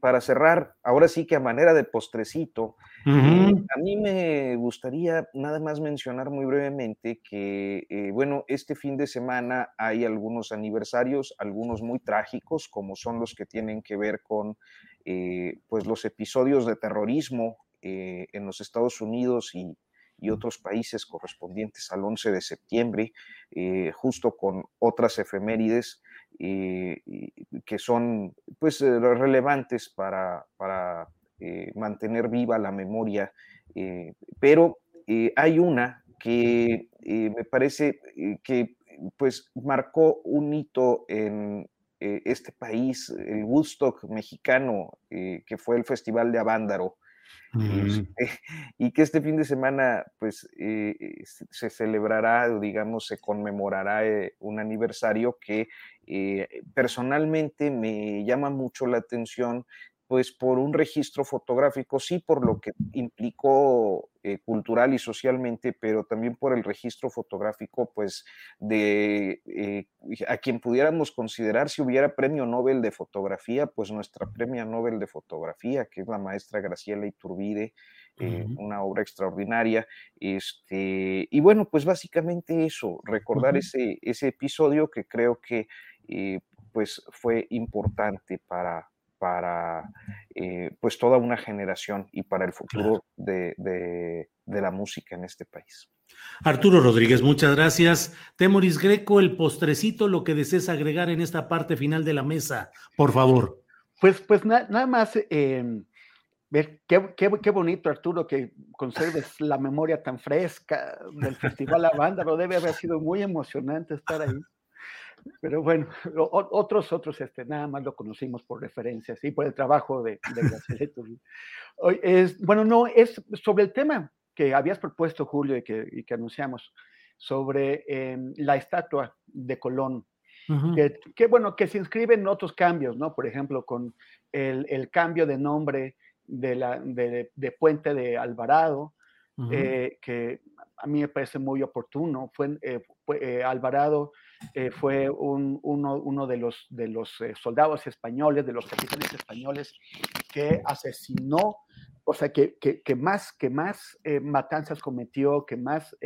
para cerrar, ahora sí que a manera de postrecito, eh, a mí me gustaría nada más mencionar muy brevemente que, eh, bueno, este fin de semana hay algunos aniversarios, algunos muy trágicos, como son los que tienen que ver con, eh, pues, los episodios de terrorismo en los Estados Unidos y, y otros países correspondientes al 11 de septiembre, justo con otras efemérides que son pues eh, relevantes para, para eh, mantener viva la memoria, eh, pero hay una que me parece que pues marcó un hito en este país, el Woodstock mexicano, que fue el Festival de Avándaro, y que este fin de semana, pues, eh, eh, se celebrará, digamos, se conmemorará eh, un aniversario que personalmente me llama mucho la atención pues por un registro fotográfico, sí por lo que implicó eh, cultural y socialmente, pero también por el registro fotográfico, pues de eh, a quien pudiéramos considerar si hubiera premio Nobel de fotografía, pues nuestra premia Nobel de fotografía, que es la maestra Graciela Iturbide, eh, una obra extraordinaria. Este, y bueno, pues básicamente eso, recordar ese, ese episodio que creo que pues fue importante para, para eh, pues toda una generación y para el futuro de, de, de, la música en este país. Arturo Rodríguez, muchas gracias. Temoris Greco, el postrecito, lo que desees agregar en esta parte final de la mesa, por favor. Pues, pues na, nada más eh, ver qué, qué, qué, bonito, Arturo, que conserves la memoria tan fresca del Festival Avándaro. Debe haber sido muy emocionante estar ahí. Pero bueno, otros, otros, este, nada más lo conocimos por referencias y por el trabajo de, de es, bueno, no, es sobre el tema que habías propuesto, Julio, y que, y que anunciamos, sobre eh, la estatua de Colón, uh -huh. que, que, bueno, que se inscribe en otros cambios, ¿no? Por ejemplo, con el, el cambio de nombre de, la, de, de Puente de Alvarado, uh -huh. eh, que a mí me parece muy oportuno. Fue, eh, fue eh, Alvarado eh, fue un, uno, de los, eh, soldados españoles, de los capitanes españoles, que asesinó, o sea, que, más, que más eh, matanzas cometió, que más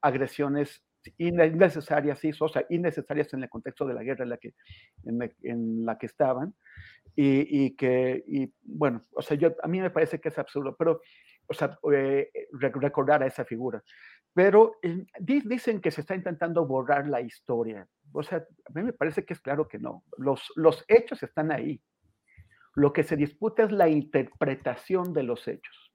agresiones innecesarias hizo, o sea, innecesarias en el contexto de la guerra en la que, estaban, y, que, bueno, o sea, yo, a mí me parece que es absurdo, pero, o sea, recordar a esa figura pero eh, dicen que se está intentando borrar la historia. O sea, a mí me parece que es claro que no. Los, los hechos están ahí. Lo que se disputa es la interpretación de los hechos.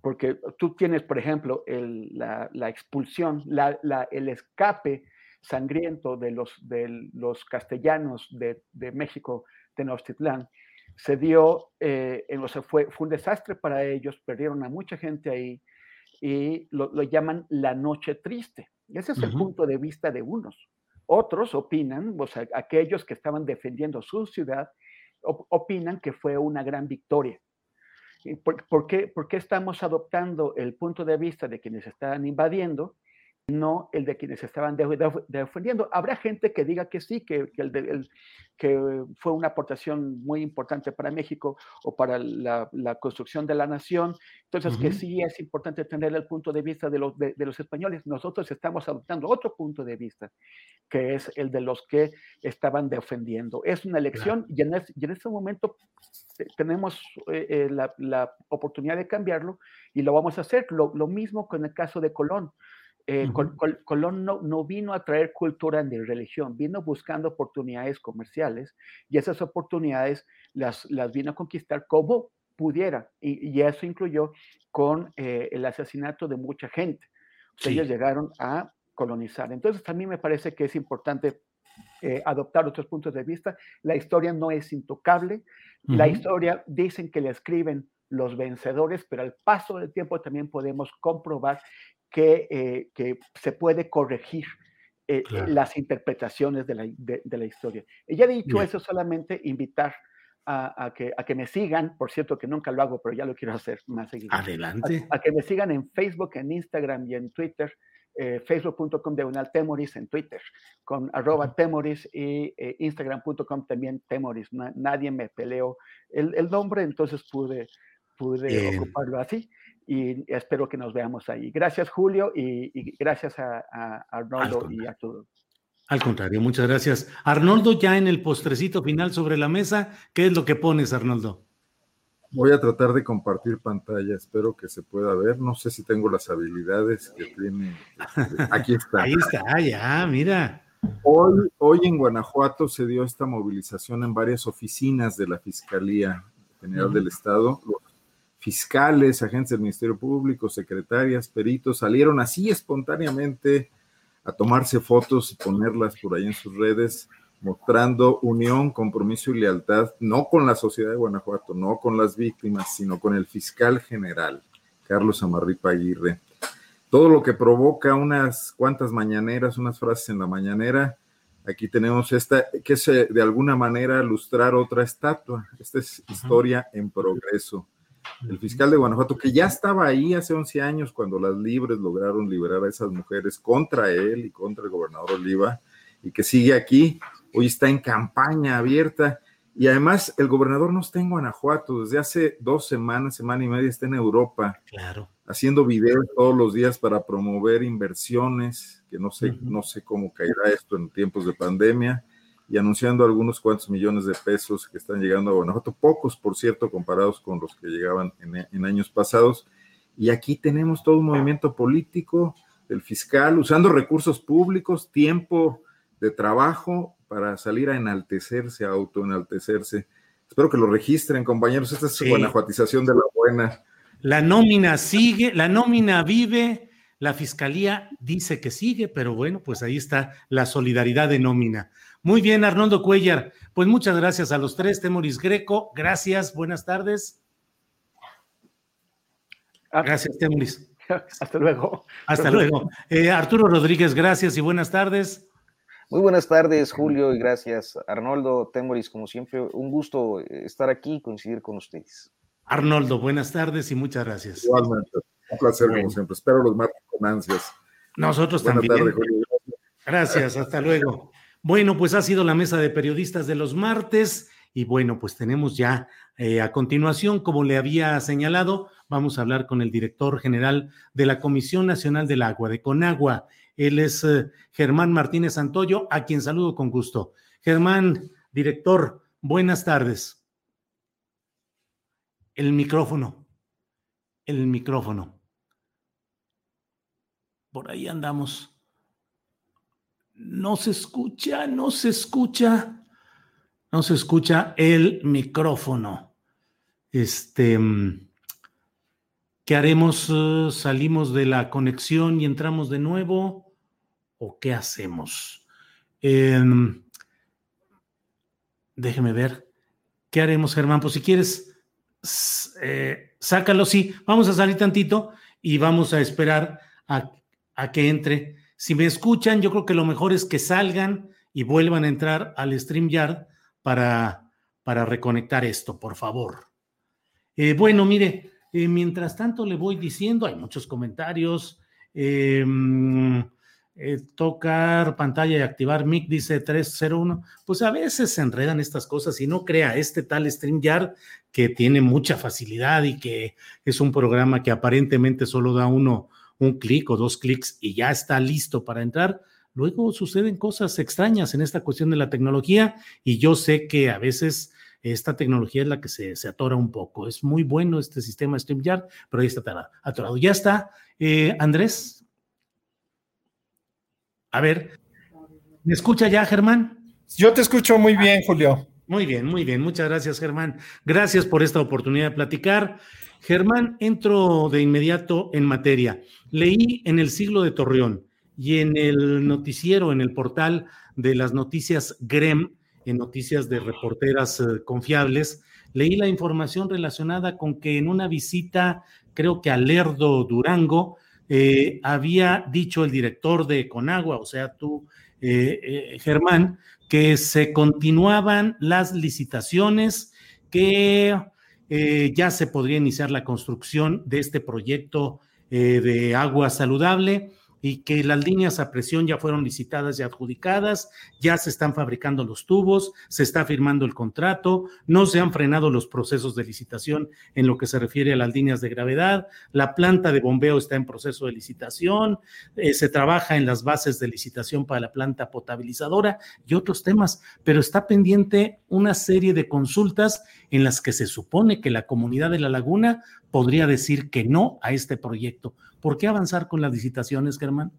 Porque tú tienes, por ejemplo, el, la, la, expulsión, la, la, el escape sangriento de los, de los castellanos de, de México, Tenochtitlán, se dio, eh, o sea, fue, fue un desastre para ellos, perdieron a mucha gente ahí, y lo, lo, llaman la noche triste. Ese es el uh -huh. punto de vista de unos. Otros opinan, o sea, aquellos que estaban defendiendo su ciudad, op opinan que fue una gran victoria. ¿Por, por, qué, ¿Por, qué, estamos adoptando el punto de vista de quienes están invadiendo no el de quienes estaban defendiendo. Habrá gente que diga que sí, que, el, que fue una aportación muy importante para México o para la, construcción de la nación. Entonces, que sí es importante tener el punto de vista de los, de, los españoles. Nosotros estamos adoptando otro punto de vista, que es el de los que estaban defendiendo. Es una elección y, en y, en este momento eh, tenemos eh, eh, la, la, oportunidad de cambiarlo y lo vamos a hacer. Lo, lo mismo con el caso de Colón. Eh, Colón no, vino a traer cultura ni religión, vino buscando oportunidades comerciales y esas oportunidades las, las vino a conquistar como pudiera y, eso incluyó con eh, el asesinato de mucha gente. Ellos llegaron a colonizar. Entonces, a mí me parece que es importante eh, adoptar otros puntos de vista. La historia no es intocable. La historia dicen que la escriben los vencedores, pero al paso del tiempo también podemos comprobar eh, que, se puede corregir eh, las interpretaciones de la, de, la, historia. Y ya dicho eso, solamente invitar a, que, a que me sigan, por cierto que nunca lo hago, pero ya lo quiero hacer más seguido. Adelante. A, que me sigan en Facebook, en Instagram y en Twitter. Eh, facebook.com diagonal temoris en Twitter, con arroba temoris y instagram.com también temoris. nadie me peleó el, el, nombre, entonces pude, pude ocuparlo así y espero que nos veamos ahí. Gracias, Julio, y, gracias a, Arnoldo y a todos. Al contrario, muchas gracias. Arnoldo, ya en el postrecito final sobre la mesa, ¿qué es lo que pones, Arnoldo? Voy a tratar de compartir pantalla, espero que se pueda ver. No sé si tengo las habilidades que tiene. Este, aquí está. Ahí está, ya, mira. Hoy, hoy en Guanajuato se dio esta movilización en varias oficinas de la Fiscalía General del Estado. Los fiscales, agentes del Ministerio Público, secretarias, peritos, salieron así espontáneamente a tomarse fotos y ponerlas por ahí en sus redes, mostrando unión, compromiso y lealtad, no con la sociedad de Guanajuato, no con las víctimas, sino con el fiscal general, Carlos Amarripa Aguirre. Todo lo que provoca unas cuantas mañaneras, unas frases en la mañanera, aquí tenemos esta, que es de alguna manera ilustrar otra estatua. Esta es historia en progreso el fiscal de Guanajuato, que ya estaba ahí hace 11 años cuando las libres lograron liberar a esas mujeres contra él y contra el gobernador Oliva, y que sigue aquí, hoy está en campaña abierta. Y además el gobernador no está en Guanajuato, desde hace dos semanas, semana y media está en Europa. Claro. Haciendo videos todos los días para promover inversiones, que no sé, no sé cómo caerá esto en tiempos de pandemia y anunciando algunos cuantos millones de pesos que están llegando a Guanajuato, pocos, por cierto, comparados con los que llegaban en, años pasados. Y aquí tenemos todo un movimiento político del fiscal usando recursos públicos, tiempo de trabajo para salir a enaltecerse, a autoenaltecerse. Espero que lo registren, compañeros. Esta es guanajuatización de la buena. La nómina sigue, la nómina vive, la fiscalía dice que sigue, pero bueno, pues ahí está la solidaridad de nómina. Muy bien, Arnoldo Cuellar. Pues muchas gracias a los tres. Temoris Greco, gracias, buenas tardes. Ah. Gracias, Temoris. Hasta luego. Hasta luego. Eh, Arturo Rodríguez, gracias y buenas tardes. Muy buenas tardes, Julio, y gracias, Arnoldo Temoris, como siempre, un gusto estar aquí y coincidir con ustedes. Arnoldo, buenas tardes y muchas gracias. Igualmente, un placer como siempre. Espero los martes con ansias. Nosotros también. Gracias, hasta luego. Bueno, pues ha sido la mesa de periodistas de los martes y bueno, pues tenemos ya eh, a continuación, como le había señalado, vamos a hablar con el director general de la Comisión Nacional del Agua, de Conagua. Él es eh, Germán Martínez Santoyo, a quien saludo con gusto. Germán, director, buenas tardes. El micrófono, el micrófono. Por ahí andamos. No se escucha, no se escucha, no se escucha el micrófono. Este, ¿qué haremos? ¿Salimos de la conexión y entramos de nuevo? ¿O qué hacemos? Em, déjeme ver. ¿Qué haremos, Germán? Pues si quieres, eh, sácalo, sí. Vamos a salir tantito y vamos a esperar a, a que entre si me escuchan, yo creo que lo mejor es que salgan y vuelvan a entrar al StreamYard para, para reconectar esto, por favor. Eh, bueno, mire, eh, mientras tanto le voy diciendo, hay muchos comentarios. Em, eh, tocar pantalla y activar mic, dice 301. Pues a veces se enredan estas cosas y no crea este tal StreamYard que tiene mucha facilidad y que es un programa que aparentemente solo da uno un clic o dos clics y ya está listo para entrar. Luego suceden cosas extrañas en esta cuestión de la tecnología y yo sé que a veces esta tecnología es la que se, se atora un poco. Es muy bueno este sistema StreamYard, pero ahí está atorado. Ya está. Eh, Andrés, a ver, ¿me escucha ya, Germán? Yo te escucho muy bien, Julio. Muy bien, muy bien. Muchas gracias, Germán. Gracias por esta oportunidad de platicar. Germán, entro de inmediato en materia. Leí en el siglo de Torreón y en el noticiero, en el portal de las noticias GREM, en noticias de reporteras eh, confiables, leí la información relacionada con que en una visita, creo que a Lerdo, Durango, eh, había dicho el director de Conagua, o sea, tú, eh, eh, Germán, que se continuaban las licitaciones, que ya se podría iniciar la construcción de este proyecto de agua saludable y que las líneas a presión ya fueron licitadas y adjudicadas, ya se están fabricando los tubos, se está firmando el contrato, no se han frenado los procesos de licitación en lo que se refiere a las líneas de gravedad, la planta de bombeo está en proceso de licitación, eh, se trabaja en las bases de licitación para la planta potabilizadora y otros temas, pero está pendiente una serie de consultas en las que se supone que la comunidad de la laguna podría decir que no a este proyecto. ¿Por qué avanzar con las licitaciones, Germán?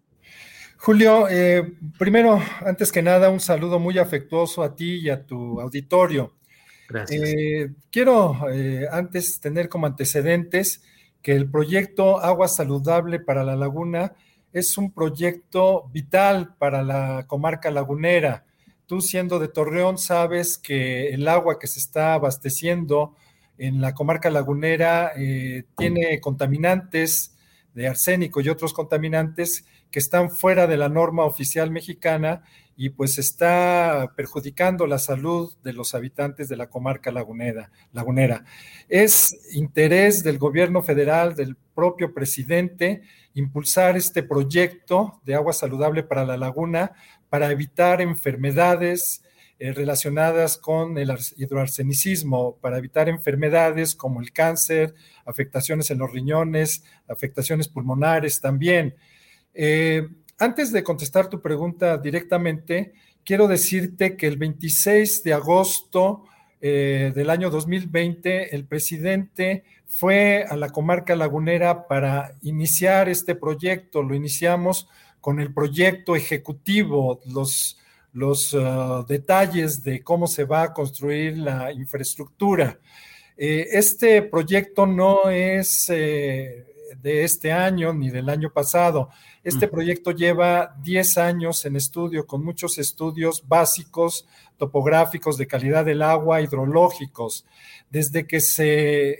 Julio, eh, primero, antes que nada, un saludo muy afectuoso a ti y a tu auditorio. Gracias. Eh, quiero eh, antes tener como antecedentes que el proyecto Agua Saludable para la Laguna es un proyecto vital para la comarca lagunera. Tú siendo de Torreón sabes que el agua que se está abasteciendo en la comarca lagunera tiene contaminantes de arsénico y otros contaminantes que están fuera de la norma oficial mexicana y pues está perjudicando la salud de los habitantes de la comarca lagunera. Es interés del gobierno federal, del propio presidente, impulsar este proyecto de agua saludable para la laguna para evitar enfermedades, eh, relacionadas con el hidroarsenicismo para evitar enfermedades como el cáncer, afectaciones en los riñones, afectaciones pulmonares también. Eh, antes de contestar tu pregunta directamente, quiero decirte que el 26 de agosto eh, del año 2020, el presidente fue a la comarca lagunera para iniciar este proyecto. Lo iniciamos con el proyecto ejecutivo, los los ah, detalles de cómo se va a construir la infraestructura. Eh, este proyecto no es eh, de este año ni del año pasado. Este proyecto lleva 10 años en estudio, con muchos estudios básicos, topográficos de calidad del agua, hidrológicos. Desde que se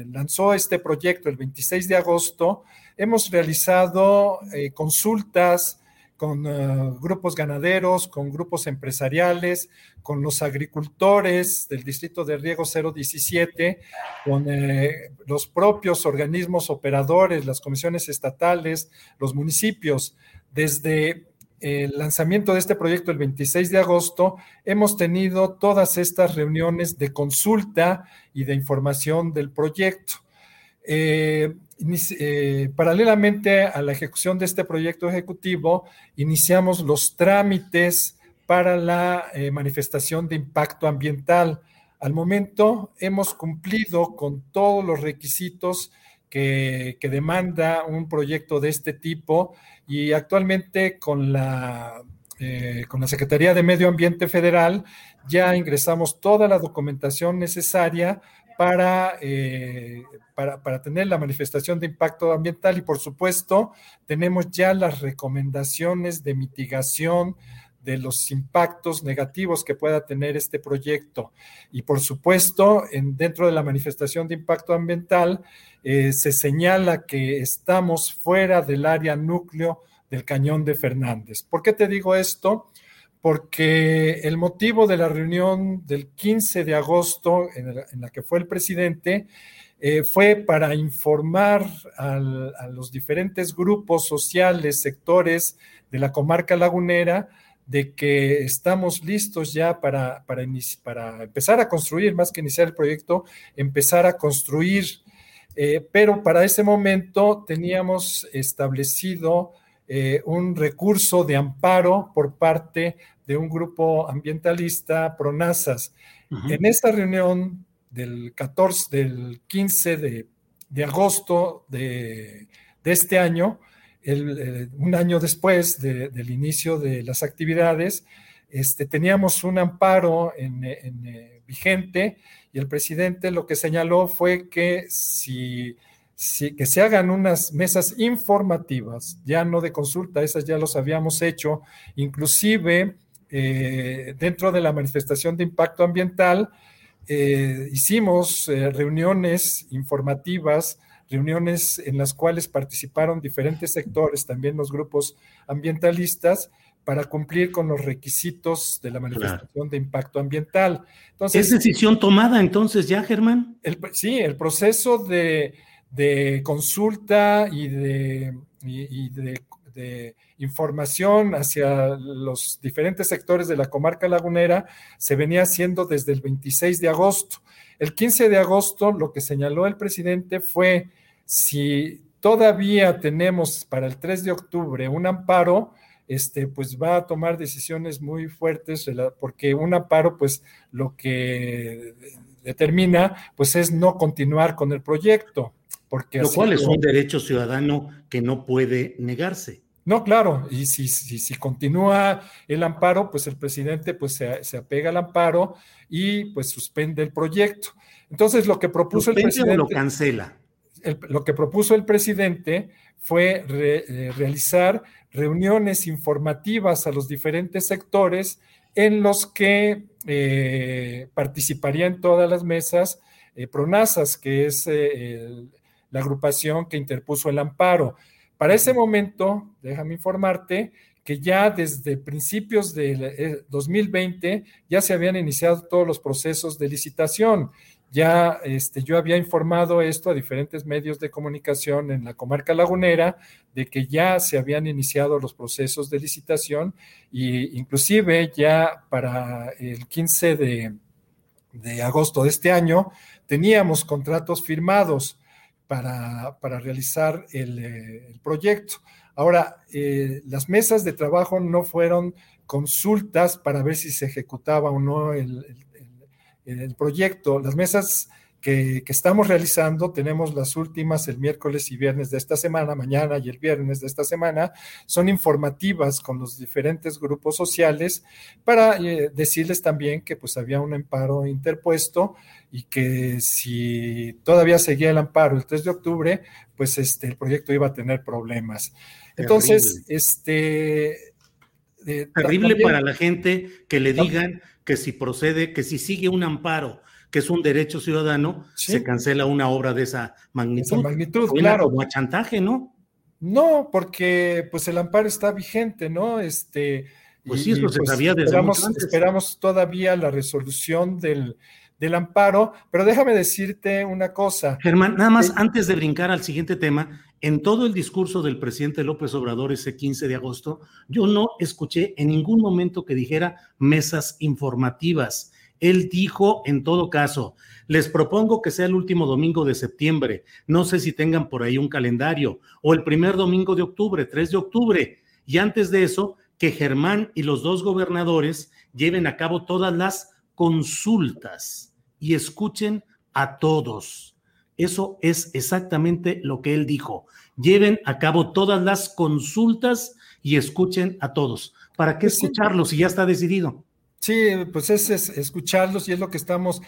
eh, lanzó este proyecto el 26 de agosto, hemos realizado consultas, con eh, grupos ganaderos, con grupos empresariales, con los agricultores del Distrito de Riego 017, con eh, los propios organismos operadores, las comisiones estatales, los municipios. Desde el lanzamiento de este proyecto el 26 de agosto, hemos tenido todas estas reuniones de consulta y de información del proyecto. Eh, eh, paralelamente a la ejecución de este proyecto ejecutivo, iniciamos los trámites para la eh, manifestación de impacto ambiental. Al momento hemos cumplido con todos los requisitos que, demanda un proyecto de este tipo y actualmente con la, eh, con la Secretaría de Medio Ambiente Federal ya ingresamos toda la documentación necesaria eh, para, para, tener la manifestación de impacto ambiental y por supuesto tenemos ya las recomendaciones de mitigación de los impactos negativos que pueda tener este proyecto. Y por supuesto, en, dentro de la manifestación de impacto ambiental, eh, se señala que estamos fuera del área núcleo del cañón de Fernández. ¿Por qué te digo esto? Porque el motivo de la reunión del 15 de agosto en, la que fue el presidente eh, fue para informar a los diferentes grupos sociales, sectores de la comarca lagunera, de que estamos listos ya para, para, empezar a construir, más que iniciar el proyecto, empezar a construir. Eh, pero para ese momento teníamos establecido eh, un recurso de amparo por parte de un grupo ambientalista, PRONASAS. En esta reunión del 14, del 15 de, agosto de, este año, eh, un año después del inicio de las actividades, este, teníamos un amparo en, eh, vigente y el presidente lo que señaló fue que si, que se hagan unas mesas informativas, ya no de consulta, esas ya los habíamos hecho, inclusive eh, dentro de la manifestación de impacto ambiental, eh, hicimos eh, reuniones informativas, reuniones en las cuales participaron diferentes sectores, también los grupos ambientalistas, para cumplir con los requisitos de la manifestación de impacto ambiental. Entonces, ¿Es decisión tomada entonces ya, Germán? sí, el proceso de, consulta y de, de información hacia los diferentes sectores de la comarca lagunera se venía haciendo desde el 26 de agosto. El 15 de agosto lo que señaló el presidente fue si todavía tenemos para el 3 de octubre un amparo, este, pues va a tomar decisiones muy fuertes, porque un amparo, pues lo que determina, pues es no continuar con el proyecto. Porque lo cual es un derecho ciudadano que no puede negarse. No, claro, y si, si, continúa el amparo, pues el presidente pues se, apega al amparo y pues suspende el proyecto. Entonces, lo que propuso el presidente... lo cancela? lo que propuso el presidente fue eh, realizar reuniones informativas a los diferentes sectores en los que eh, participarían todas las mesas eh, PRONASAS, que es la agrupación que interpuso el amparo. Para ese momento, déjame informarte que ya desde principios de 2020 eh, ya se habían iniciado todos los procesos de licitación. Ya este, yo había informado esto a diferentes medios de comunicación en la comarca lagunera de que ya se habían iniciado los procesos de licitación e inclusive ya para el 15 de, de agosto de este año teníamos contratos firmados para, realizar eh, el, proyecto. Ahora, eh, las mesas de trabajo no fueron consultas para ver si se ejecutaba o no el, el proyecto. Las mesas que, estamos realizando, tenemos las últimas el miércoles y viernes de esta semana, mañana y el viernes de esta semana, son informativas con los diferentes grupos sociales para eh, decirles también que pues había un amparo interpuesto y que si todavía seguía el amparo el 3 de octubre, pues este, el proyecto iba a tener problemas. Entonces, este... Eh, Terrible para la gente que le digan que si procede, que si sigue un amparo que es un derecho ciudadano, se cancela una obra de esa magnitud. Esa magnitud, claro. Como a chantaje, ¿no? No, porque pues el amparo está vigente, ¿no? Este, pues sí, eso se pues, sabía desde esperamos, antes. esperamos todavía la resolución del, del amparo, pero déjame decirte una cosa. Germán, nada más antes de brincar al siguiente tema, en todo el discurso del presidente López Obrador ese 15 de agosto, yo no escuché en ningún momento que dijera mesas informativas. Él dijo, en todo caso, les propongo que sea el último domingo de septiembre. No sé si tengan por ahí un calendario. O el primer domingo de octubre, 3 de octubre. Y antes de eso, que Germán y los dos gobernadores lleven a cabo todas las consultas y escuchen a todos. Eso es exactamente lo que él dijo. Lleven a cabo todas las consultas y escuchen a todos. ¿Para qué escucharlos si ya está decidido? Sí, pues es, escucharlos y es lo que estamos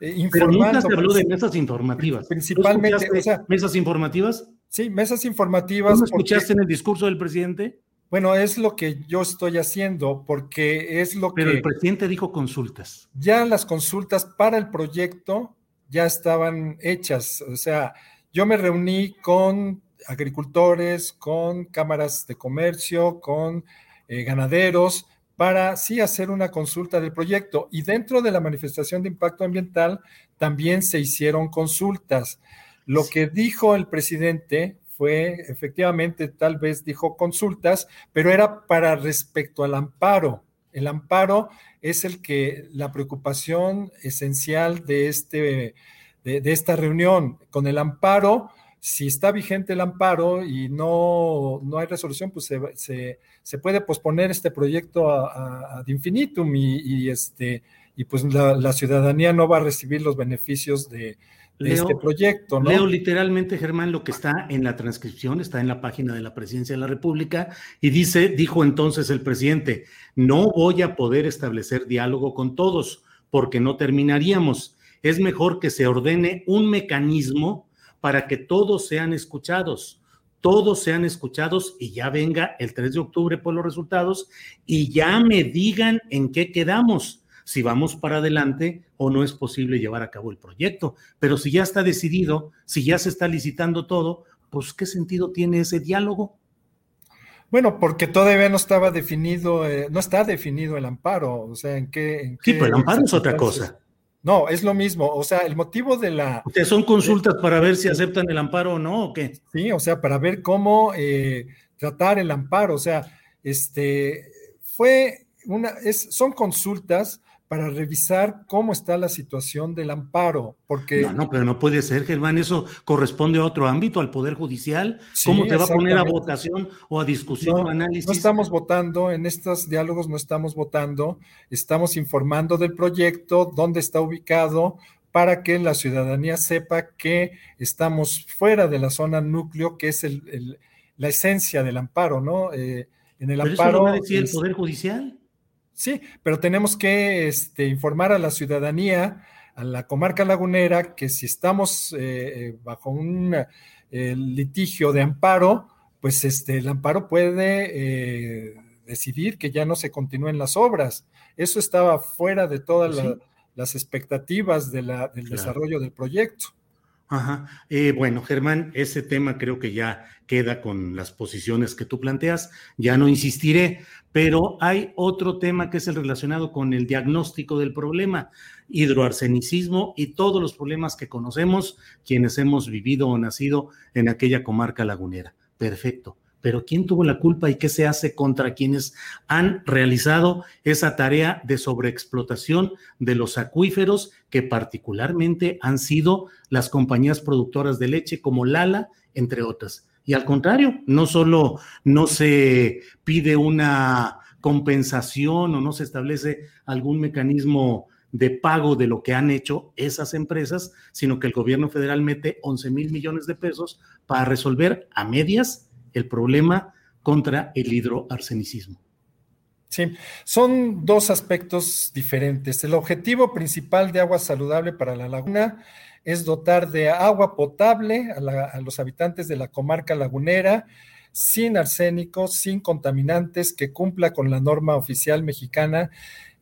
informando. Pero nunca se habló de mesas informativas. Principalmente. ¿Mesas informativas? Sí, mesas informativas. ¿No escuchaste en el discurso del presidente? Bueno, es lo que yo estoy haciendo, porque es lo que. Pero el presidente dijo consultas. Ya las consultas para el proyecto ya estaban hechas. O sea, yo me reuní con agricultores, con cámaras de comercio, con eh, ganaderos, para sí hacer una consulta del proyecto. Y dentro de la manifestación de impacto ambiental también se hicieron consultas. Lo que dijo el presidente fue, efectivamente, tal vez dijo consultas, pero era para respecto al amparo. El amparo es el que la preocupación esencial de, este, de, esta reunión. Con el amparo, si está vigente el amparo y no, no hay resolución, pues se, se, puede posponer este proyecto ad infinitum y, este, y pues la, ciudadanía no va a recibir los beneficios de, este proyecto. ¿no? Leo literalmente, Germán, lo que está en la transcripción, está en la página de la Presidencia de la República, y dice, dijo entonces el presidente, no voy a poder establecer diálogo con todos, porque no terminaríamos. Es mejor que se ordene un mecanismo para que todos sean escuchados, todos sean escuchados y ya venga el 3 de octubre por los resultados y ya me digan en qué quedamos si vamos para adelante o no es posible llevar a cabo el proyecto. Pero si ya está decidido, si ya se está licitando todo, pues ¿qué sentido tiene ese diálogo? Bueno, porque todavía no estaba definido, eh, no está definido el amparo, o sea, en qué... sí, pero el amparo es otra cosa. No, es lo mismo, o sea, el motivo de la... O sea, son consultas para ver si aceptan el amparo o no, ¿o qué? Sí, o sea, para ver cómo eh, tratar el amparo, o sea, este, fue una, es, son consultas para revisar cómo está la situación del amparo, porque... No, no, pero no puede ser, Germán, eso corresponde a otro ámbito, al Poder Judicial. ¿Cómo te va a poner a votación o a discusión o análisis? No estamos votando, en estos diálogos no estamos votando, estamos informando del proyecto, dónde está ubicado, para que la ciudadanía sepa que estamos fuera de la zona núcleo, que es el, la esencia del amparo, ¿no? Eh, en el amparo... Eso lo va a decir el Poder Judicial? Sí, pero tenemos que este, informar a la ciudadanía, a la comarca lagunera, que si estamos eh, eh, bajo un eh, litigio de amparo, pues este, el amparo puede decidir que ya no se continúen las obras. Eso estaba fuera de todas las expectativas del desarrollo del proyecto. Ajá. bueno, Germán, ese tema creo que ya queda con las posiciones que tú planteas. Ya no insistiré, pero hay otro tema que es el relacionado con el diagnóstico del problema, hidroarsenicismo y todos los problemas que conocemos quienes hemos vivido o nacido en aquella comarca lagunera. Perfecto. Pero ¿quién tuvo la culpa y qué se hace contra quienes han realizado esa tarea de sobreexplotación de los acuíferos que particularmente han sido las compañías productoras de leche como Lala, entre otras? Y al contrario, no solo no se pide una compensación o no se establece algún mecanismo de pago de lo que han hecho esas empresas, sino que el gobierno federal mete 11 mil millones de pesos para resolver a medias el problema contra el hidroarsenicismo. Sí, son dos aspectos diferentes. El objetivo principal de agua saludable para la laguna es dotar de agua potable a, los habitantes de la comarca lagunera, sin arsénico, sin contaminantes, que cumpla con la norma oficial mexicana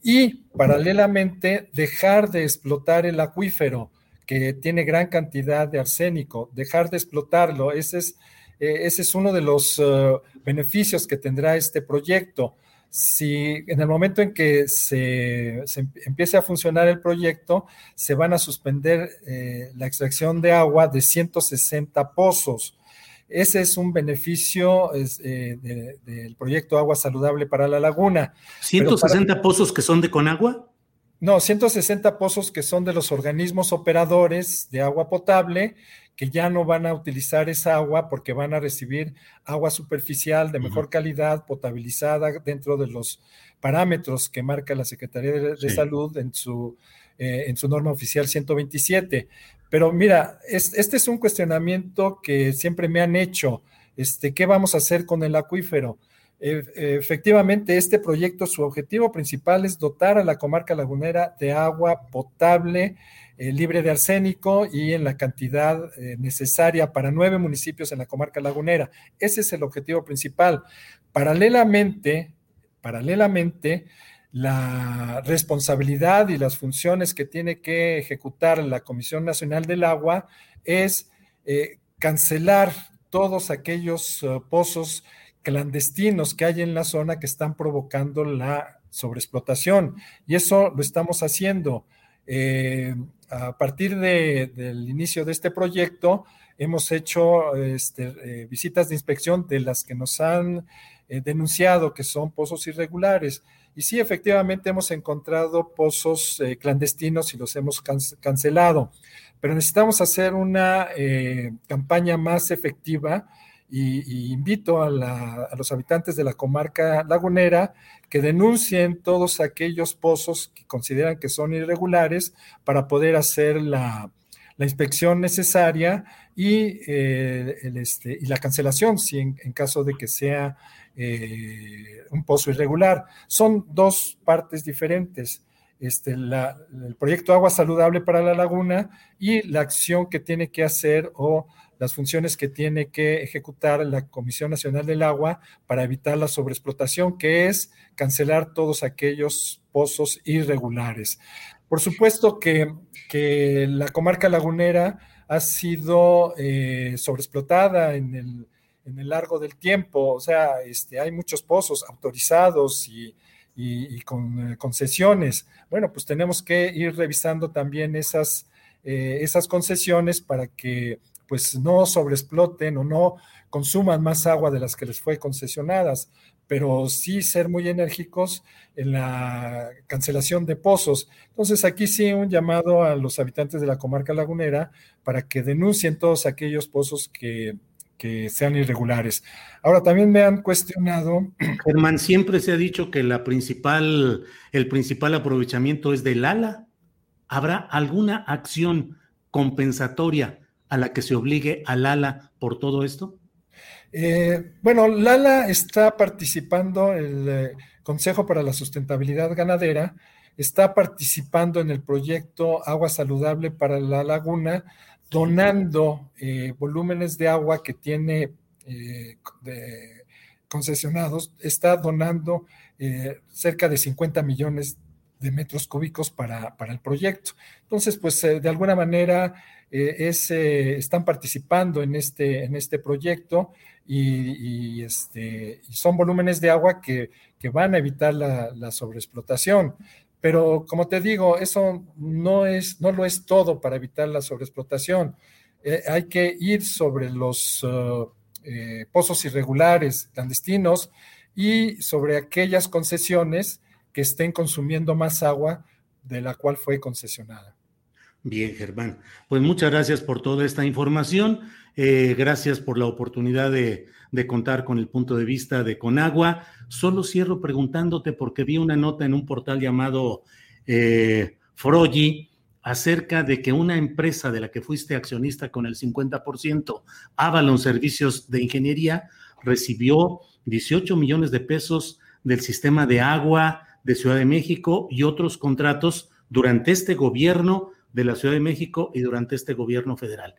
y paralelamente dejar de explotar el acuífero que tiene gran cantidad de arsénico, dejar de explotarlo. Ese es, eh, uno de los eh, beneficios que tendrá este proyecto si en el momento en que se, empiece a funcionar el proyecto, se van a suspender eh, la extracción de agua de 160 pozos. Ese es un beneficio eh, del proyecto Agua Saludable para la Laguna. ¿160 pozos que son de Conagua? No, 160 pozos que son de los organismos operadores de agua potable que ya no van a utilizar esa agua porque van a recibir agua superficial de mejor calidad, potabilizada dentro de los parámetros que marca la Secretaría de, Salud en su, eh, en su norma oficial 127. Pero mira, este es un cuestionamiento que siempre me han hecho. Este, ¿Qué vamos a hacer con el acuífero? E, efectivamente, este proyecto, su objetivo principal es dotar a la comarca lagunera de agua potable, eh, libre de arsénico y en la cantidad eh, necesaria para nueve municipios en la comarca lagunera. Ese es el objetivo principal. Paralelamente, paralelamente, la responsabilidad y las funciones que tiene que ejecutar la Comisión Nacional del Agua es eh, cancelar todos aquellos pozos clandestinos que hay en la zona que están provocando la sobreexplotación. Y eso lo estamos haciendo. A partir del inicio de este proyecto, hemos hecho este, eh, visitas de inspección de las que nos han eh, denunciado que son pozos irregulares. Y sí, efectivamente hemos encontrado pozos clandestinos y los hemos cancelado, pero necesitamos hacer una campaña más efectiva y, invito a, los habitantes de la comarca lagunera que denuncien todos aquellos pozos que consideran que son irregulares para poder hacer la, inspección necesaria y, eh, este, y, la cancelación, si en, caso de que sea eh, un pozo irregular. Son dos partes diferentes. Este, el proyecto Agua Saludable para la Laguna y la acción que tiene que hacer o las funciones que tiene que ejecutar la Comisión Nacional del Agua para evitar la sobreexplotación, que es cancelar todos aquellos pozos irregulares. Por supuesto que, la comarca lagunera ha sido eh, sobreexplotada en el, en el, largo del tiempo, o sea, este, hay muchos pozos autorizados y, con eh, concesiones. Bueno, pues tenemos que ir revisando también esas, eh, esas concesiones para que pues no sobreexploten o no consuman más agua de las que les fue concesionadas, pero sí ser muy enérgicos en la cancelación de pozos. Entonces aquí sí un llamado a los habitantes de la comarca lagunera para que denuncien todos aquellos pozos que, sean irregulares. Ahora también me han cuestionado. Germán, siempre se ha dicho que la principal, el principal aprovechamiento es del ala. ¿Habrá alguna acción compensatoria a la que se obligue a Lala por todo esto? Eh, bueno, Lala está participando, el eh, Consejo para la Sustentabilidad Ganadera está participando en el proyecto Agua Saludable para la Laguna, donando eh, volúmenes de agua que tiene concesionados, está donando cerca de 50 millones de metros cúbicos para, para el proyecto. Entonces, pues de alguna manera eh, eh, están participando en este, en este proyecto y, este, son volúmenes de agua que, van a evitar la, sobreexplotación. Pero como te digo, eso no, es, no lo es todo para evitar la sobreexplotación. Eh, hay que ir sobre los pozos irregulares, clandestinos, y sobre aquellas concesiones que estén consumiendo más agua de la cual fue concesionada. Bien, Germán. Pues muchas gracias por toda esta información. Eh, gracias por la oportunidad de, contar con el punto de vista de Conagua. Solo cierro preguntándote porque vi una nota en un portal llamado eh, acerca de que una empresa de la que fuiste accionista con el 50%, Avalon Servicios de Ingeniería, recibió 18 millones de pesos del sistema de agua de Ciudad de México y otros contratos durante este gobierno de la Ciudad de México y durante este gobierno federal.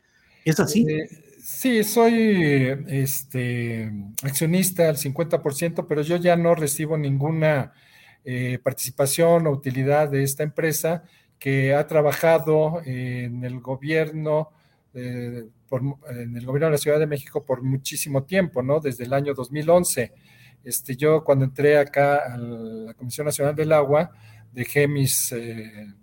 ¿Es así? Eh, sí, soy este, accionista al 50%, pero yo ya no recibo ninguna eh, participación o utilidad de esta empresa que ha trabajado en el gobierno. Eh, en el gobierno de la Ciudad de México por muchísimo tiempo, ¿no? Desde el año 2011. Este, yo cuando entré acá a la Comisión Nacional del Agua, dejé mis eh,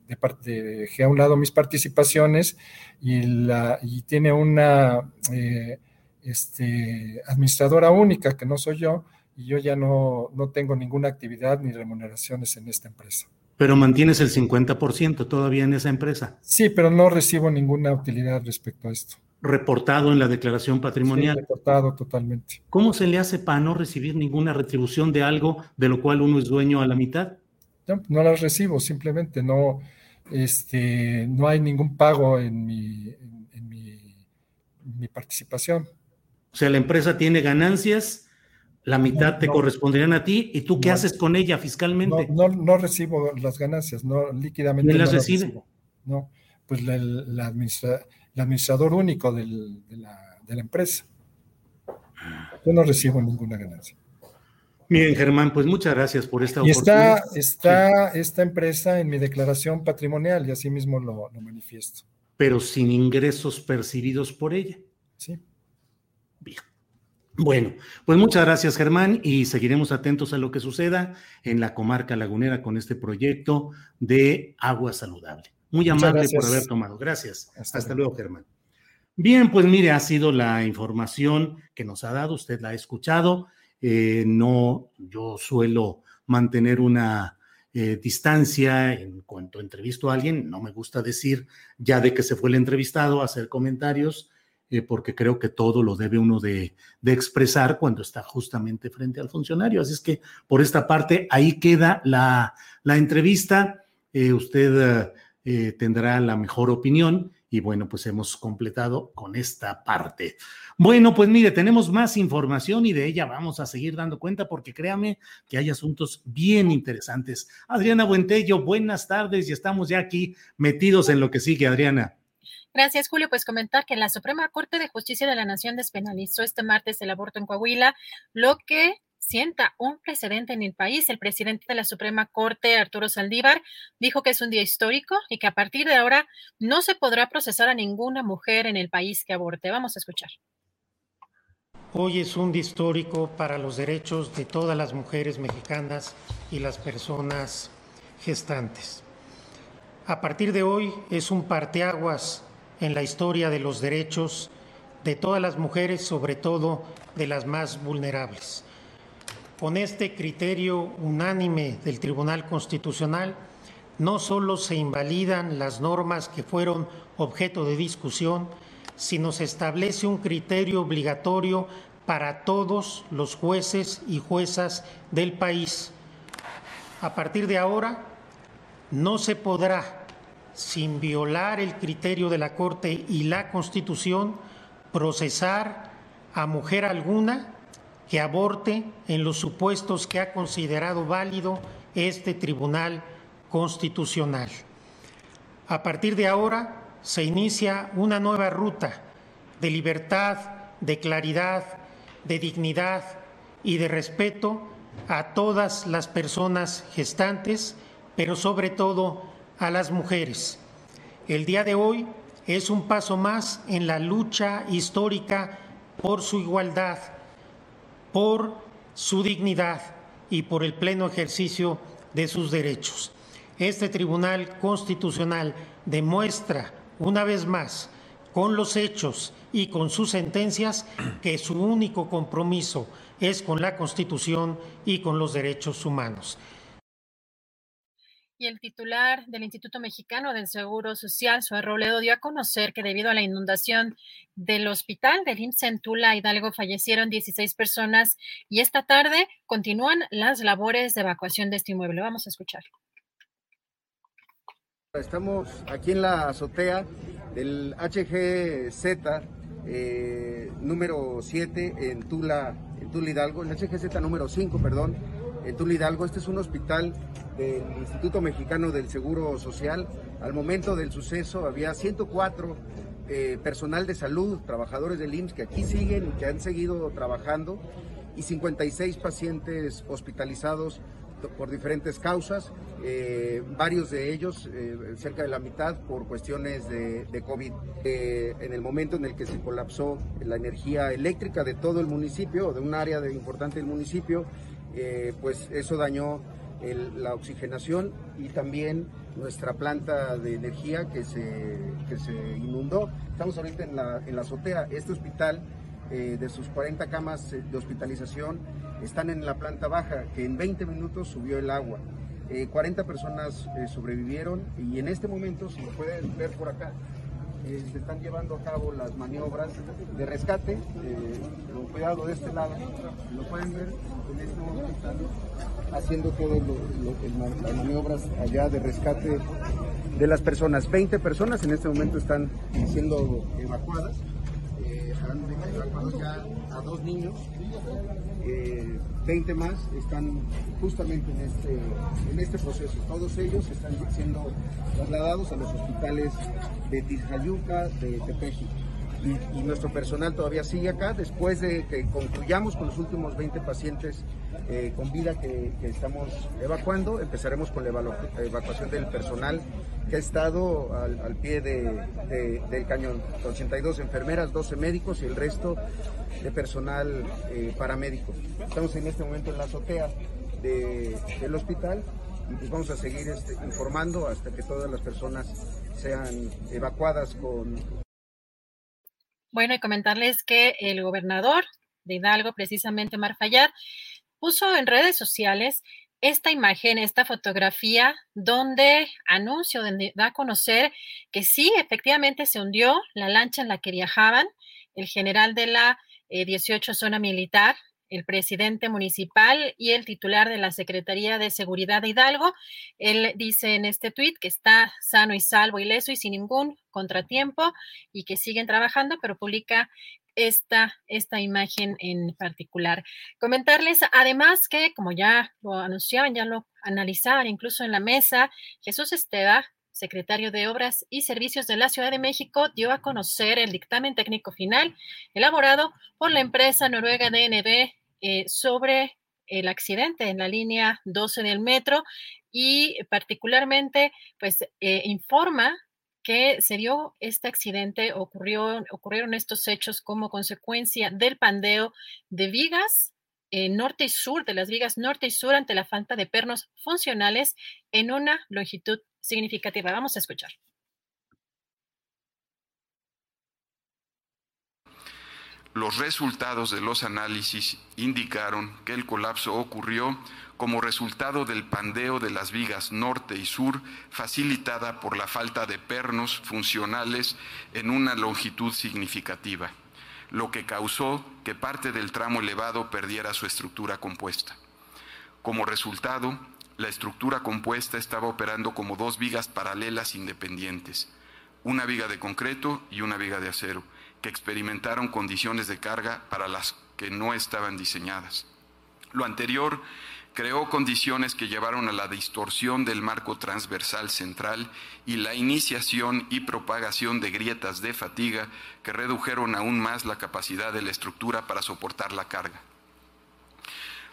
dejé a un lado mis participaciones y la y tiene una eh, este, administradora única que no soy yo y yo ya no, no tengo ninguna actividad ni remuneraciones en esta empresa. Pero mantienes el 50% todavía en esa empresa. Sí, pero no recibo ninguna utilidad respecto a esto. Reportado en la declaración patrimonial. Sí, reportado totalmente. ¿Cómo se le hace para no recibir ninguna retribución de algo de lo cual uno es dueño a la mitad? No, las recibo, simplemente no, este, no hay ningún pago en mi, en, mi, participación. O sea, la empresa tiene ganancias, la mitad te corresponderían a ti, ¿y tú qué haces con ella fiscalmente? No, no, recibo las ganancias, no líquidamente. ¿Quién las recibe? no, pues el administrador único de, la, de la empresa. Yo no recibo ninguna ganancia. Bien, Germán, pues muchas gracias por esta y oportunidad. Está, está esta empresa en mi declaración patrimonial y así mismo lo, lo manifiesto. Pero sin ingresos percibidos por ella. Sí. Bien. Bueno, pues muchas gracias Germán y seguiremos atentos a lo que suceda en la comarca lagunera con este proyecto de agua saludable. Muy amable por haber tomado. Gracias. Hasta, luego, Germán. Bien, pues mire, ha sido la información que nos ha dado, usted la ha escuchado. Eh, no, yo suelo mantener una eh, distancia en cuanto entrevisto a alguien, no me gusta decir ya de que se fue el entrevistado, hacer comentarios, eh, porque creo que todo lo debe uno de, expresar cuando está justamente frente al funcionario. Así es que por esta parte, ahí queda la, la entrevista. usted tendrá la mejor opinión y bueno, pues hemos completado con esta parte. Bueno, pues mire, tenemos más información y de ella vamos a seguir dando cuenta porque créame que hay asuntos bien interesantes. Adriana Buentello, buenas tardes y estamos ya aquí metidos en lo que sigue, Adriana. Gracias, Julio. Pues comentar que la Suprema Corte de Justicia de la Nación despenalizó este martes el aborto en Coahuila, lo que sienta un precedente en el país. El presidente de la Suprema Corte, Arturo Saldívar, dijo que es un día histórico y que a partir de ahora no se podrá procesar a ninguna mujer en el país que aborte. Vamos a escuchar. Hoy es un día histórico para los derechos de todas las mujeres mexicanas y las personas gestantes. A partir de hoy es un parteaguas en la historia de los derechos de todas las mujeres, sobre todo de las más vulnerables. Con este criterio unánime del Tribunal Constitucional, no solo se invalidan las normas que fueron objeto de discusión, sino se establece un criterio obligatorio para todos los jueces y juezas del país. A partir de ahora, no se podrá, sin violar el criterio de la Corte y la Constitución, procesar a mujer alguna que aborte en los supuestos que ha considerado válido este Tribunal Constitucional. A partir de ahora se inicia una nueva ruta de libertad, de claridad, de dignidad y de respeto a todas las personas gestantes, pero sobre todo a las mujeres. El día de hoy es un paso más en la lucha histórica por su igualdad por su dignidad y por el pleno ejercicio de sus derechos. Este Tribunal Constitucional demuestra una vez más con los hechos y con sus sentencias que su único compromiso es con la Constitución y con los derechos humanos y el titular del Instituto Mexicano del Seguro Social, Suárez Robledo, dio a conocer que debido a la inundación del hospital del IMSS en Tula, Hidalgo, fallecieron 16 personas y esta tarde continúan las labores de evacuación de este inmueble. Vamos a escuchar. Estamos aquí en la azotea del HGZ eh, número 7 en Tula, en Tula Hidalgo, el HGZ número 5, perdón, en Tula Hidalgo. Este es un hospital del Instituto Mexicano del Seguro Social. Al momento del suceso había 104 eh, personal de salud, trabajadores del IMSS que aquí siguen y que han seguido trabajando y 56 pacientes hospitalizados por diferentes causas, eh, varios de ellos, eh, cerca de la mitad, por cuestiones de, COVID. en el momento en el que se colapsó la energía eléctrica de todo el municipio, de un área importante del municipio, pues eso dañó la oxigenación y también nuestra planta de energía que se, se inundó. Estamos ahorita en la, en la azotea. Este hospital, eh, de sus 40 camas de hospitalización, están en la planta baja, que en 20 minutos subió el agua. 40 eh, personas eh, sobrevivieron y en este momento, si lo pueden ver por acá, se están llevando a cabo las maniobras de rescate, con cuidado de este lado, lo pueden ver, en este momento haciendo todas las maniobras allá de rescate de las personas. 20 personas en este momento están siendo evacuadas. Eh, han evacuado ya a dos niños. 20 eh, más están justamente en este, en este proceso. Todos ellos están siendo trasladados a los hospitales de Tizayuca, de Tepeji y, nuestro personal todavía sigue acá después de que concluyamos con los últimos 20 pacientes eh, con vida que, estamos evacuando. Empezaremos con la evacuación del personal que ha estado al, pie del cañón. 82 enfermeras, 12 médicos y el resto de personal eh, paramédico. Estamos en este momento en la azotea del hospital y pues vamos a seguir este, informando hasta que todas las personas sean evacuadas con... Bueno, y comentarles que el gobernador de Hidalgo, precisamente Marfayad, puso en redes sociales esta imagen, esta fotografía, donde anuncio, donde da a conocer que sí, efectivamente se hundió la lancha en la que viajaban el general de la 18 eh, zona militar, el presidente municipal y el titular de la Secretaría de Seguridad de Hidalgo. Él dice en este tuit que está sano y salvo, ileso y sin ningún contratiempo y que siguen trabajando, pero publica esta, esta imagen en particular. Comentarles además que, como ya lo anunciaban, ya lo analizaban incluso en la mesa, Jesús Esteva, secretario de Obras y Servicios de la Ciudad de México, dio a conocer el dictamen técnico final elaborado por la empresa noruega DNB eh, sobre el accidente en la línea 12 del metro y particularmente pues eh, informa que se dio este accidente, ocurrió, ocurrieron estos hechos como consecuencia del pandeo de vigas eh, norte y sur, de las vigas norte y sur ante la falta de pernos funcionales en una longitud significativa. Vamos a escuchar. Los resultados de los análisis indicaron que el colapso ocurrió como resultado del pandeo de las vigas norte y sur, facilitada por la falta de pernos funcionales en una longitud significativa, lo que causó que parte del tramo elevado perdiera su estructura compuesta. Como resultado, la estructura compuesta estaba operando como dos vigas paralelas independientes, una viga de concreto y una viga de acero, experimentaron condiciones de carga para las que no estaban diseñadas. Lo anterior creó condiciones que llevaron a la distorsión del marco transversal central y la iniciación y propagación de grietas de fatiga que redujeron aún más la capacidad de la estructura para soportar la carga.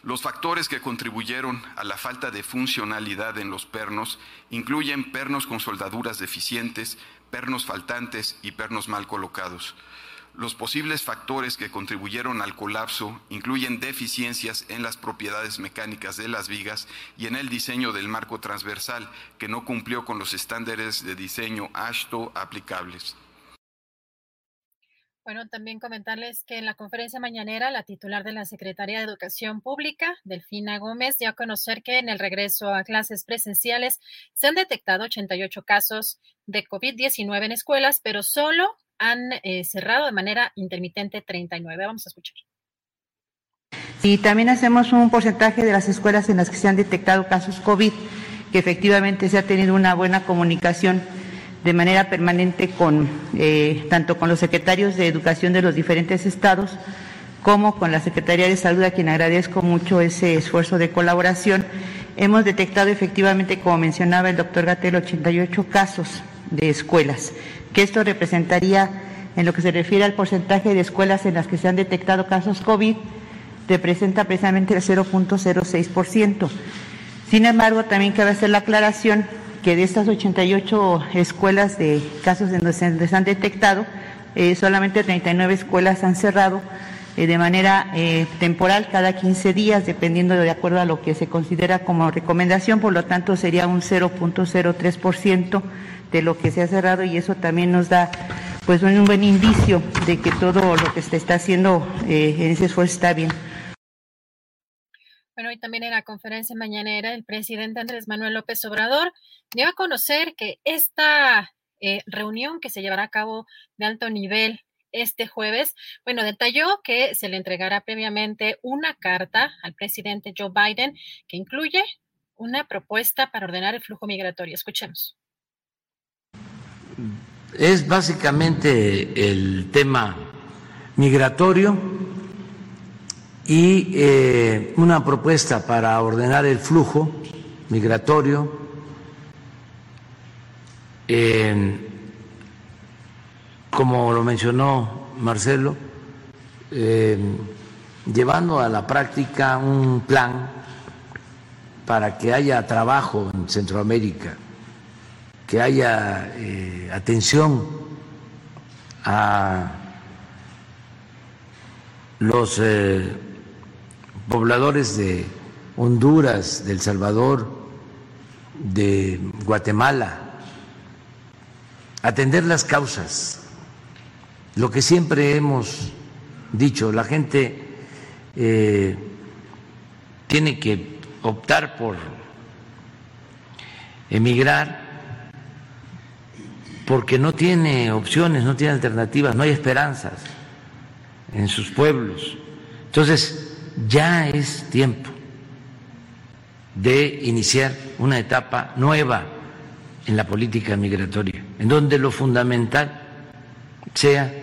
Los factores que contribuyeron a la falta de funcionalidad en los pernos incluyen pernos con soldaduras deficientes, pernos faltantes y pernos mal colocados. Los posibles factores que contribuyeron al colapso incluyen deficiencias en las propiedades mecánicas de las vigas y en el diseño del marco transversal, que no cumplió con los estándares de diseño ASHTO aplicables. Bueno, también comentarles que en la conferencia mañanera, la titular de la Secretaría de Educación Pública, Delfina Gómez, dio a conocer que en el regreso a clases presenciales se han detectado 88 casos de COVID-19 en escuelas, pero solo han eh, cerrado de manera intermitente 39. Vamos a escuchar. Y también hacemos un porcentaje de las escuelas en las que se han detectado casos COVID, que efectivamente se ha tenido una buena comunicación de manera permanente con eh, tanto con los secretarios de educación de los diferentes estados como con la Secretaría de Salud, a quien agradezco mucho ese esfuerzo de colaboración. Hemos detectado efectivamente, como mencionaba el doctor Gatel, 88 casos de escuelas, que esto representaría, en lo que se refiere al porcentaje de escuelas en las que se han detectado casos COVID, representa precisamente el 0.06%. Sin embargo, también cabe hacer la aclaración que de estas 88 escuelas de casos en donde se han detectado, eh, solamente 39 escuelas han cerrado eh, de manera eh, temporal cada 15 días, dependiendo de acuerdo a lo que se considera como recomendación, por lo tanto sería un 0.03% de lo que se ha cerrado y eso también nos da pues un buen indicio de que todo lo que se está haciendo en ese esfuerzo está bien. Bueno, y también en la conferencia mañanera, el presidente Andrés Manuel López Obrador dio a conocer que esta eh, reunión que se llevará a cabo de alto nivel este jueves, bueno, detalló que se le entregará previamente una carta al presidente Joe Biden que incluye una propuesta para ordenar el flujo migratorio. Escuchemos. Es básicamente el tema migratorio y eh, una propuesta para ordenar el flujo migratorio. como lo mencionó Marcelo, eh, llevando a la práctica un plan para que haya trabajo en Centroamérica, que haya eh, atención a los pobladores de Honduras, de El Salvador, de Guatemala, atender las causas, lo que siempre hemos dicho, la gente eh, tiene que optar por emigrar porque no tiene opciones, no tiene alternativas, no hay esperanzas en sus pueblos. Entonces, ya es tiempo de iniciar una etapa nueva en la política migratoria, en donde lo fundamental sea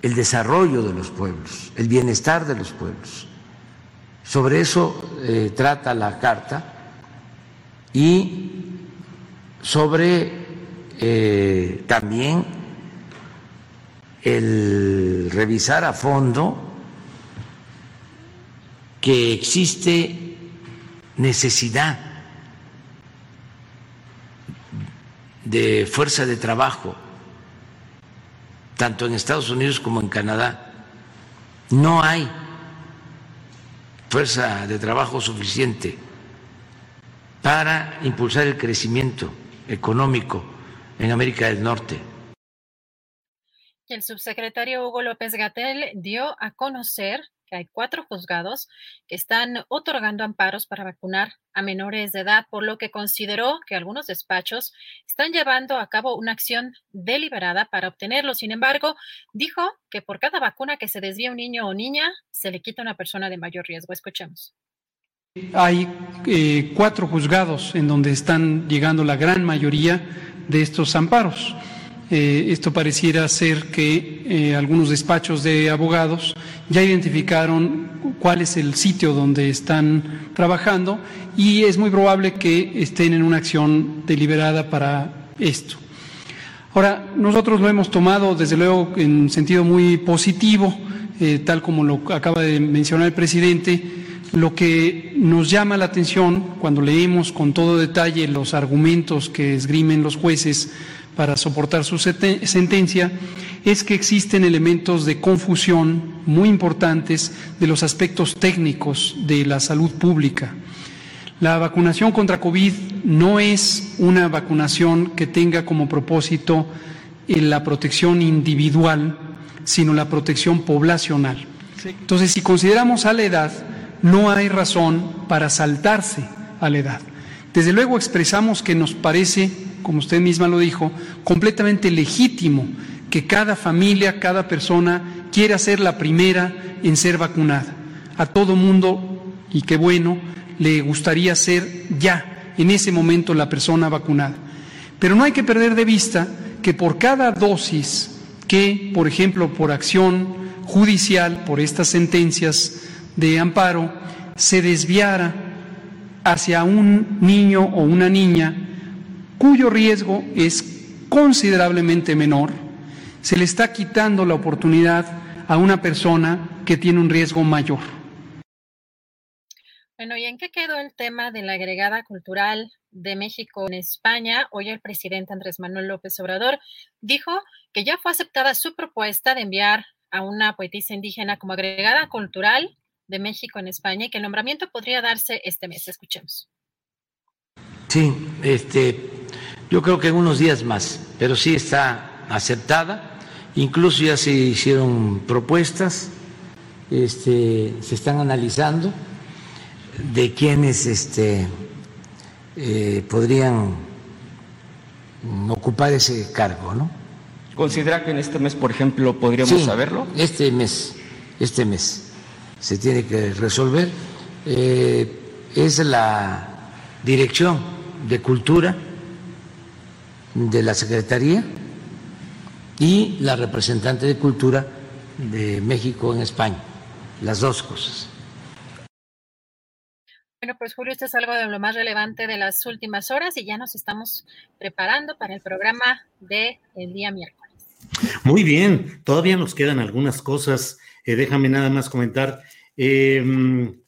el desarrollo de los pueblos, el bienestar de los pueblos. Sobre eso eh, trata la carta y sobre eh, también el revisar a fondo que existe necesidad de fuerza de trabajo, tanto en Estados Unidos como en Canadá. No hay fuerza de trabajo suficiente para impulsar el crecimiento económico en América del Norte. El subsecretario Hugo López Gatel dio a conocer que hay cuatro juzgados que están otorgando amparos para vacunar a menores de edad, por lo que consideró que algunos despachos están llevando a cabo una acción deliberada para obtenerlo. Sin embargo, dijo que por cada vacuna que se desvía un niño o niña, se le quita una persona de mayor riesgo. Escuchemos. Hay eh, cuatro juzgados en donde están llegando la gran mayoría de estos amparos. Eh, esto pareciera ser que eh, algunos despachos de abogados ya identificaron cuál es el sitio donde están trabajando y es muy probable que estén en una acción deliberada para esto. Ahora, nosotros lo hemos tomado desde luego en sentido muy positivo, tal como lo acaba de mencionar el presidente. Lo que nos llama la atención cuando leemos con todo detalle los argumentos que esgrimen los jueces para soportar su sentencia es que existen elementos de confusión muy importantes de los aspectos técnicos de la salud pública. La vacunación contra COVID no es una vacunación que tenga como propósito la protección individual, sino la protección poblacional. Entonces, si consideramos a la edad, no hay razón para saltarse a la edad. Desde luego expresamos que nos parece como usted misma lo dijo, completamente legítimo que cada familia, cada persona quiera ser la primera en ser vacunada. A todo mundo, y qué bueno, le gustaría ser ya, en ese momento, la persona vacunada. Pero no hay que perder de vista que por cada dosis que, por ejemplo, por acción judicial, por estas sentencias de amparo, se desviara hacia un niño o una niña cuyo riesgo es considerablemente menor, se le está quitando la oportunidad a una persona que tiene un riesgo mayor. Bueno, ¿y en qué quedó el tema de la agregada cultural de México en España? Hoy el presidente Andrés Manuel López Obrador dijo que ya fue aceptada su propuesta de enviar a una poetisa indígena como agregada cultural de México en España y que el nombramiento podría darse este mes. Escuchemos. Sí, este, yo creo que en unos días más, pero sí está aceptada. Incluso ya se hicieron propuestas, este, se están analizando de quienes este, eh, podrían ocupar ese cargo, ¿no? ¿Considera que en este mes, por ejemplo, podríamos saberlo? Este mes, este mes se tiene que resolver. Eh, es la Dirección de Cultura de la Secretaría y la representante de Cultura de México en España, las dos cosas. Bueno, pues Julio, esto es algo de lo más relevante de las últimas horas y ya nos estamos preparando para el programa del el día miércoles. Muy bien, todavía nos quedan algunas cosas. Eh, déjame nada más comentar. Em,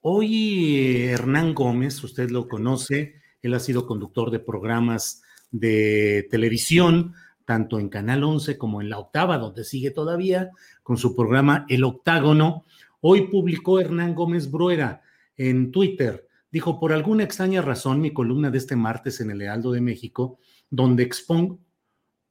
hoy Hernán Gómez, usted lo conoce, él ha sido conductor de programas de televisión, tanto en Canal 11 como en La Octava, donde sigue todavía con su programa El Octágono. Hoy publicó Hernán Gómez Bruera en Twitter, Dijo, por alguna extraña razón, mi columna de este martes en el Lealdo de México, donde expongo,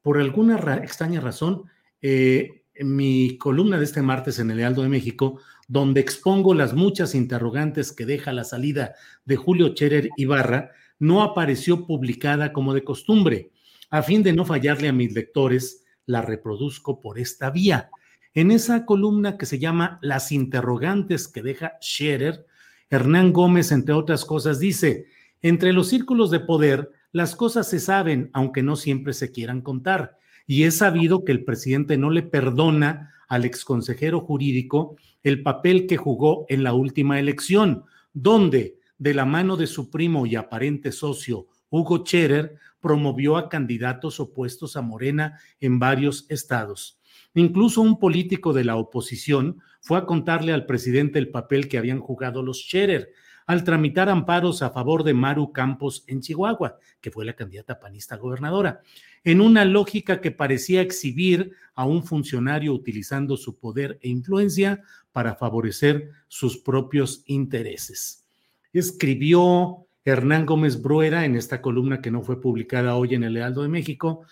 por alguna extraña razón, eh, mi columna de este martes en el Lealdo de México, donde expongo las muchas interrogantes que deja la salida de Julio Cherer Ibarra, no apareció publicada como de costumbre. A fin de no fallarle a mis lectores, la reproduzco por esta vía. En esa columna que se llama Las interrogantes que deja Scherer, Hernán Gómez, entre otras cosas, dice, entre los círculos de poder, las cosas se saben, aunque no siempre se quieran contar. Y es sabido que el presidente no le perdona al exconsejero jurídico el papel que jugó en la última elección, donde, de la mano de su primo y aparente socio, Hugo Scherer, promovió a candidatos opuestos a Morena en varios estados. Incluso un político de la oposición fue a contarle al presidente el papel que habían jugado los Scherer al tramitar amparos a favor de Maru Campos en Chihuahua, que fue la candidata panista gobernadora, en una lógica que parecía exhibir a un funcionario utilizando su poder e influencia para favorecer sus propios intereses. Escribió Hernán Gómez Bruera en esta columna que no fue publicada hoy en el Lealdo de México,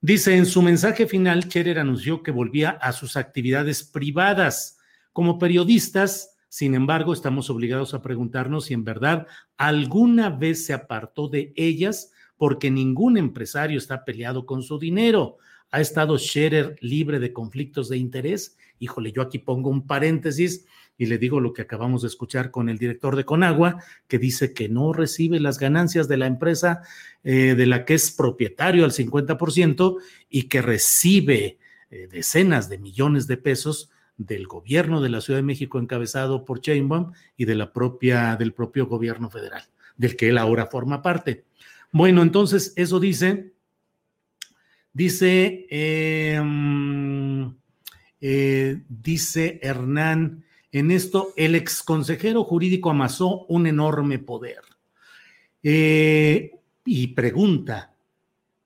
Dice, en su mensaje final, Cherer anunció que volvía a sus actividades privadas. Como periodistas, sin embargo, estamos obligados a preguntarnos si en verdad alguna vez se apartó de ellas porque ningún empresario está peleado con su dinero. ¿Ha estado Scherer libre de conflictos de interés? Híjole, yo aquí pongo un paréntesis y le digo lo que acabamos de escuchar con el director de Conagua, que dice que no recibe las ganancias de la empresa eh, de la que es propietario al 50% y que recibe eh, decenas de millones de pesos del gobierno de la Ciudad de México encabezado por Chainbaum y de la propia, del propio gobierno federal, del que él ahora forma parte. Bueno, entonces eso dice, dice, em, eh, dice Hernán, en esto el exconsejero jurídico amasó un enorme poder. Eh, y pregunta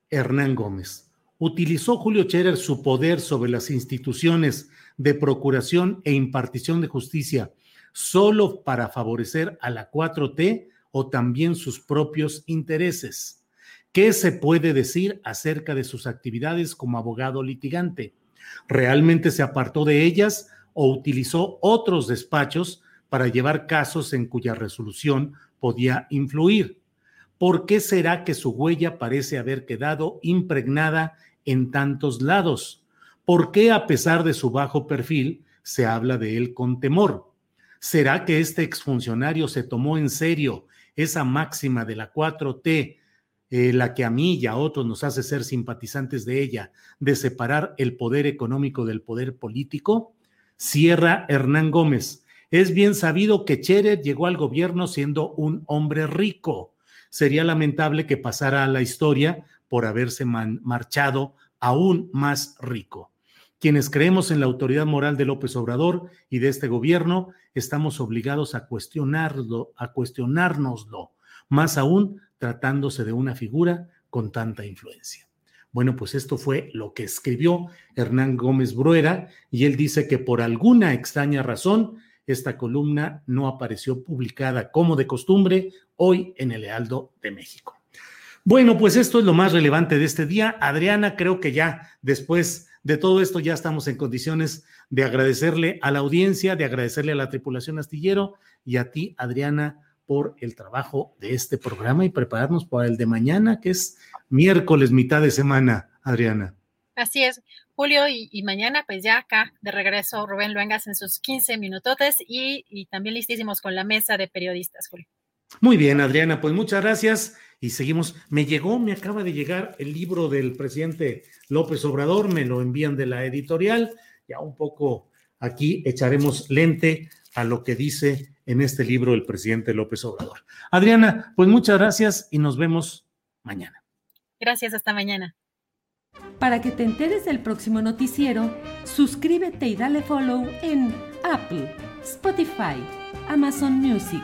Hernán Gómez, ¿utilizó Julio Scherer su poder sobre las instituciones de procuración e impartición de justicia solo para favorecer a la 4T o también sus propios intereses? ¿Qué se puede decir acerca de sus actividades como abogado litigante? ¿Realmente se apartó de ellas o utilizó otros despachos para llevar casos en cuya resolución podía influir? ¿Por qué será que su huella parece haber quedado impregnada en tantos lados? ¿Por qué a pesar de su bajo perfil se habla de él con temor? ¿Será que este exfuncionario se tomó en serio esa máxima de la 4T, eh, la que a mí y a otros nos hace ser simpatizantes de ella, de separar el poder económico del poder político? Cierra Hernán Gómez. Es bien sabido que Cherer llegó al gobierno siendo un hombre rico. Sería lamentable que pasara a la historia por haberse marchado aún más rico. Quienes creemos en la autoridad moral de López Obrador y de este gobierno, estamos obligados a cuestionarlo, a cuestionárnoslo, más aún tratándose de una figura con tanta influencia. Bueno, pues esto fue lo que escribió Hernán Gómez Bruera y él dice que por alguna extraña razón esta columna no apareció publicada como de costumbre hoy en el Lealdo de México. Bueno, pues esto es lo más relevante de este día. Adriana, creo que ya después de todo esto ya estamos en condiciones de agradecerle a la audiencia, de agradecerle a la tripulación astillero y a ti, Adriana, por el trabajo de este programa y prepararnos para el de mañana, que es miércoles, mitad de semana, Adriana. Así es, Julio, y, mañana pues ya acá de regreso Rubén Luengas en sus 15 minutotes y, y también listísimos con la mesa de periodistas, Julio. Muy bien, Adriana, pues muchas gracias y seguimos. Me llegó, me acaba de llegar el libro del presidente López Obrador, me lo envían de la editorial, ya un poco aquí echaremos lente a lo que dice en este libro el presidente López Obrador. Adriana, pues muchas gracias y nos vemos mañana. Gracias, hasta mañana. Para que te enteres del próximo noticiero, suscríbete y dale follow en Apple, Spotify, Amazon Music,